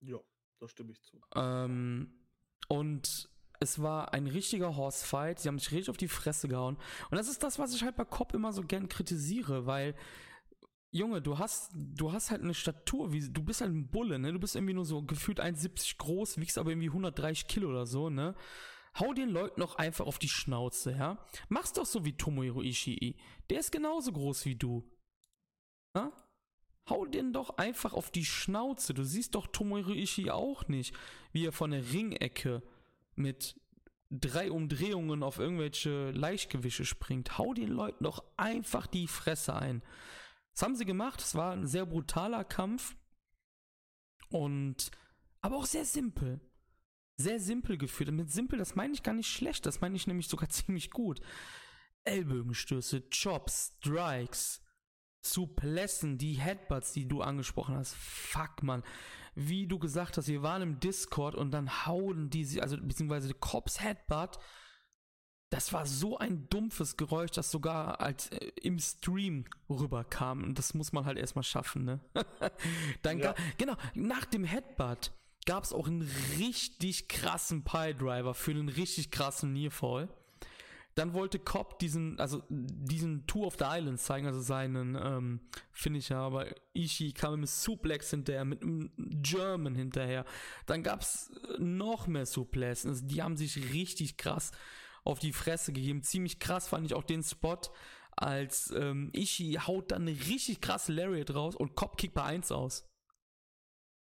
Ja, da stimme ich zu. Ähm, und es war ein richtiger Horse-Fight. Sie haben sich richtig auf die Fresse gehauen. Und das ist das, was ich halt bei Cobb immer so gern kritisiere, weil Junge, du hast, du hast halt eine Statur, wie, du bist halt ein Bulle, ne? Du bist irgendwie nur so gefühlt 1,70 groß, wiegst aber irgendwie 130 Kilo oder so, ne? Hau den Leuten noch einfach auf die Schnauze, ja? Mach's doch so wie Tomohiro Ishii. Der ist genauso groß wie du. Ja? Hau den doch einfach auf die Schnauze. Du siehst doch Tomohiro Ishii auch nicht, wie er von der Ringecke mit drei Umdrehungen auf irgendwelche Leichtgewische springt. Hau den Leuten doch einfach die Fresse ein. Das haben sie gemacht. Es war ein sehr brutaler Kampf. Und, aber auch sehr simpel. Sehr simpel geführt. Und mit simpel, das meine ich gar nicht schlecht. Das meine ich nämlich sogar [laughs] ziemlich gut. Ellbogenstöße, Chops, Strikes, Suplessen, die Headbutts, die du angesprochen hast. Fuck, man. Wie du gesagt hast, wir waren im Discord und dann hauen die, also beziehungsweise Cops Headbutt das war so ein dumpfes Geräusch, das sogar als äh, im Stream rüberkam. Und das muss man halt erstmal schaffen, ne? [laughs] Dann ja. genau, nach dem Headbutt gab es auch einen richtig krassen Pile-Driver für einen richtig krassen Nearfall. Dann wollte Cobb diesen, also diesen Two of the Islands zeigen, also seinen ähm, Finisher, aber Ishii kam mit Suplex hinterher, mit einem German hinterher. Dann gab es noch mehr Suplex. Also die haben sich richtig krass auf die Fresse gegeben. Ziemlich krass fand ich auch den Spot, als ähm, Ishi haut dann eine richtig krasse Lariat raus und Cop kickt bei 1 aus.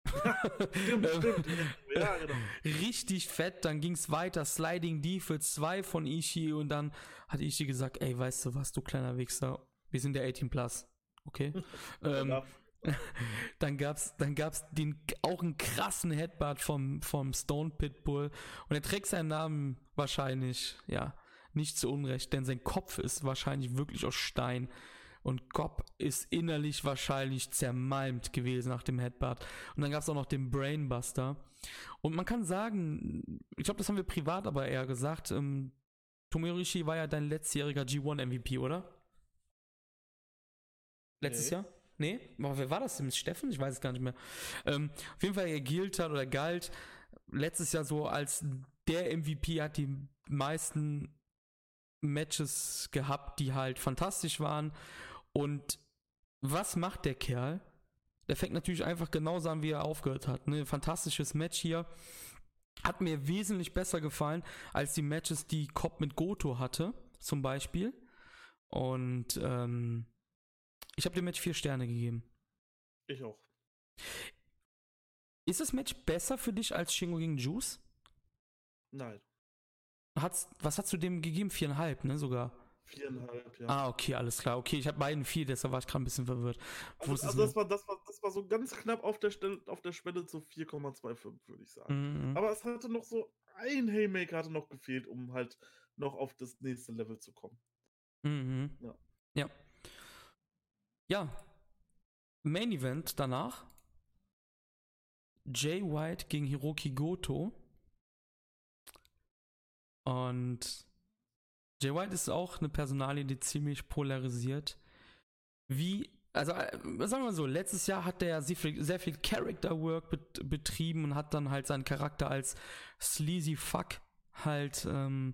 [laughs] stimmt, stimmt. [laughs] Ja, genau. Richtig fett, dann ging es weiter. Sliding D für 2 von Ishi und dann hat Ishi gesagt, ey, weißt du was, du kleiner Wichser, wir sind der 18 Plus. Okay. [laughs] ähm, [laughs] dann gab's, dann gab's den, auch einen krassen Headbutt vom, vom Stone Pitbull. Und er trägt seinen Namen wahrscheinlich, ja, nicht zu Unrecht, denn sein Kopf ist wahrscheinlich wirklich aus Stein. Und Cobb ist innerlich wahrscheinlich zermalmt gewesen nach dem Headbutt. Und dann gab es auch noch den Brainbuster. Und man kann sagen, ich glaube, das haben wir privat aber eher gesagt, ähm, Tomoyoshi war ja dein letztjähriger G1 MVP, oder? Letztes nee. Jahr? Nee? Aber wer war das denn? Steffen? Ich weiß es gar nicht mehr. Ähm, auf jeden Fall, er gilt hat oder galt letztes Jahr so als der MVP, hat die meisten Matches gehabt, die halt fantastisch waren. Und was macht der Kerl? Der fängt natürlich einfach genauso an, wie er aufgehört hat. Ne? Fantastisches Match hier. Hat mir wesentlich besser gefallen als die Matches, die Cobb mit Goto hatte, zum Beispiel. Und ähm, ich habe dem Match vier Sterne gegeben. Ich auch. Ist das Match besser für dich als Shingo gegen Juice? Nein. Hat's, was hast du dem gegeben? Viereinhalb, ne, sogar? Viereinhalb, ja. Ah, okay, alles klar. Okay, ich habe beiden vier, deshalb war ich gerade ein bisschen verwirrt. Also, also das, war, das, war, das war so ganz knapp auf der, Stelle, auf der Schwelle zu 4,25, würde ich sagen. Mhm. Aber es hatte noch so ein Haymaker hatte noch gefehlt, um halt noch auf das nächste Level zu kommen. Mhm. Ja. Ja. Ja, Main Event danach. Jay White gegen Hiroki Goto. Und Jay White ist auch eine Personalie, die ziemlich polarisiert. Wie, also äh, sagen wir mal so, letztes Jahr hat der sehr viel, sehr viel Character Work bet betrieben und hat dann halt seinen Charakter als sleazy Fuck halt ähm,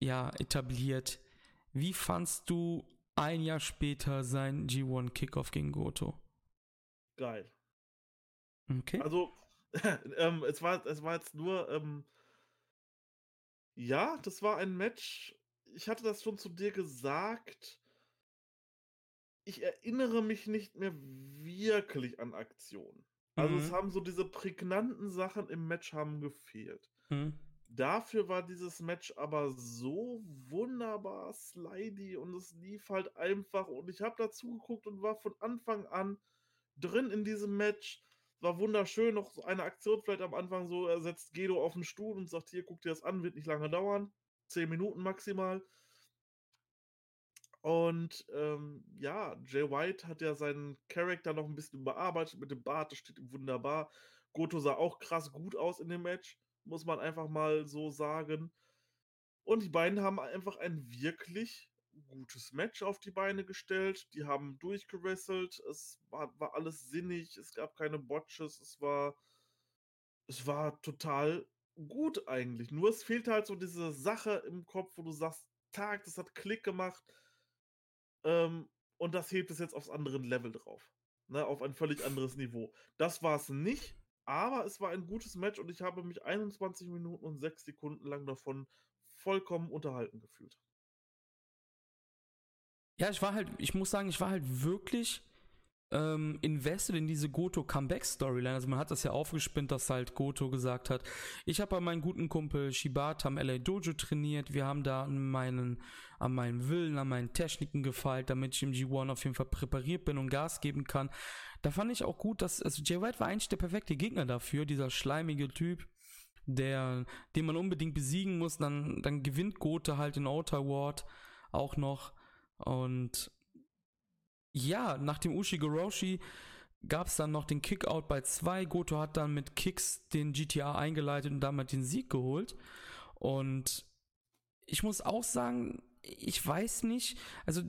ja etabliert. Wie fandst du ein Jahr später sein G1 Kickoff gegen Goto. Geil. Okay. Also, [laughs] ähm, es, war, es war jetzt nur, ähm, ja, das war ein Match. Ich hatte das schon zu dir gesagt. Ich erinnere mich nicht mehr wirklich an Aktionen. Also mhm. es haben so diese prägnanten Sachen im Match haben gefehlt. Mhm. Dafür war dieses Match aber so wunderbar slidey und es lief halt einfach und ich habe dazu geguckt und war von Anfang an drin in diesem Match. War wunderschön, noch so eine Aktion vielleicht am Anfang so, er setzt Gedo auf den Stuhl und sagt, hier, guck dir das an, wird nicht lange dauern. Zehn Minuten maximal. Und ähm, ja, Jay White hat ja seinen Charakter noch ein bisschen überarbeitet mit dem Bart, das steht ihm wunderbar. Goto sah auch krass gut aus in dem Match muss man einfach mal so sagen. Und die beiden haben einfach ein wirklich gutes Match auf die Beine gestellt. Die haben durchgewrestelt. Es war, war alles sinnig. Es gab keine Botches. Es war, es war total gut eigentlich. Nur es fehlt halt so diese Sache im Kopf, wo du sagst, Tag, das hat Klick gemacht. Ähm, und das hebt es jetzt aufs andere Level drauf. Ne, auf ein völlig anderes Niveau. Das war es nicht, aber es war ein gutes Match und ich habe mich 21 Minuten und 6 Sekunden lang davon vollkommen unterhalten gefühlt. Ja, ich war halt, ich muss sagen, ich war halt wirklich ähm, invested in diese Goto Comeback Storyline. Also man hat das ja aufgespinnt, dass halt Goto gesagt hat, ich habe bei meinem guten Kumpel Shibata am LA Dojo trainiert, wir haben da an meinen, an meinen Willen, an meinen Techniken gefeilt, damit ich im G1 auf jeden Fall präpariert bin und Gas geben kann. Da fand ich auch gut, dass, also Jay White war eigentlich der perfekte Gegner dafür, dieser schleimige Typ, der, den man unbedingt besiegen muss, dann, dann gewinnt Goto halt in Outer Ward auch noch und ja, nach dem Ushigoroshi gab es dann noch den Kickout bei 2. Goto hat dann mit Kicks den GTA eingeleitet und damit den Sieg geholt. Und ich muss auch sagen, ich weiß nicht, also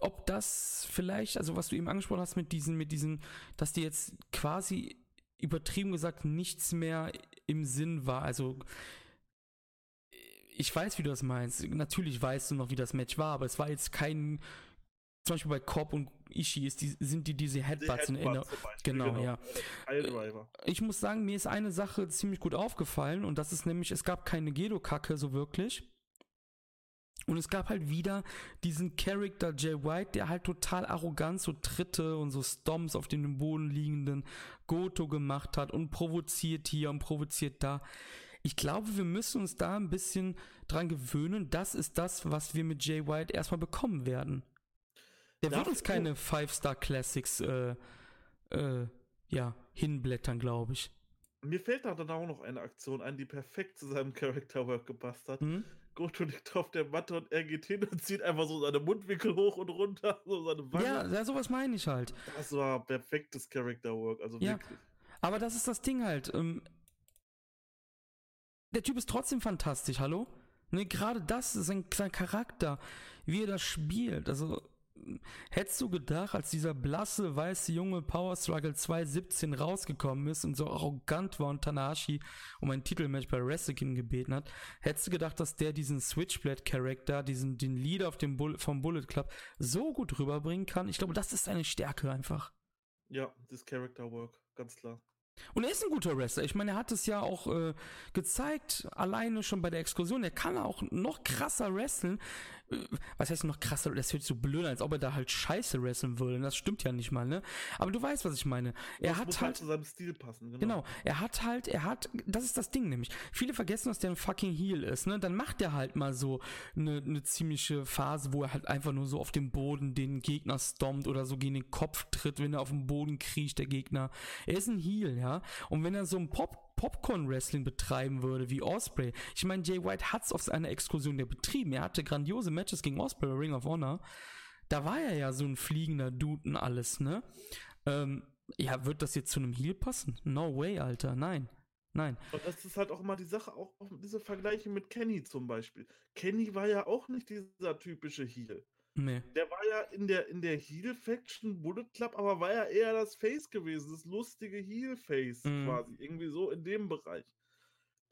ob das vielleicht, also was du eben angesprochen hast mit diesen, mit diesen, dass die jetzt quasi übertrieben gesagt nichts mehr im Sinn war. Also ich weiß, wie du das meinst. Natürlich weißt du noch, wie das Match war, aber es war jetzt kein zum Beispiel bei Cobb und Ishii ist die, sind die diese Headbutts die in der, genau, genau, ja. Ich muss sagen, mir ist eine Sache ziemlich gut aufgefallen und das ist nämlich, es gab keine Gedo-Kacke so wirklich. Und es gab halt wieder diesen Charakter Jay White, der halt total arrogant so Tritte und so Stomps auf dem Boden liegenden Goto gemacht hat und provoziert hier und provoziert da. Ich glaube, wir müssen uns da ein bisschen dran gewöhnen. Das ist das, was wir mit Jay White erstmal bekommen werden. Der Darf wird uns keine Five-Star-Classics äh, äh, ja, hinblättern, glaube ich. Mir fällt da dann auch noch eine Aktion ein, die perfekt zu seinem Character-Work gepasst hat. Mhm. Goto liegt auf der Matte und er geht hin und zieht einfach so seine Mundwinkel hoch und runter, [laughs] so seine Wange. Ja, ja sowas meine ich halt. Das war perfektes Character-Work, also ja. wirklich. Aber das ist das Ding halt. Ähm, der Typ ist trotzdem fantastisch, hallo? Ne, gerade das sein, sein Charakter, wie er das spielt. Also, hättest du gedacht, als dieser blasse, weiße Junge Power Struggle 2017 rausgekommen ist und so arrogant war und Tanahashi um ein Titelmatch bei Wrestling gebeten hat, hättest du gedacht, dass der diesen Switchblade-Charakter, diesen, den Leader auf dem Bull vom Bullet Club so gut rüberbringen kann? Ich glaube, das ist seine Stärke einfach. Ja, das Character Work, ganz klar. Und er ist ein guter Wrestler. Ich meine, er hat es ja auch äh, gezeigt, alleine schon bei der Exkursion. Er kann auch noch krasser wresteln was heißt noch krasser, das hört sich so blöd an, als ob er da halt scheiße wresteln würde. Das stimmt ja nicht mal, ne? Aber du weißt, was ich meine. Er das hat muss halt, halt zu seinem Stil passen, genau. Genau, er hat halt, er hat, das ist das Ding nämlich. Viele vergessen, dass der ein fucking Heel ist, ne? Dann macht er halt mal so eine, eine ziemliche Phase, wo er halt einfach nur so auf dem Boden den Gegner stompt oder so gegen den Kopf tritt, wenn er auf dem Boden kriecht, der Gegner. Er ist ein Heel, ja? Und wenn er so ein Pop Popcorn-Wrestling betreiben würde, wie Osprey. Ich meine, Jay White hat es auf seiner Exkursion ja betrieben. Er hatte grandiose Matches gegen Osprey Ring of Honor. Da war er ja so ein fliegender Dude und alles, ne? Ähm, ja, wird das jetzt zu einem Heal passen? No way, Alter, nein. Nein. Und das ist halt auch immer die Sache, auch diese Vergleiche mit Kenny zum Beispiel. Kenny war ja auch nicht dieser typische Heal. Nee. Der war ja in der, in der Heel-Faction Bullet Club, aber war ja eher das Face gewesen, das lustige Heel-Face mhm. quasi, irgendwie so in dem Bereich.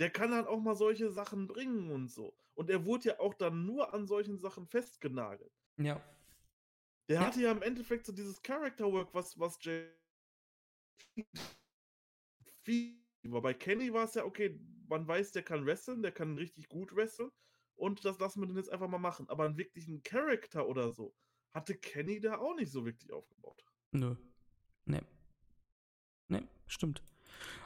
Der kann halt auch mal solche Sachen bringen und so. Und er wurde ja auch dann nur an solchen Sachen festgenagelt. Ja. Der ja. hatte ja im Endeffekt so dieses Character Work, was, was Jay. Aber bei Kenny war es ja, okay, man weiß, der kann wresteln, der kann richtig gut wresteln und das lassen wir dann jetzt einfach mal machen. Aber einen wirklichen Charakter oder so hatte Kenny da auch nicht so wirklich aufgebaut. Nö. Nee. Nee, stimmt.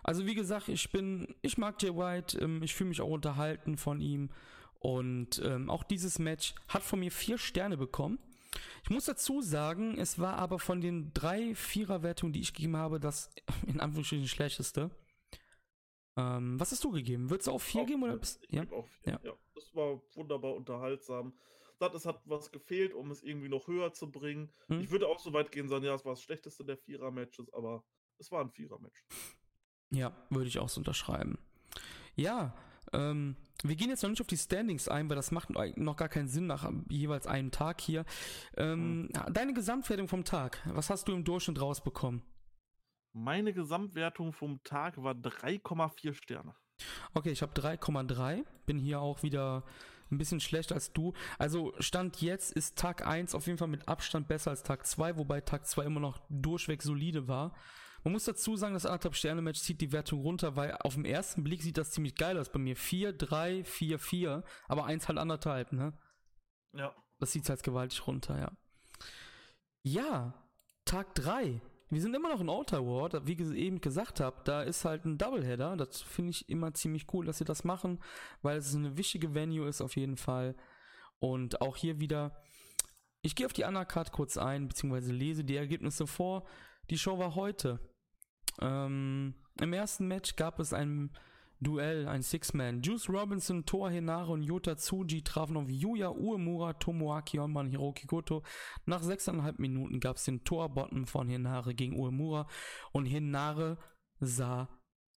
Also wie gesagt, ich bin, ich mag Jay White, ähm, ich fühle mich auch unterhalten von ihm und ähm, auch dieses Match hat von mir vier Sterne bekommen. Ich muss dazu sagen, es war aber von den drei Vierer-Wertungen, die ich gegeben habe, das [laughs] in Anführungsstrichen schlechteste. Ähm, was hast du gegeben? Würdest du auch vier geben? Oder bist, ja? Auch vier, ja. ja. Das war wunderbar unterhaltsam. Es hat was gefehlt, um es irgendwie noch höher zu bringen. Hm? Ich würde auch so weit gehen sagen, ja, es war das schlechteste der Vierer-Matches, aber es war ein Vierer-Match. Ja, würde ich auch so unterschreiben. Ja, Ähm, wir gehen jetzt noch nicht auf die Standings ein, weil das macht noch gar keinen Sinn nach jeweils einem Tag hier. Ähm, mhm. Deine Gesamtwertung vom Tag, was hast du im Durchschnitt rausbekommen? Meine Gesamtwertung vom Tag war 3,4 Sterne. Okay, ich habe 3,3. Bin hier auch wieder ein bisschen schlechter als du. Also Stand jetzt ist Tag 1 auf jeden Fall mit Abstand besser als Tag 2, wobei Tag 2 immer noch durchweg solide war. Man muss dazu sagen, das anderthalb Sterne Match zieht die Wertung runter, weil auf den ersten Blick sieht das ziemlich geil aus bei mir. 4, 3, 4, 4, aber eins halt anderthalb, ne? Ja. Das zieht halt gewaltig runter, ja. Ja, Tag 3. Wir sind immer noch in Altar Ward, wie ich eben gesagt habe, da ist halt ein Doubleheader. Das finde ich immer ziemlich cool, dass sie das machen, weil es eine wichtige Venue ist auf jeden Fall. Und auch hier wieder, ich gehe auf die Undercard kurz ein, beziehungsweise lese die Ergebnisse vor. Die Show war heute. Ähm, Im ersten Match gab es ein Duell, ein Six-Man. Juice Robinson, Toa Henare und Yota Tsuji trafen auf Yuya Uemura, Tomoaki Honman, Hiroki Goto. Nach sechseinhalb Minuten gab es den Tor-Bottom von Henare gegen Uemura und Henare sah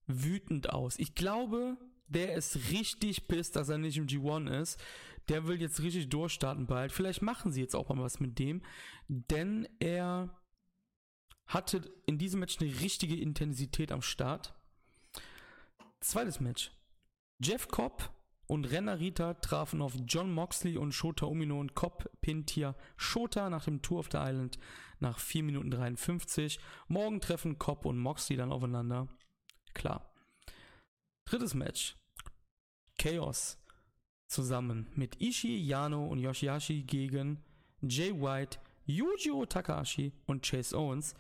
wütend aus. Ich glaube, der ist richtig pisst, dass er nicht im G1 ist. Der will jetzt richtig durchstarten bald. Vielleicht machen sie jetzt auch mal was mit dem, denn er hatte in diesem Match eine richtige Intensität am Start. Zweites Match. Jeff Cobb und Renner Rita trafen auf John Moxley und Shota Umino und Cobb pinnt hier Shota nach dem Tour of the Island nach 4 Minuten 53. Morgen treffen Cobb und Moxley dann aufeinander. Klar. Drittes Match. Chaos zusammen mit Ishii, Yano und Yoshihashi gegen Jay White, Yujiro Takahashi und Chase Owens.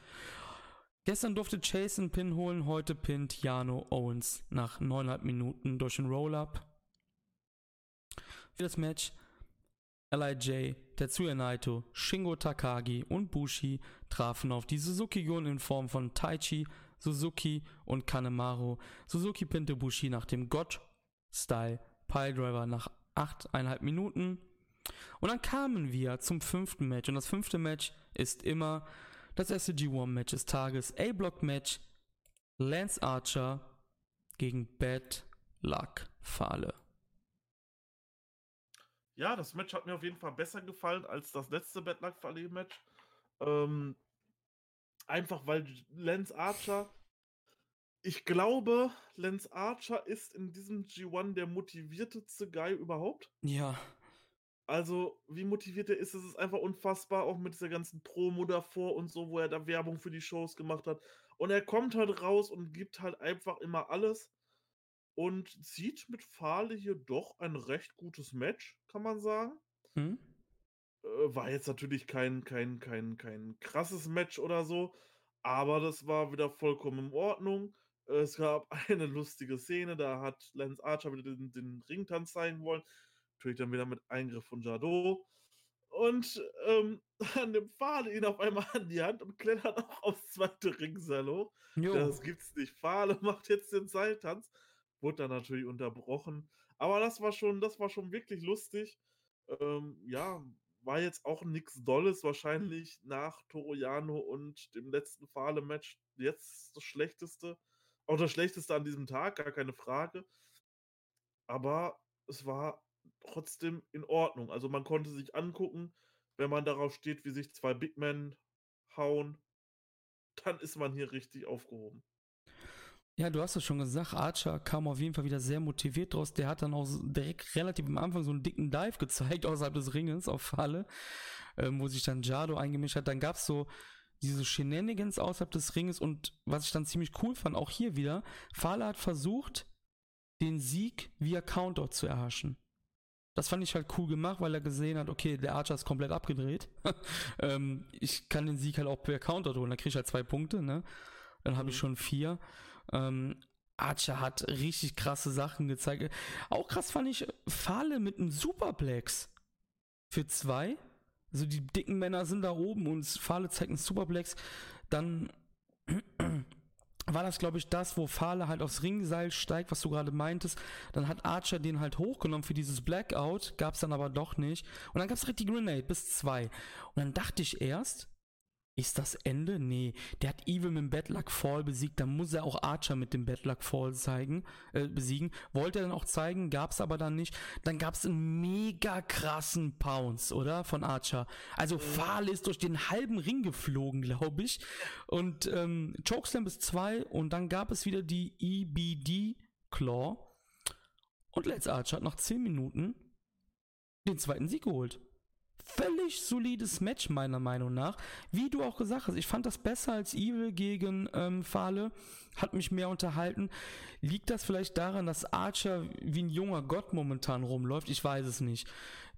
Gestern durfte Chase einen Pin holen, heute pinnt Jano Owens nach 9,5 Minuten durch den Roll-Up. Für das Match LIJ, Tetsuya Naito, Shingo Takagi und Bushi trafen auf die Suzuki-Gun in Form von Taichi, Suzuki und Kanemaru. Suzuki pinte Bushi nach dem God-Style Piledriver nach 8,5 Minuten. Und dann kamen wir zum fünften Match. Und das fünfte Match ist immer das erste G1-Match des Tages. A-Block-Match. Lance Archer gegen Bad Luck Fahle. Ja, das Match hat mir auf jeden Fall besser gefallen als das letzte Bad Luck Fahle Match. Ähm, einfach weil Lance Archer ich glaube, Lance Archer ist in diesem G1 der motivierteste Guy überhaupt. Ja. Also, wie motiviert er ist, das ist einfach unfassbar, auch mit dieser ganzen Promo davor und so, wo er da Werbung für die Shows gemacht hat. Und er kommt halt raus und gibt halt einfach immer alles und zieht mit Fahle hier doch ein recht gutes Match, kann man sagen. Hm? War jetzt natürlich kein, kein, kein, kein krasses Match oder so, aber das war wieder vollkommen in Ordnung. Es gab [laughs] eine lustige Szene, da hat Lance Archer wieder den, den Ringtanz zeigen wollen. Natürlich dann wieder mit Eingriff von Jadot. Und ähm, [laughs] dann nimmt Fahle ihn auf einmal an die Hand und klettert auch aufs zweite Ringsalon. Das gibt's nicht. Fahle [laughs] macht jetzt den Seiltanz. Wurde dann natürlich unterbrochen. Aber das war schon, das war schon wirklich lustig. Ähm, ja, war jetzt auch nichts Dolles. Wahrscheinlich nach Toroyano und dem letzten Fahle-Match jetzt das Schlechteste. Auch das Schlechteste an diesem Tag, gar keine Frage. Aber es war trotzdem in Ordnung. Also man konnte sich angucken, wenn man darauf steht, wie sich zwei Big Men hauen, dann ist man hier richtig aufgehoben. Ja, du hast es schon gesagt, Archer kam auf jeden Fall wieder sehr motiviert draus. Der hat dann auch direkt relativ am Anfang so einen dicken Dive gezeigt [laughs] außerhalb des Ringes auf Falle, ähm, wo sich dann Jado eingemischt hat. Dann gab es so diese Shenanigans außerhalb des Ringes und was ich dann ziemlich cool fand, auch hier wieder, Fahle hat versucht, den Sieg via Countout zu erhaschen. Das fand ich halt cool gemacht, weil er gesehen hat, okay, der Archer ist komplett abgedreht. [laughs] ähm, ich kann den Sieg halt auch per Countout holen, da kriege ich halt zwei Punkte, ne? Dann habe ich mhm. schon vier. Ähm, Archer hat richtig krasse Sachen gezeigt. Auch krass fand ich Fahle mit einem Superplex für zwei. Also die dicken Männer sind da oben und Fahle zeigt einen Superplex. Dann war das, glaube ich, das, wo Fahle halt aufs Ringseil steigt, was du gerade meintest. Dann hat Archer den halt hochgenommen für dieses Blackout, gab es dann aber doch nicht. Und dann gab es direkt die Grenade bis zwei. Und dann dachte ich erst, Ist das Ende? Nee. Der hat Evil mit dem Bedluck Fall besiegt. Dann muss er auch Archer mit dem Bedluck Fall zeigen, äh, besiegen. Wollte er dann auch zeigen, gab's aber dann nicht. Dann gab's einen mega krassen Pounce, oder? Von Archer. Also. Fall ist durch den halben Ring geflogen, glaube ich. Und ähm, Chokeslam bis zwei und dann gab es wieder die EBD Claw. Und Let's Archer hat nach 10 Minuten den zweiten Sieg geholt völlig solides Match, meiner Meinung nach. Wie du auch gesagt hast, ich fand das besser als Evil gegen ähm, Fahle. Hat mich mehr unterhalten. Liegt das vielleicht daran, dass Archer wie ein junger Gott momentan rumläuft? Ich weiß es nicht.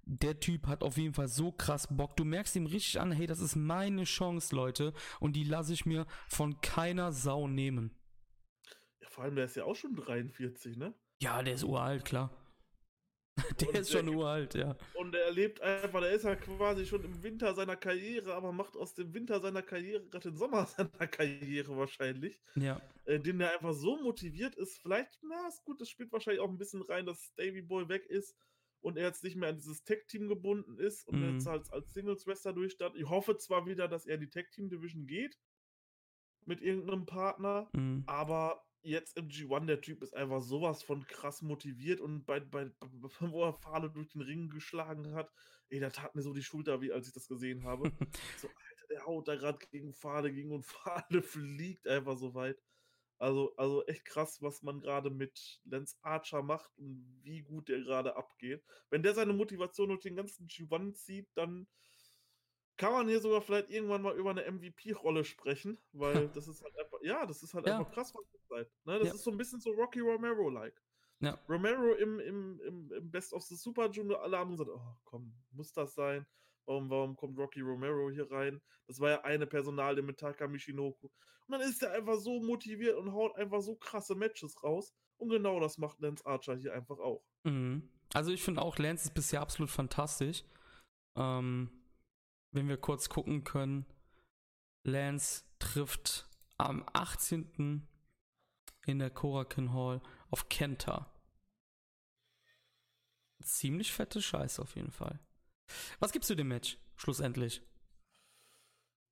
Der Typ hat auf jeden Fall so krass Bock. Du merkst ihm richtig an, hey, das ist meine Chance, Leute. Und die lasse ich mir von keiner Sau nehmen. Ja, vor allem, der ist ja auch schon 43, ne? Ja, der ist uralt, klar. [laughs] Der und ist schon der, uralt, ja. Und er lebt einfach, der ist ja quasi schon im Winter seiner Karriere, aber macht aus dem Winter seiner Karriere gerade den Sommer [laughs] seiner Karriere wahrscheinlich. Ja. Äh, den er einfach so motiviert ist. Vielleicht, na, ist gut, das spielt wahrscheinlich auch ein bisschen rein, dass Davy Boy weg ist und er jetzt nicht mehr an dieses Tech-Team gebunden ist und mhm. jetzt als, als Singles-Wrestler durchstartet. Ich hoffe zwar wieder, dass er in die Tech-Team-Division geht mit irgendeinem Partner, mhm. aber jetzt im G1, der Typ ist einfach sowas von krass motiviert und bei, bei, [laughs] wo er Fahle durch den Ring geschlagen hat, ey, da tat mir so die Schulter wie als ich das gesehen habe. [laughs] so, Alter, der haut da gerade gegen Fahle gegen und [laughs] Fahle fliegt einfach so weit. Also, also echt krass, was man gerade mit Lance Archer macht und wie gut der gerade abgeht. Wenn der seine Motivation durch den ganzen G1 zieht, dann kann man hier sogar vielleicht irgendwann mal über eine MVP-Rolle sprechen, weil das ist halt einfach, ja, das ist halt ja. einfach krass, was das seid. Ne? Das ja. ist so ein bisschen so Rocky Romero-like. Ja. Romero im, im, im, im, Best of the Super Junior, alle haben gesagt, oh komm, muss das sein? Warum, warum kommt Rocky Romero hier rein? Das war ja eine Personalie mit Taka Michinoku. Und dann ist er einfach so motiviert und haut einfach so krasse Matches raus. Und genau das macht Lance Archer hier einfach auch. Mhm. Also ich finde auch, Lance ist bisher absolut fantastisch. Ähm, wenn wir kurz gucken können, Lance trifft am 18. in der Korakin Hall auf Kenta. Ziemlich fette Scheiße auf jeden Fall. Was gibst du dem Match schlussendlich?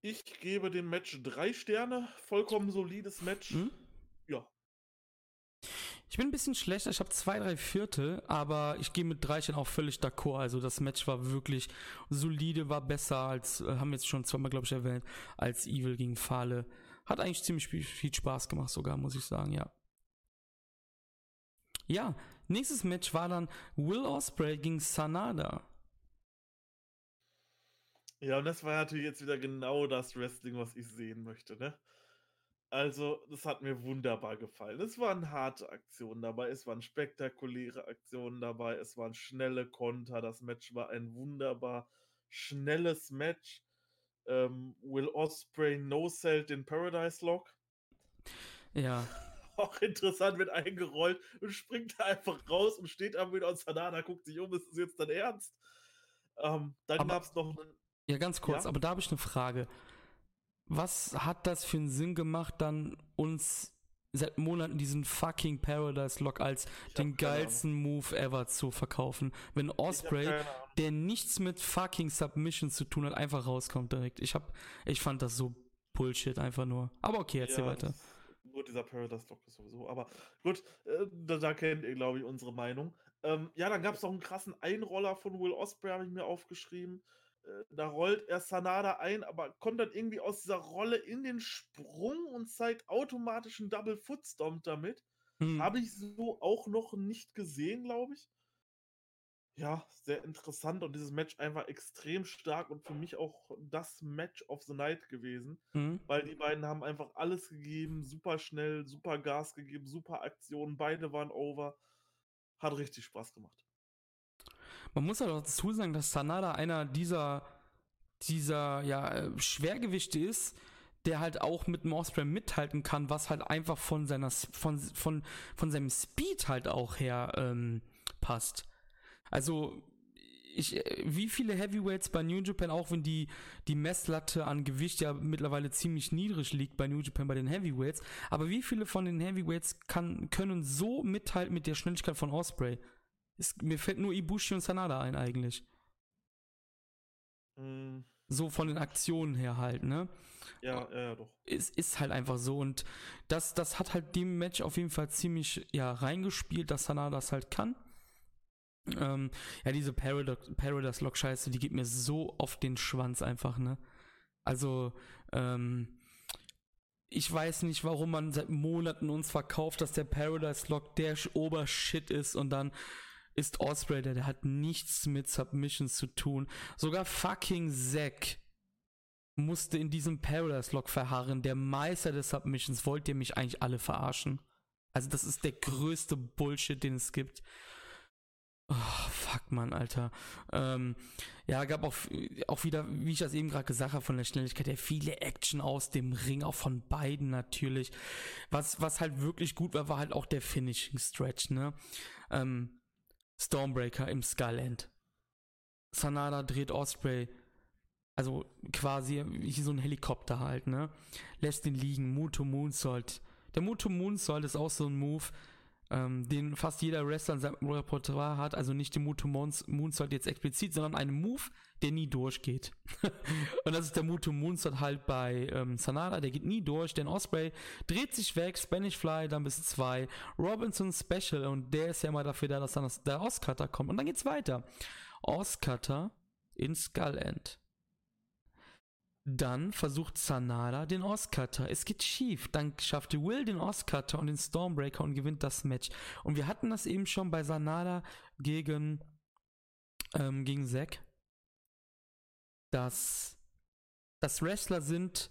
Ich gebe dem Match drei Sterne. Vollkommen solides Match. Hm? Ja. Ich bin ein bisschen schlechter, ich habe zwei, drei Viertel, aber ich gehe mit drei Sternen auch völlig d'accord. Also das Match war wirklich solide, war besser als, äh, haben wir jetzt schon zweimal, glaube ich, erwähnt, als Evil gegen Fahle. Hat eigentlich ziemlich viel Spaß gemacht sogar, muss ich sagen, ja. Ja, nächstes Match war dann Will Osprey gegen Sanada. Ja, und das war natürlich jetzt wieder genau das Wrestling, was ich sehen möchte, ne? Also, das hat mir wunderbar gefallen. Es waren harte Aktionen dabei, es waren spektakuläre Aktionen dabei, es waren schnelle Konter. Das Match war ein wunderbar schnelles Match. Ähm, Will Osprey no-sellt den Paradise Lock. Ja. [laughs] Auch interessant, wird eingerollt und springt da einfach raus und steht am wieder und Sanada guckt sich um, ist es jetzt dein Ernst? Ähm, dann gab es noch. Ja, ganz kurz, ja? aber da habe ich eine Frage was hat das für einen Sinn gemacht, dann uns seit Monaten diesen fucking Paradise Lock als den geilsten Move ever zu verkaufen. Wenn Osprey, der nichts mit fucking Submission zu tun hat, einfach rauskommt direkt. Ich hab, ich fand das so Bullshit einfach nur. Aber okay, erzähl ja, weiter. Gut, dieser Paradise Lock ist sowieso. Aber gut, äh, da, da, kennt ihr, glaube ich, unsere Meinung. Ähm, ja, dann gab es noch einen krassen Einroller von Will Osprey, habe ich mir aufgeschrieben. Äh, da rollt er Sanada ein, aber kommt dann irgendwie aus dieser Rolle in den Sprung und zeigt automatisch einen Double Foot Stomp damit. Hm. Habe ich so auch noch nicht gesehen, glaube ich. Ja, sehr interessant und dieses Match einfach extrem stark und für mich auch das Match of the Night gewesen, hm. weil die beiden haben einfach alles gegeben, super schnell, super Gas gegeben, super Aktionen, beide waren over. Hat richtig Spaß gemacht. Man muss aber dazu sagen, dass Sanada einer dieser, dieser ja, Schwergewichte ist, der halt auch mit dem Osprey mithalten kann, was halt einfach von seiner von, von, von seinem Speed halt auch her ähm, passt. Also ich, wie viele Heavyweights bei New Japan, auch wenn die, die Messlatte an Gewicht ja mittlerweile ziemlich niedrig liegt bei New Japan bei den Heavyweights, aber wie viele von den Heavyweights kann, können so mithalten mit der Schnelligkeit von Osprey? Es, mir fällt nur Ibushi und Sanada ein eigentlich. Mm, So von den Aktionen her halt, ne? Ja, ja, ja, doch. Es ist halt einfach so und das, das hat halt dem Match auf jeden Fall ziemlich, ja, reingespielt, dass Sanada das halt kann. Ähm, ja, diese Paradox-Lock-Scheiße, die geht mir so auf den Schwanz einfach, ne? Also, ähm, ich weiß nicht, warum man seit Monaten uns verkauft, dass der Paradise Lock der Obershit ist und dann ist Osprey der, hat nichts mit Submissions zu tun. Sogar fucking Zack musste in diesem Paradise Lock verharren. Der Meister des Submissions. Wollt ihr mich eigentlich alle verarschen? Also das ist der größte Bullshit, den es gibt. Oh, fuck, man, Alter. Ähm, ja, gab auch, auch wieder, wie ich das eben gerade gesagt habe, von der Schnelligkeit her, viele Action aus dem Ring, auch von beiden natürlich. Was, was halt wirklich gut war, war halt auch der Finishing Stretch, ne? Ähm, Stormbreaker im Skull End. Sanada dreht Osprey, also quasi wie so ein Helikopter halt, ne? Lässt ihn liegen, Muto Moonsault. Der Muto Moonsault ist auch so ein Move, ähm, den fast jeder Wrestler in seinem Repertoire hat, also nicht den Muto Moonsault jetzt explizit, sondern einen Move, der nie durchgeht. [laughs] und das ist der Muto Moonsault halt bei ähm, Sanada, der geht nie durch, denn Osprey dreht sich weg, Spanish Fly, dann bis zwei, Robinson Special und der ist ja immer dafür da, dass dann das, der Oscutter kommt und dann geht's weiter. Oscutter in Skull End. Dann versucht Sanada den Oscutter. Es geht schief. Dann schafft Will den Oscutter und den Stormbreaker und gewinnt das Match. Und wir hatten das eben schon bei Sanada gegen, ähm, gegen Zack, dass das Wrestler sind,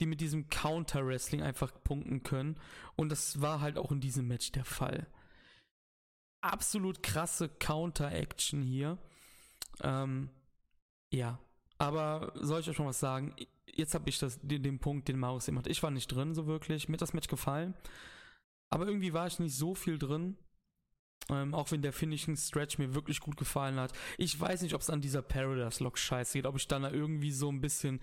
die mit diesem Counter-Wrestling einfach punkten können. Und das war halt auch in diesem Match der Fall. Absolut krasse Counter-Action hier. Ähm, ja, aber soll ich euch mal was sagen? Jetzt habe ich das, den, den, Punkt, den Marius eben hat. Ich war nicht drin, so wirklich. Mir hat das Match gefallen. Aber irgendwie war ich nicht so viel drin. Ähm, auch wenn der Finishing Stretch mir wirklich gut gefallen hat. Ich weiß nicht, ob es an dieser Paradise Lock Scheiße geht, ob ich dann da irgendwie so ein bisschen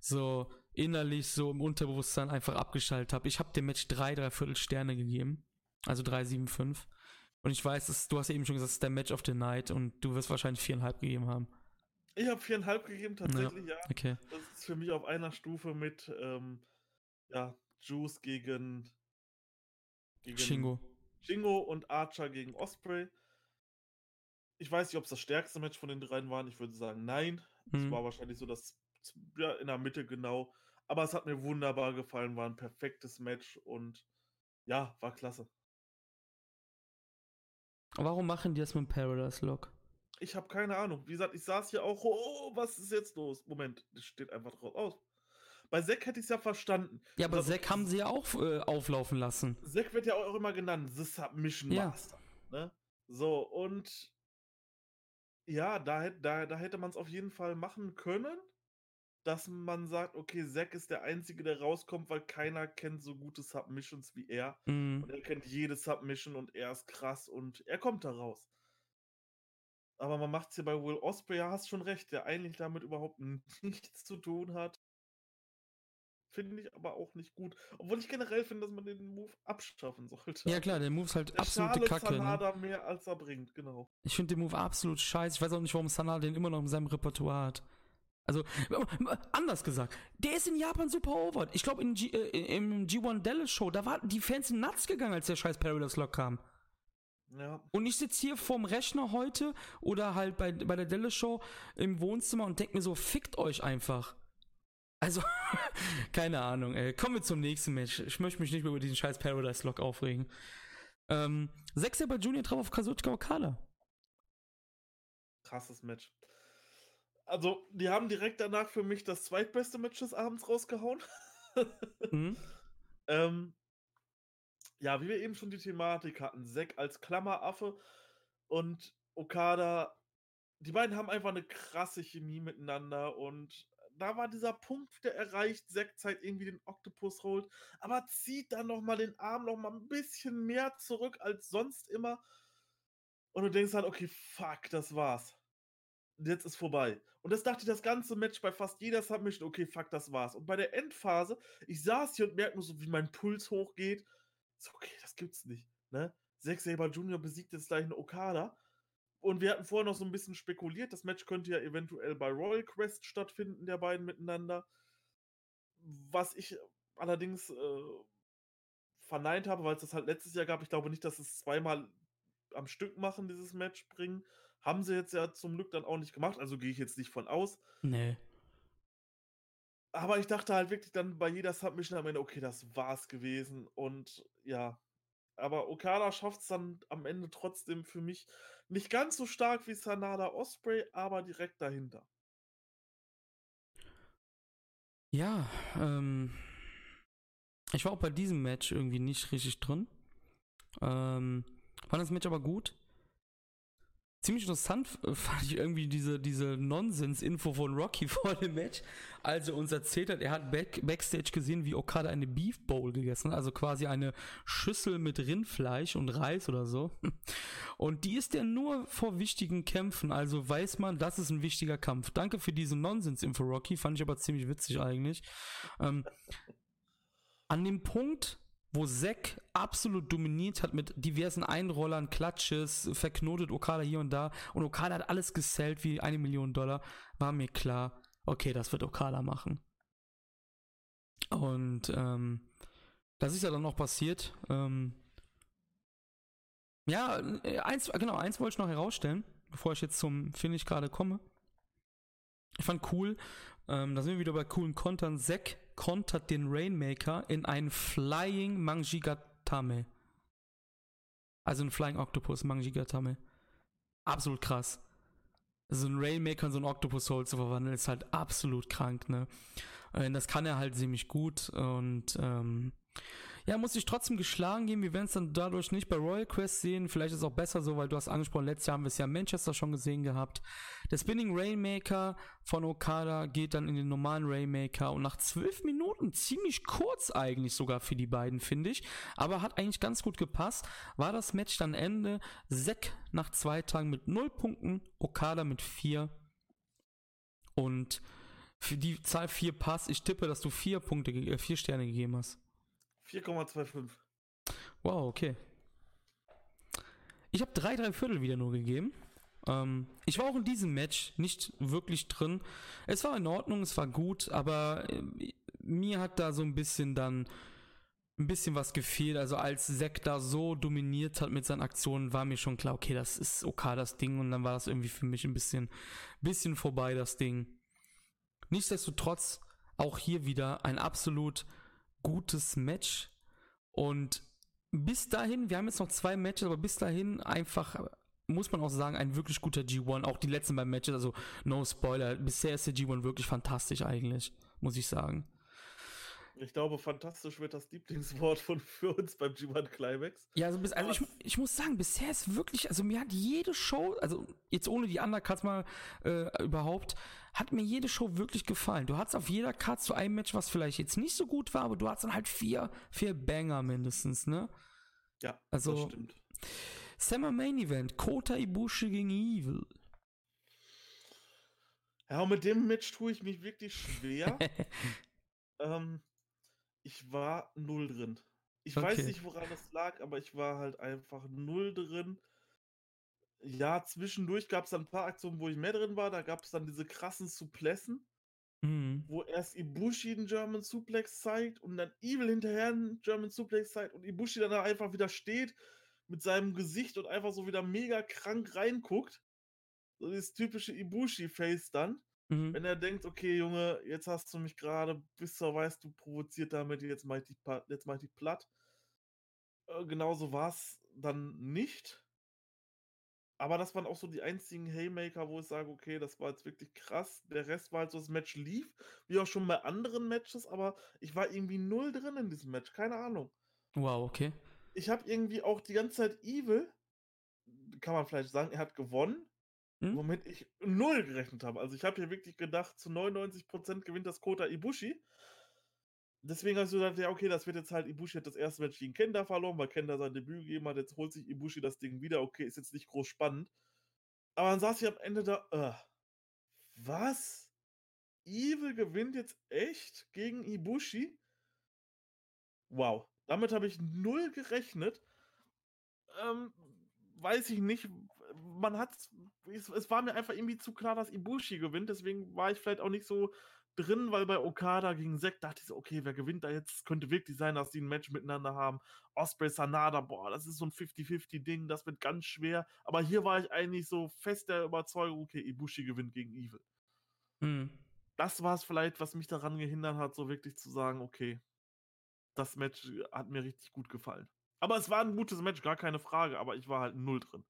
so innerlich so im Unterbewusstsein einfach abgeschaltet habe. Ich habe dem Match drei, dreiviertel Sterne gegeben. Also 3,75. Und ich weiß, dass, du hast eben schon gesagt, es ist der Match of the Night und du wirst wahrscheinlich viereinhalb gegeben haben. Ich habe viereinhalb gegeben, tatsächlich, ja. ja. Okay. Das ist für mich auf einer Stufe mit ähm, ja, Juice gegen, gegen Shingo. Shingo und Archer gegen Osprey. Ich weiß nicht, ob es das stärkste Match von den dreien war. Ich würde sagen, nein. Es mhm. war wahrscheinlich so das ja, in der Mitte genau. Aber es hat mir wunderbar gefallen, war ein perfektes Match und ja, war klasse. Warum machen die das mit dem Paradise Lock? Ich habe keine Ahnung. Wie gesagt, ich saß hier auch, oh, was ist jetzt los? Moment, das steht einfach drauf aus. Bei Zack hätte ich es ja verstanden. Ja, aber also, Zack haben sie ja auch äh, auflaufen lassen. Zack wird ja auch immer genannt, The Submission ja. Master. Ne? So, und ja, da, da, da hätte man es auf jeden Fall machen können, dass man sagt, okay, Zack ist der Einzige, der rauskommt, weil keiner kennt so gute Submissions wie er. Mhm. Und er kennt jede Submission und er ist krass und er kommt da raus. Aber man macht es hier bei Will Osprey, ja, hast schon recht, der eigentlich damit überhaupt [laughs] nichts zu tun hat. Finde ich aber auch nicht gut. Obwohl ich generell finde, dass man den Move abschaffen sollte. Ja klar, der Move ist halt der absolute Kacke. Ne? Sanada ne? mehr als er bringt, genau. Ich finde den Move absolut scheiße. Ich weiß auch nicht, warum Sanada den immer noch in seinem Repertoire hat. Also, anders gesagt, der ist in Japan super over. Ich glaube, äh, im G1 Dallas Show, da waren die Fans nuts gegangen, als der scheiß Paradise Lock kam. Ja. Und ich sitze hier vorm Rechner heute oder halt bei, bei der Delle Show im Wohnzimmer und denke mir so, fickt euch einfach. Also, [laughs] keine Ahnung, ey. Kommen wir zum nächsten Match. Ich möchte mich nicht mehr über diesen scheiß Paradise Lock aufregen. Ähm, Sechser bei Junior traf auf Kazuchika Okada. Krasses Match. Also, die haben direkt danach für mich das zweitbeste Match des Abends rausgehauen. [laughs] mhm. ähm, ja, wie wir eben schon die Thematik hatten, Zack als Klammeraffe und Okada, die beiden haben einfach eine krasse Chemie miteinander und da war dieser Punkt, der erreicht, Zack zeigt irgendwie den Octopus holt, aber zieht dann nochmal den Arm nochmal ein bisschen mehr zurück als sonst immer und du denkst halt, okay, fuck, das war's. Jetzt ist vorbei. Und das dachte ich das ganze Match bei fast jeder Submission, okay, fuck, das war's. Und bei der Endphase, ich saß hier und merke nur so, wie mein Puls hochgeht so, okay, das gibt's nicht. Ne? Zack Saber Jr. besiegt jetzt gleich einen Okada. Und wir hatten vorher noch so ein bisschen spekuliert, das Match könnte ja eventuell bei Royal Quest stattfinden, der beiden miteinander. Was ich allerdings äh, verneint habe, weil es das halt letztes Jahr gab. Ich glaube nicht, dass es zweimal am Stück machen, dieses Match bringen. Haben sie jetzt ja zum Glück dann auch nicht gemacht, also gehe ich jetzt nicht von aus. Nee. Aber ich dachte halt wirklich dann bei jeder Submission am Ende, okay, das war's gewesen. Und ja, aber Okada schafft es dann am Ende trotzdem für mich nicht ganz so stark wie Sanada Osprey, aber direkt dahinter. Ja, ähm, ich war auch bei diesem Match irgendwie nicht richtig drin. Ähm, fand das Match aber gut. Ziemlich interessant fand ich irgendwie diese, diese Nonsens-Info von Rocky [laughs] vor dem Match, als er uns erzählt hat, er hat back, Backstage gesehen, wie Okada eine Beef Bowl gegessen hat, also quasi eine Schüssel mit Rindfleisch und Reis oder so. [laughs] Und die ist ja nur vor wichtigen Kämpfen, also weiß man, das ist ein wichtiger Kampf. Danke für diese Nonsens-Info, Rocky, fand ich aber ziemlich witzig eigentlich. Ähm, an dem Punkt, wo Zack absolut dominiert hat mit diversen Einrollern, Klatsches, verknotet Okada hier und da und Okada hat alles gesellt wie eine Million Dollar, war mir klar, okay, das wird Okada machen. Und ähm, das ist ja dann noch passiert. Ähm, ja, eins, genau, eins wollte ich noch herausstellen, bevor ich jetzt zum Finish gerade komme. Ich fand cool, ähm, da sind wir wieder bei coolen Kontern. Zack kontert den Rainmaker in einen Flying Manjigatame. Also ein Flying Octopus, Manjigatame. Absolut krass. So ein Rainmaker in so ein Octopus Soul zu verwandeln, ist halt absolut krank, ne? Äh, das kann er halt ziemlich gut und ähm, ja, muss ich trotzdem geschlagen geben. Wir werden es dann dadurch nicht bei Royal Quest sehen. Vielleicht ist es auch besser so, weil du hast angesprochen, letztes Jahr haben wir es ja in Manchester schon gesehen gehabt. Der Spinning Rainmaker von Okada geht dann in den normalen Rainmaker und nach zwölf Minuten, ziemlich kurz eigentlich sogar für die beiden, finde ich, aber hat eigentlich ganz gut gepasst, war das Match dann Ende. Zack nach zwei Tagen mit null Punkten, Okada mit vier und für die Zahl 4 passt. Ich tippe, dass du vier Punkte, äh, vier Sterne gegeben hast. 4,25. Wow, okay. Ich habe drei, drei Viertel wieder nur gegeben. Ähm, ich war auch in diesem Match nicht wirklich drin. Es war in Ordnung, es war gut, aber äh, mir hat da so ein bisschen dann ein bisschen was gefehlt. Also als Zack da so dominiert hat mit seinen Aktionen, war mir schon klar, okay, das ist okay, das Ding. Und dann war das irgendwie für mich ein bisschen, bisschen vorbei, das Ding. Nichtsdestotrotz auch hier wieder ein absolut gutes Match. Und bis dahin, wir haben jetzt noch zwei Matches, aber bis dahin einfach, muss man auch sagen, ein wirklich guter G1. Auch die letzten beiden Matches, also no Spoiler. Bisher ist der G1 wirklich fantastisch eigentlich, muss ich sagen. Ich glaube, fantastisch wird das Lieblingswort von für uns beim G1 Climax. Ja, also, bis, also ich, ich, muss sagen, bisher ist wirklich, also mir hat jede Show, also jetzt ohne die Undercuts mal äh, überhaupt, hat mir jede Show wirklich gefallen. Du hattest auf jeder Card so ein Match, was vielleicht jetzt nicht so gut war, aber du hattest dann halt vier, vier Banger mindestens, ne? Ja, also, das stimmt. Summer Main Event, Kota Ibushi gegen Evil. Ja, und mit dem Match tue ich mich wirklich schwer. [laughs] ähm, ich war null drin. Ich okay. weiß nicht, woran es lag, aber ich war halt einfach null drin. Ja, zwischendurch gab es dann ein paar Aktionen, wo ich mehr drin war. Da gab es dann diese krassen Suplessen, mhm. wo erst Ibushi einen German Suplex zeigt und dann Evil hinterher einen German Suplex zeigt und Ibushi dann einfach wieder steht mit seinem Gesicht und einfach so wieder mega krank reinguckt. So dieses typische Ibushi-Face dann. Mhm. Wenn er denkt, okay, Junge, jetzt hast du mich gerade, bis du weißt, du provoziert damit, jetzt mach ich dich, jetzt mach ich dich platt. Äh, genauso war es dann nicht. Aber das waren auch so die einzigen Haymaker, wo ich sage, okay, das war jetzt wirklich krass. Der Rest war halt so, das Match lief, wie auch schon bei anderen Matches, aber ich war irgendwie null drin in diesem Match, keine Ahnung. Wow, okay. Ich habe irgendwie auch die ganze Zeit Evil, kann man vielleicht sagen, er hat gewonnen, hm? Womit ich null gerechnet habe. Also ich habe hier wirklich gedacht, zu 99% gewinnt das Kota Ibushi. Deswegen hast du gedacht, ja, okay, das wird jetzt halt, Ibushi hat das erste Match gegen Kenda verloren, weil Kenda sein Debüt gegeben hat, jetzt holt sich Ibushi das Ding wieder, okay, ist jetzt nicht groß spannend. Aber dann saß ich am Ende da, uh, was? Evil gewinnt jetzt echt gegen Ibushi? Wow, damit habe ich null gerechnet. Ähm, weiß ich nicht, man hat es, es war mir einfach irgendwie zu klar, dass Ibushi gewinnt, deswegen war ich vielleicht auch nicht so drin, weil bei Okada gegen Zack dachte ich so, okay, wer gewinnt da jetzt? Könnte wirklich sein, dass die ein Match miteinander haben. Osprey Sanada, boah, das ist so ein 50-50-Ding, das wird ganz schwer. Aber hier war ich eigentlich so fest der Überzeugung, okay, Ibushi gewinnt gegen Evil. Mhm. Das war es vielleicht, was mich daran gehindert hat, so wirklich zu sagen, okay, das Match hat mir richtig gut gefallen. Aber es war ein gutes Match, gar keine Frage, aber ich war halt null drin.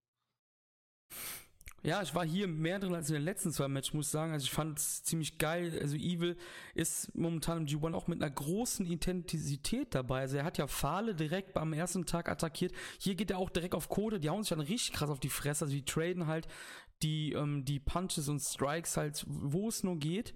[laughs] Ja, ich war hier mehr drin als in den letzten zwei Matches, muss ich sagen. Also ich fand es ziemlich geil. Also Evil ist momentan im G1 auch mit einer großen Intensität dabei. Also er hat ja Fahle direkt beim ersten Tag attackiert. Hier geht er auch direkt auf Code. Die hauen sich dann richtig krass auf die Fresse. Also die traden halt die, ähm, die Punches und Strikes halt, wo es nur geht.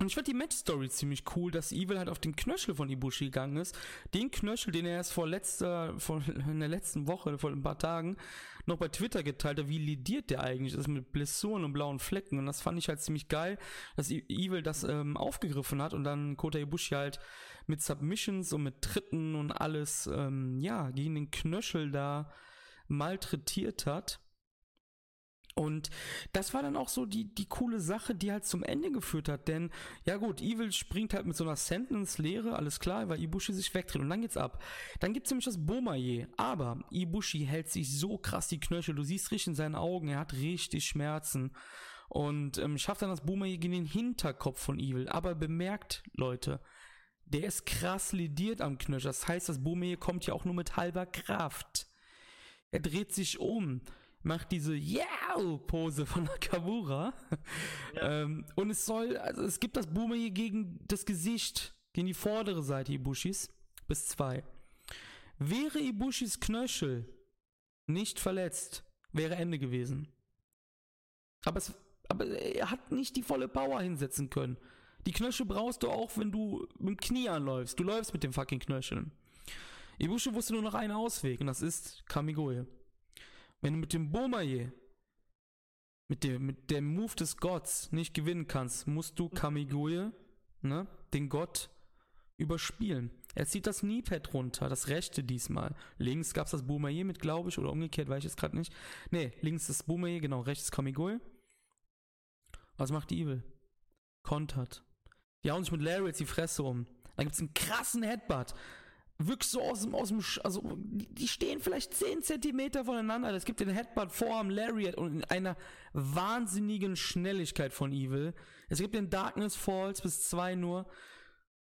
Und ich fand die Match-Story ziemlich cool, dass Evil halt auf den Knöchel von Ibushi gegangen ist. Den Knöchel, den er erst vor letzter, vor, in der letzten Woche, vor ein paar Tagen, noch bei Twitter geteilt hat, wie lidiert der eigentlich ist mit Blessuren und blauen Flecken. Und das fand ich halt ziemlich geil, dass Evil das ähm, aufgegriffen hat und dann Kota Ibushi halt mit Submissions und mit Tritten und alles, ähm, ja, gegen den Knöchel da malträtiert hat. Und das war dann auch so die, die coole Sache, die halt zum Ende geführt hat. Denn, ja gut, Evil springt halt mit so einer Sentence-Lehre, alles klar, weil Ibushi sich wegdreht. Und dann geht's ab. Dann gibt's nämlich das Bomaye. Aber Ibushi hält sich so krass die Knöchel. Du siehst richtig in seinen Augen, er hat richtig Schmerzen. Und ähm, schafft dann das Bomaye gegen den Hinterkopf von Evil. Aber bemerkt, Leute, der ist krass lidiert am Knöchel. Das heißt, das Bomaye kommt ja auch nur mit halber Kraft. Er dreht sich um macht diese Yeah-Pose von Nakamura. Ja. ähm, und es soll, also es gibt das Boomer hier gegen das Gesicht, gegen die vordere Seite Ibushis, bis zwei. Wäre Ibushis Knöchel nicht verletzt, wäre Ende gewesen. Aber, es, aber er hat nicht die volle Power hinsetzen können. Die Knöchel brauchst du auch, wenn du mit dem Knie anläufst. Du läufst mit dem fucking Knöcheln. Ibushi wusste nur noch einen Ausweg und das ist Kamigoye. Wenn du mit dem Bomaye, mit dem, mit dem Move des Gottes nicht gewinnen kannst, musst du Kamigoye, ne, den Gott, überspielen. Er zieht das Kniepad runter, das rechte diesmal. Links gab es das Bomaye mit, glaube ich, oder umgekehrt, weiß ich jetzt gerade nicht. Ne, links das Bomaye, genau, rechts Kamigoye. Was macht die Evil? Kontert. Die hauen sich mit Larry jetzt die Fresse um. Dann gibt es einen krassen Headbutt wirklich so aus dem, aus dem, also die stehen vielleicht 10 Zentimeter voneinander. Es gibt den Headbutt vor am Lariat und in einer wahnsinnigen Schnelligkeit von Evil. Es gibt den Darkness Falls bis 2 nur.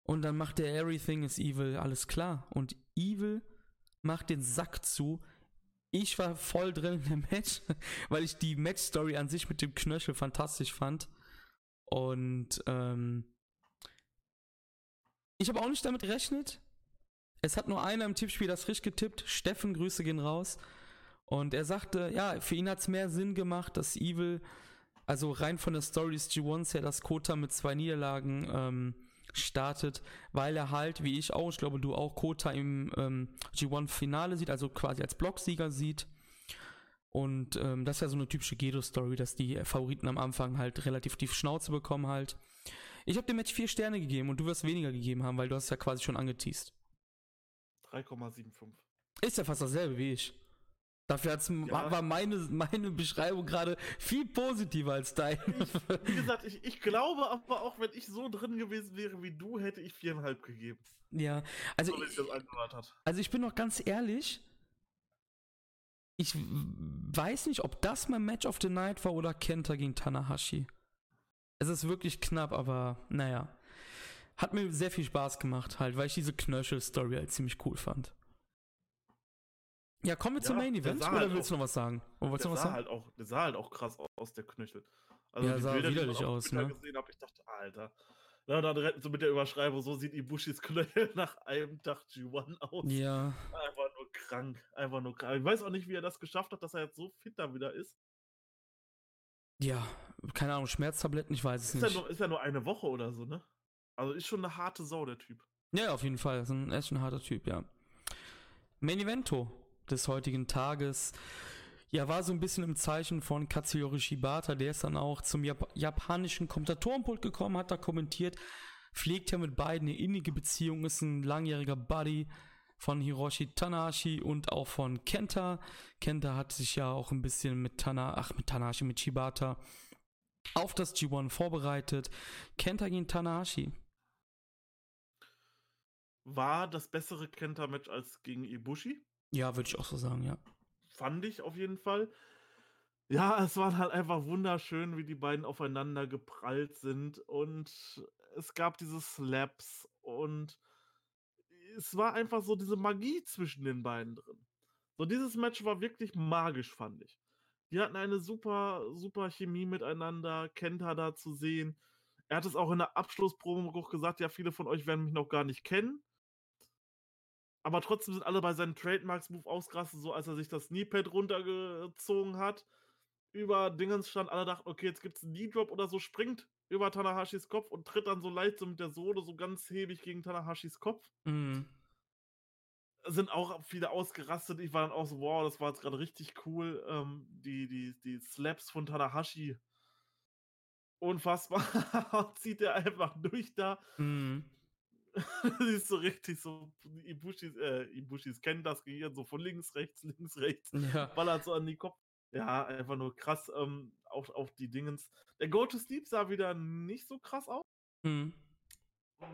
Und dann macht der Everything is Evil, alles klar. Und Evil macht den Sack zu. Ich war voll drin in dem Match, [laughs] weil ich die Match-Story an sich mit dem Knöchel fantastisch fand. Und ähm, ich habe auch nicht damit gerechnet, es hat nur einer im Tippspiel das richtig getippt. Steffen, Grüße gehen raus. Und er sagte, ja, für ihn hat es mehr Sinn gemacht, dass Evil, also rein von der Story des G1s her, dass Kota mit zwei Niederlagen ähm, startet, weil er halt, wie ich auch, ich glaube du auch, Kota im ähm, G1-Finale sieht, also quasi als Blocksieger sieht. Und ähm, das ist ja so eine typische Gedo-Story, dass die Favoriten am Anfang halt relativ tief Schnauze bekommen halt. Ich habe dem Match vier Sterne gegeben und du wirst weniger gegeben haben, weil du hast ja quasi schon angeteased. 3,75. Ist ja fast dasselbe wie ich. Dafür hat's, ja. war meine, meine Beschreibung gerade viel positiver als deine. wie gesagt, ich, ich glaube aber auch, wenn ich so drin gewesen wäre wie du, hätte ich viereinhalb gegeben. Ja, also, so, ich, also ich bin noch ganz ehrlich, ich weiß nicht, ob das mein Match of the Night war oder Kenta gegen Tanahashi. Es ist wirklich knapp, aber naja. Hat mir sehr viel Spaß gemacht, halt, weil ich diese Knöchel-Story halt ziemlich cool fand. Ja, kommen wir ja, zum Main Event oder halt willst auch, du noch was sagen? Oder der, sah sagen? Halt auch, der sah halt auch krass aus, der Knöchel. Also ja, sah Bilder, widerlich aus, ne? gesehen habe, ich dachte, Alter. Ja, dann retten so mit der Überschreibung, so sieht Ibushis Knöchel [laughs] nach einem Tag G1 aus. Ja. Einfach nur krank, einfach nur krank. Ich weiß auch nicht, wie er das geschafft hat, dass er jetzt so fit da wieder ist. Ja, keine Ahnung, Schmerztabletten, ich weiß es ist nicht. Ja nur, ist ja nur eine Woche oder so, ne? Also ist schon eine harte Sau, der Typ. Ja, auf jeden Fall. Er ist ein, ist ein harter Typ, ja. Main Evento des heutigen Tages. Ja, war so ein bisschen im Zeichen von Katsuyori Shibata. Der ist dann auch zum Jap japanischen Kommentatorenpult gekommen, hat da kommentiert. Pflegt ja mit beiden eine innige Beziehung, ist ein langjähriger Buddy. von Hiroshi Tanahashi und auch von Kenta. Kenta hat sich ja auch ein bisschen mit Tana, ach mit Tanahashi, mit Shibata auf das G1 vorbereitet. Kenta gegen Tanahashi. War das bessere Kenta-Match als gegen Ibushi? Ja, würde ich auch so sagen, ja. Fand ich auf jeden Fall. Ja, es war halt einfach wunderschön, wie die beiden aufeinander geprallt sind und es gab diese Slaps und es war einfach so diese Magie zwischen den beiden drin. So, dieses Match war wirklich magisch, fand ich. Die hatten eine super, super Chemie miteinander, Kenta da zu sehen. Er hat es auch in der Abschlussprobe gesagt, ja, viele von euch werden mich noch gar nicht kennen. Aber trotzdem sind alle bei seinem Trademarks-Move ausgerastet, so als er sich das Kneepad runtergezogen hat. Über Dingens stand, alle dachten, okay, jetzt gibt es einen Knee-Drop oder so, springt über Tanahashis Kopf und tritt dann so leicht so mit der Sohle so ganz hebig gegen Tanahashis Kopf. Mhm sind auch viele ausgerastet. Ich war dann auch so, wow, das war jetzt gerade richtig cool. Ähm, die, die, die Slaps von Tanahashi. Unfassbar. [laughs] Zieht er einfach durch da. Mhm. Das ist so richtig so, Ibushis, äh, Ibushis kennen das Gehirn so von links, rechts, links, rechts. Ja. Ballert so an die Kopf. Ja, einfach nur krass. Ähm, auch, auch die Dingens. Der Go to Sleep sah wieder nicht so krass aus. Mhm.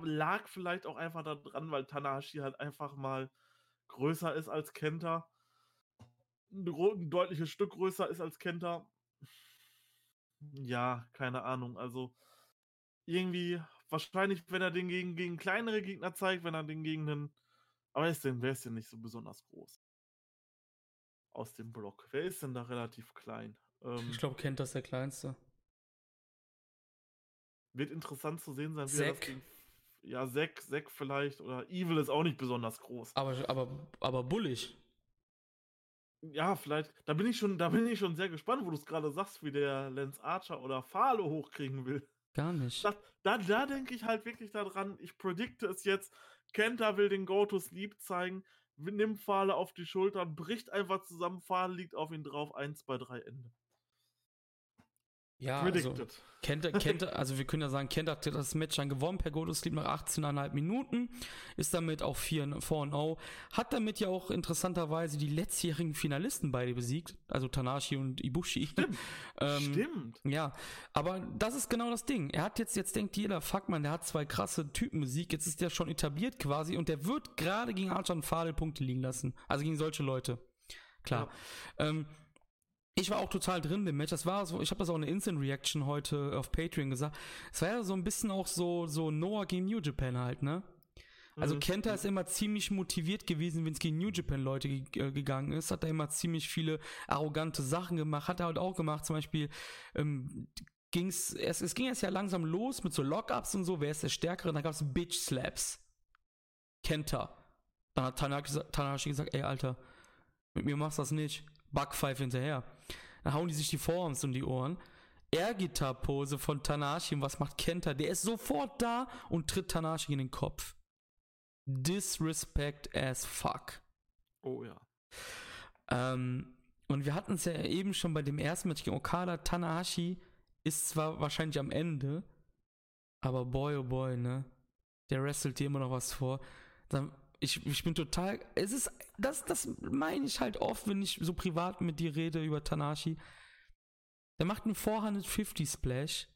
Lag vielleicht auch einfach daran, weil Tanahashi halt einfach mal größer ist als Kenta, ein deutliches Stück größer ist als Kenta. Ja, keine Ahnung. Also irgendwie, wahrscheinlich, wenn er den gegen, gegen kleinere Gegner zeigt, wenn er den gegen einen. Aber wer ist denn, wer ist denn nicht so besonders groß? Aus dem Block. Wer ist denn da relativ klein? Ähm, ich glaube, Kenta ist der kleinste. Wird interessant zu sehen sein, wie Zack. er das gegen ja, Zack, Zack vielleicht oder Evil ist auch nicht besonders groß. Aber, aber, aber bullig. Ja, vielleicht. Da bin ich schon, da bin ich schon sehr gespannt, wo du es gerade sagst, wie der Lance Archer oder Falo hochkriegen will. Gar nicht. Da, da, da denke ich halt wirklich daran, ich predikte es jetzt. Kenta will den Go-To-Sleep zeigen, nimmt Fahle auf die Schultern, bricht einfach zusammen, Fahle liegt auf ihn drauf, 1, 2, 3, Ende. Ja, also Kenta, Kenta, also wir können ja sagen, Kenta hat das Match dann gewonnen per Sleep nach 18,5 Minuten, ist damit auch 4 0, hat damit ja auch interessanterweise die letztjährigen Finalisten beide besiegt, also Tanashi und Ibushi. Stimmt. [laughs] ähm, Stimmt. Ja, aber das ist genau das Ding. Er hat jetzt, jetzt denkt jeder, fuck man, der hat zwei krasse Typen Musik, jetzt ist der schon etabliert quasi und der wird gerade gegen und Fadel Punkte liegen lassen. Also gegen solche Leute. Klar. Ja. Ähm, ich war auch total drin im Match. Das war so, ich habe das auch eine Instant Reaction heute auf Patreon gesagt. Es war ja so ein bisschen auch so so Noah gegen New Japan halt, ne? Also mhm. Kenta ist immer ziemlich motiviert gewesen, wenn es gegen New Japan Leute äh, gegangen ist. Hat er immer ziemlich viele arrogante Sachen gemacht. Hat er halt auch gemacht. Zum Beispiel ähm, ging's, es, es ging jetzt ja langsam los mit so Lockups und so. Wer ist der Stärkere? Dann gab's Bitch Slaps. Kenta. Dann hat Tanahashi gesagt, ey Alter, mit mir machst du das nicht. Backpfeife hinterher. Dann hauen die sich die Vorarms um die Ohren. Air-Gitar-Pose von Tanashi. Und was macht Kenta? Der ist sofort da und tritt Tanashi in den Kopf. Disrespect as fuck. Oh ja. Ähm, und wir hatten es ja eben schon bei dem ersten Match gegen Okada. Tanahashi ist zwar wahrscheinlich am Ende, aber boy, oh boy, ne? Der wrestelt dir immer noch was vor. Dann ich, ich bin total. Es ist. Das, das meine ich halt oft, wenn ich so privat mit dir rede über Tanashi. Der macht einen 450 Splash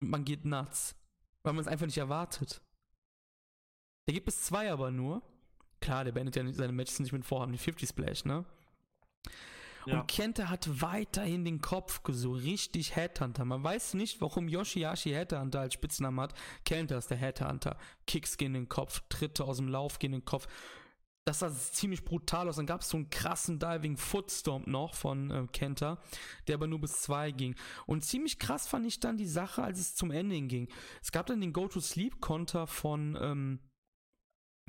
und man geht nuts. Weil man es einfach nicht erwartet. Der gibt es zwei aber nur. Klar, der beendet ja seine Matches nicht mit 450 Splash, ne? Ja. Und Kenta hat weiterhin den Kopf so richtig Headhunter. Man weiß nicht, warum Yoshihashi Headhunter als Spitznamen hat. Kenta ist der Headhunter. Kicks gehen in den Kopf, Tritte aus dem Lauf gehen in den Kopf. Das sah ziemlich brutal aus. Dann gab es so einen krassen Diving Footstomp noch von äh, Kenta, der aber nur bis zwei ging. Und ziemlich krass fand ich dann die Sache, als es zum Ende ging. Es gab dann den Go-to-Sleep-Konter von ähm,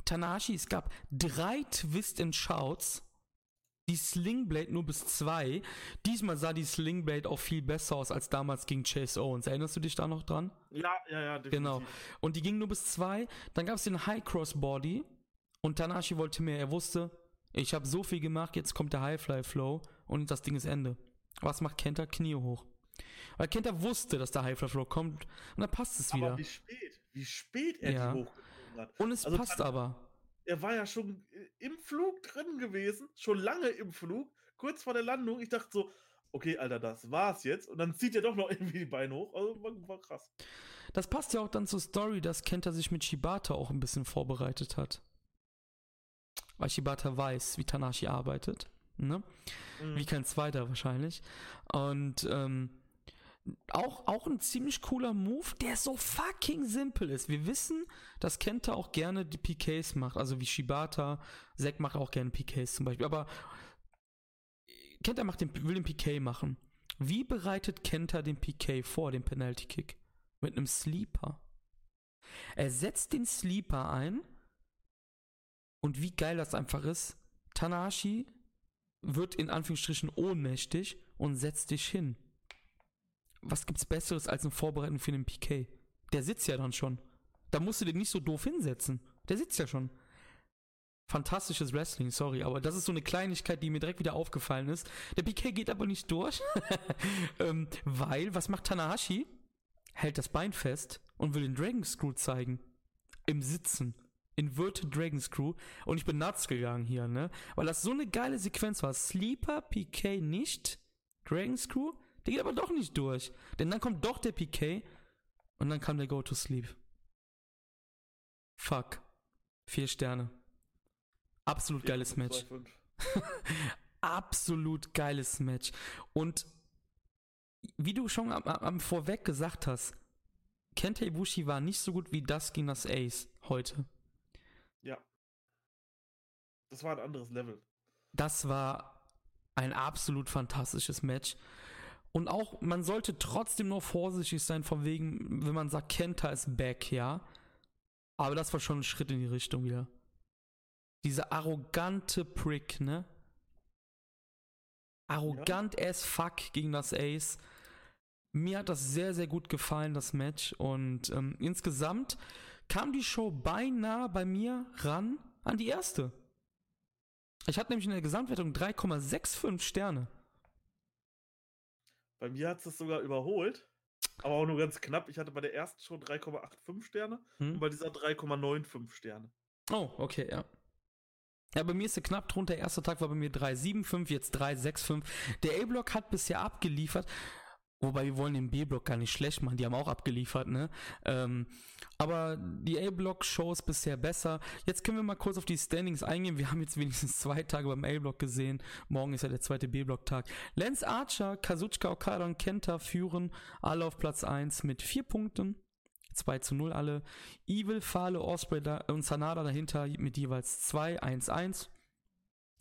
Tanashi. Es gab drei Twist and Shouts die Slingblade nur bis zwei. Diesmal sah die Slingblade auch viel besser aus als damals gegen Chase Owens. Erinnerst du dich da noch dran? Ja, ja, ja, definitiv. Genau. Und die ging nur bis zwei. Dann gab es den High Cross Body. Und Tanashi wollte mehr. Er wusste, ich habe so viel gemacht, jetzt kommt der High Fly Flow und das Ding ist Ende. Was macht Kenta? Knie hoch. Weil Kenta wusste, dass der High Fly Flow kommt und dann passt es wieder. Aber wie spät, wie spät er ja. die hochgezogen hat. Und es also passt aber. Er war ja schon äh, im Flug drin gewesen, schon lange im Flug, kurz vor der Landung. Ich dachte so, okay, Alter, das war's jetzt. Und dann zieht er doch noch [laughs] irgendwie die Beine hoch. Also war, war krass. Das passt ja auch dann zur Story, dass Kenta sich mit Shibata auch ein bisschen vorbereitet hat. Weil Shibata weiß, wie Tanashi arbeitet. Ne? Mhm. Wie kein zweiter wahrscheinlich. Und ähm, auch, auch ein ziemlich cooler Move, der so fucking simpel ist. Wir wissen, dass Kenta auch gerne die PKs macht, also wie Shibata. Zack macht auch gerne PKs zum Beispiel. Aber Kenta macht den, will den PK machen. Wie bereitet Kenta den PK vor, den Penalty Kick? Mit einem Sleeper. Er setzt den Sleeper ein. Und wie geil das einfach ist, Tanashi wird in Anführungsstrichen ohnmächtig und setzt dich hin was gibt's Besseres als ein Vorbereiten für den PK? Der sitzt ja dann schon. Da musst du den nicht so doof hinsetzen. Der sitzt ja schon. Fantastisches Wrestling, sorry, aber das ist so eine Kleinigkeit, die mir direkt wieder aufgefallen ist. Der PK geht aber nicht durch, [laughs] ähm, weil, was macht Tanahashi? Hält das Bein fest und will den Dragon Screw zeigen. Im Sitzen. Inverted Dragon Screw. Und ich bin nuts gegangen hier, ne? Weil das so eine geile Sequenz war. Sleeper, PK nicht, Dragon Screw, der geht aber doch nicht durch. Denn dann kommt doch der PK und dann kam der Go to Sleep. Fuck. Vier Sterne. Absolut geiles Match. [laughs] Absolut geiles Match. Und wie du schon am, am vorweg gesagt hast, Kenta Ibushi war nicht so gut wie das gegen das Ace heute. Ja. Das war ein anderes Level. Das war ein absolut fantastisches Match. Und auch, man sollte trotzdem nur vorsichtig sein, von wegen, wenn man sagt, Kenta ist back, ja. Aber das war schon ein Schritt in die Richtung wieder. Dieser arrogante Prick, ne? Arrogant ja. as fuck gegen das Ace. Mir hat das sehr, sehr gut gefallen, das Match. Und ähm, insgesamt kam die Show beinahe bei mir ran an die erste. Ich hatte nämlich in der Gesamtwertung 3,65 Sterne. Bei mir hat es sogar überholt, aber auch nur ganz knapp. Ich hatte bei der ersten schon 3,85 Sterne hm. und bei dieser 3,95 Sterne. Oh, okay, ja. Ja, bei mir ist er knapp drunter. Der erste Tag war bei mir 3,75, jetzt 3,65. Der A-Block hat bisher abgeliefert. Wobei wir wollen den B-Block gar nicht schlecht machen, die haben auch abgeliefert, ne? Ähm, aber die A-Block-Shows bisher besser. Jetzt können wir mal kurz auf die Standings eingehen. Wir haben jetzt wenigstens zwei Tage beim A-Block gesehen. Morgen ist ja der zweite B-Block-Tag. Lance Archer, Kazuchika Okada und Kenta führen alle auf Platz 1 mit vier Punkten. 2 zu 0 alle. Evil, Fale, Osprey und Sanada dahinter mit jeweils 2, 1, 1.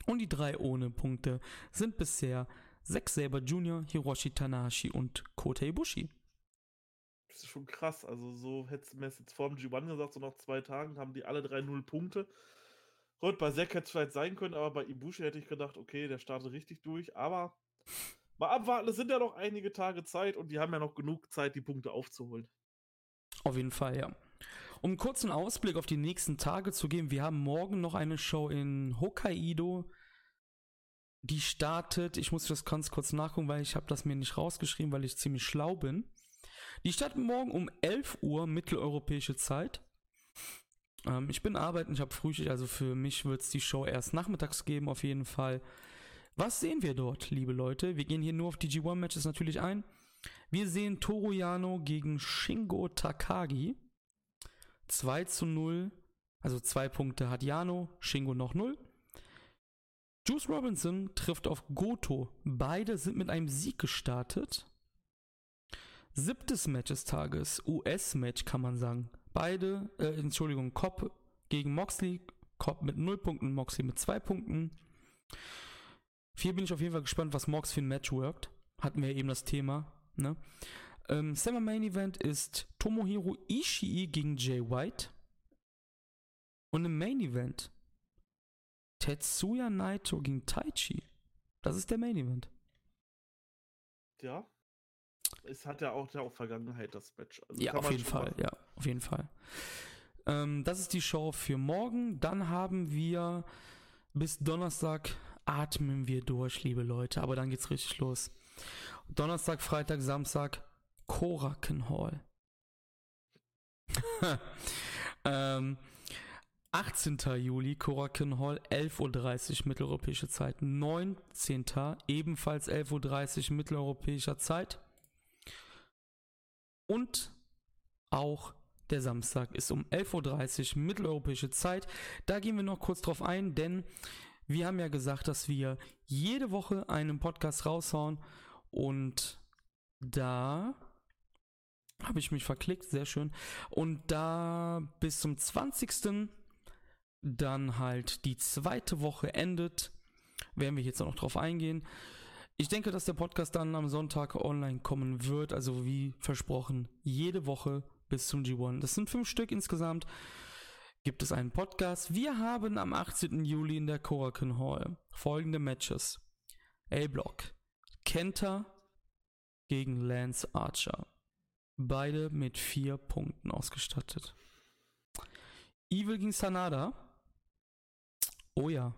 Und die drei ohne Punkte sind bisher Zack Saber Jr., Hiroshi Tanahashi und Kota Ibushi. Das ist schon krass. Also, so hättest du mir jetzt vor dem G1 gesagt, so nach zwei Tagen haben die alle drei null Punkte. Gut, bei Zack hätte es vielleicht sein können, aber bei Ibushi hätte ich gedacht, okay, der startet richtig durch. Aber mal abwarten, es sind ja noch einige Tage Zeit und die haben ja noch genug Zeit, die Punkte aufzuholen. Auf jeden Fall, ja. Um einen kurzen Ausblick auf die nächsten Tage zu geben, wir haben morgen noch eine Show in Hokkaido die startet, ich muss das ganz kurz nachgucken, weil ich habe das mir nicht rausgeschrieben, weil ich ziemlich schlau bin. Die startet morgen um 11 Uhr mitteleuropäische Zeit. Ähm, ich bin arbeiten, ich habe Frühschicht, also für mich wird es die Show erst nachmittags geben, auf jeden Fall. Was sehen wir dort, liebe Leute? Wir gehen hier nur auf die G1-Matches natürlich ein. Wir sehen Toru Yano gegen Shingo Takagi. 2 zu 0, also zwei Punkte hat Yano, Shingo noch 0. Juice Robinson trifft auf Goto. Beide sind mit einem Sieg gestartet. Siebtes Match des Tages, US-Match kann man sagen. Beide, äh, Entschuldigung, Cobb gegen Moxley. Cobb mit 0 Punkten, Moxley mit 2 Punkten. Hier bin ich auf jeden Fall gespannt, was Mox für ein Match worked. Hatten wir eben das Thema. Ne? Ähm, Summer Main Event ist Tomohiro Ishii gegen Jay White. Und im Main Event Tetsuya Naito gegen Taichi. Das ist der Main Event. Ja. Es hat ja auch, ja auch Vergangenheit, das Match. Also ja, auf jeden Fall. Machen. Ja, auf jeden Fall. Ähm, das ist die Show für morgen. Dann haben wir bis Donnerstag atmen wir durch, liebe Leute. Aber dann geht's richtig los. Donnerstag, Freitag, Samstag, Koraken Hall. [laughs] ähm, 18. Juli, Korakin Hall, 11.30 Uhr mitteleuropäische Zeit. 19. ebenfalls 11.30 Uhr mitteleuropäischer Zeit. Und auch der Samstag ist um 11.30 Uhr mitteleuropäische Zeit. Da gehen wir noch kurz drauf ein, denn wir haben ja gesagt, dass wir jede Woche einen Podcast raushauen. Und da habe ich mich verklickt, sehr schön. Und da bis zum 20 dann halt die zweite Woche endet, werden wir jetzt noch drauf eingehen. Ich denke, dass der Podcast dann am Sonntag online kommen wird, also wie versprochen, jede Woche bis zum G1. Das sind fünf Stück insgesamt. Gibt es einen Podcast. Wir haben am 18. Juli in der Korakuen Hall folgende Matches. A-Block. Kenta gegen Lance Archer. Beide mit vier Punkten ausgestattet. Evil gegen Sanada. Oh ja.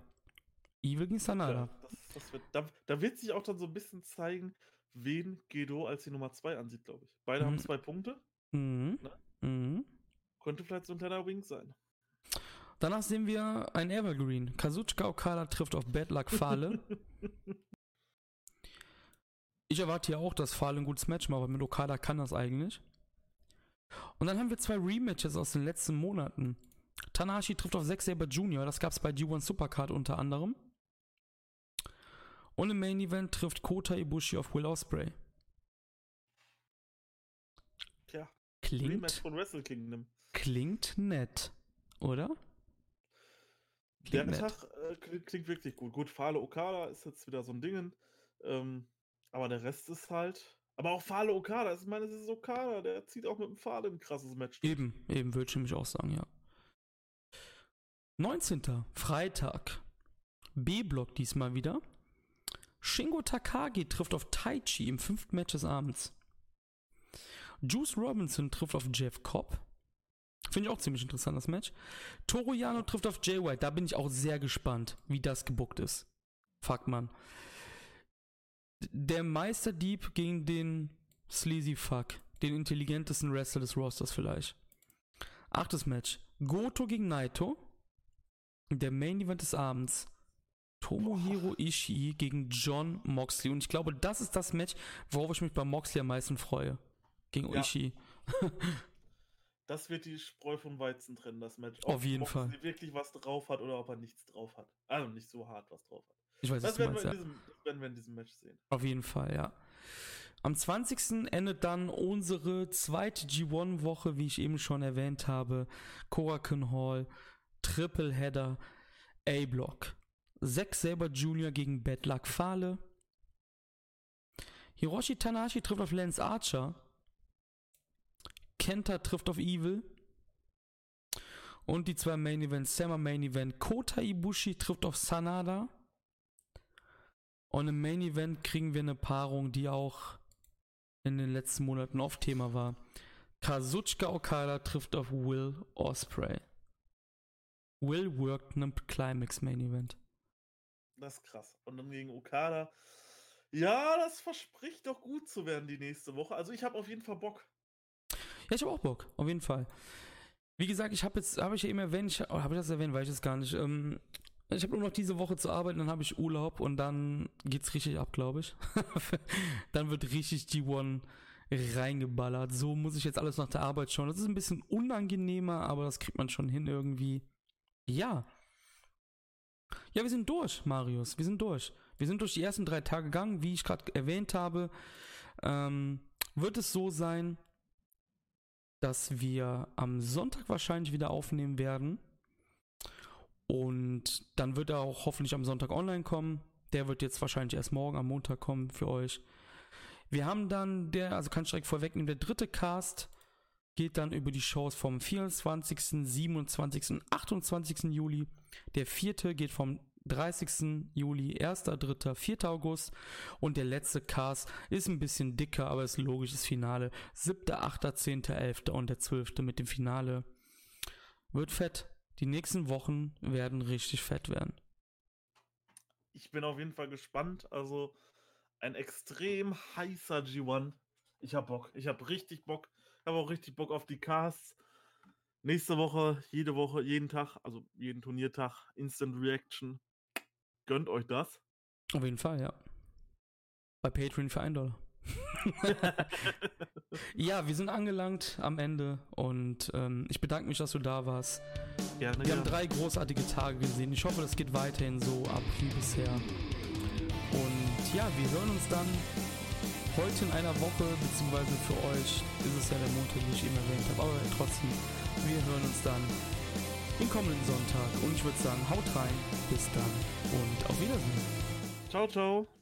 Evil gegen Sanada. Ja, das, das wird, da, da, wird sich auch dann so ein bisschen zeigen, wen Gedo als die Nummer 2 ansieht, glaube ich. Beide mhm. haben zwei Punkte. Mhm. Ne? Mhm. Könnte vielleicht so ein kleiner Wink sein. Danach sehen wir ein Evergreen. Kazuchika Okada trifft auf Bad Luck Fale. [laughs] ich erwarte ja auch, dass Fale ein gutes Match macht, aber mit Okada kann das eigentlich. Und dann haben wir zwei Rematches aus den letzten Monaten. Tanahashi trifft auf Zack Saber Jr., das gab es bei G1 Supercard unter anderem. Und im Main Event trifft Kota Ibushi auf Will Ospreay. Tja. Klingt. von Wrestle Kingdom. Klingt nett, oder? Klingt Der nett. Tag äh, klingt, klingt, wirklich gut. Gut, Fale Okada ist jetzt wieder so ein Ding. Ähm, aber der Rest ist halt. Aber auch Fale Okada, ich meine, es ist Okada, der zieht auch mit dem Fale ein krasses Match. Eben, eben, würde ich nämlich auch sagen, ja. 19. Freitag. B-Block diesmal wieder. Shingo Takagi trifft auf Taichi im fünften Match des Abends. Juice Robinson trifft auf Jeff Cobb. Finde ich auch ziemlich interessant, das Match. Toru Yano trifft auf Jay White. Da bin ich auch sehr gespannt, wie das gebuckt ist. Fuck, man. Der Meisterdieb gegen den Sleazy Fuck. Den intelligentesten Wrestler des Rosters vielleicht. Achtes Match. Goto gegen Naito. Der Main Event des Abends. Tomohiro Ishii gegen John Moxley. Und ich glaube, das ist das Match, worauf ich mich bei Moxley am meisten freue. Gegen ja. Ishii. [laughs] das wird die Spreu vom Weizen trennen, das Match. Ob Auf jeden Moxley Fall. wirklich was drauf hat oder ob er nichts drauf hat. Also nicht so hart was drauf hat. Ich weiß, das, werden, meinst, wir ja. diesem, das werden wir in diesem Match sehen. Auf jeden Fall, ja. Am 20. endet dann unsere zweite G1-Woche, wie ich eben schon erwähnt habe. Korakuen Hall Tripleheader A-Block. Zack Saber Jr. gegen Bad Luck Fale. Hiroshi Tanahashi trifft auf Lance Archer. Kenta trifft auf Evil. Und die zwei Main Events, Summer Main Event, Kota Ibushi trifft auf Sanada. Und im Main Event kriegen wir eine Paarung, die auch in den letzten Monaten oft Thema war. Kazuchika Okada trifft auf Will Osprey. Will worked einem Climax Main Event. Das ist krass. Und dann gegen Okada. Ja, das verspricht doch gut zu werden die nächste Woche. Also ich habe auf jeden Fall Bock. Ja, ich habe auch Bock, auf jeden Fall. Wie gesagt, ich habe jetzt, habe ich ja eben erwähnt, habe ich das erwähnt, weiß ich es gar nicht. Ähm, ich habe nur noch diese Woche zu arbeiten, dann habe ich Urlaub und dann geht's richtig ab, glaube ich. [laughs] dann wird richtig G1 reingeballert. So muss ich jetzt alles nach der Arbeit schauen. Das ist ein bisschen unangenehmer, aber das kriegt man schon hin irgendwie. Ja. Ja, wir sind durch, Marius. Wir sind durch. Wir sind durch die ersten drei Tage gegangen. Wie ich gerade erwähnt habe, ähm, wird es so sein, dass wir am Sonntag wahrscheinlich wieder aufnehmen werden. Und dann wird er auch hoffentlich am Sonntag online kommen. Der wird jetzt wahrscheinlich erst morgen am Montag kommen für euch. Wir haben dann der, also kann ich direkt vorwegnehmen, der dritte Cast geht dann über die Shows vom 24., 27., 28. Juli. Der vierte geht vom 30. Juli, 1., 3., 4. August und der letzte Cast ist ein bisschen dicker, aber ist logisches Finale. 7., 8., 10., 11. und der 12. mit dem Finale. Wird fett. Die nächsten Wochen werden richtig fett werden. Ich bin auf jeden Fall gespannt. Also ein extrem heißer G1. Ich hab Bock. Ich hab richtig Bock habe auch richtig Bock auf die Casts. nächste Woche, jede Woche, jeden Tag, also jeden Turniertag, Instant Reaction. Gönnt euch das. Auf jeden Fall, ja. Bei Patreon für 1 Dollar. [laughs] ja, wir sind angelangt am Ende und ähm, ich bedanke mich, dass du da warst. Gerne, wir gerne. haben drei großartige Tage gesehen. Ich hoffe, das geht weiterhin so ab wie bisher. Und ja, wir hören uns dann heute in einer Woche, beziehungsweise für euch ist es ja der Montag, wie ich eben erwähnt habe, aber trotzdem, wir hören uns dann den kommenden Sonntag und ich würde sagen, haut rein, bis dann und auf Wiedersehen. Ciao, ciao.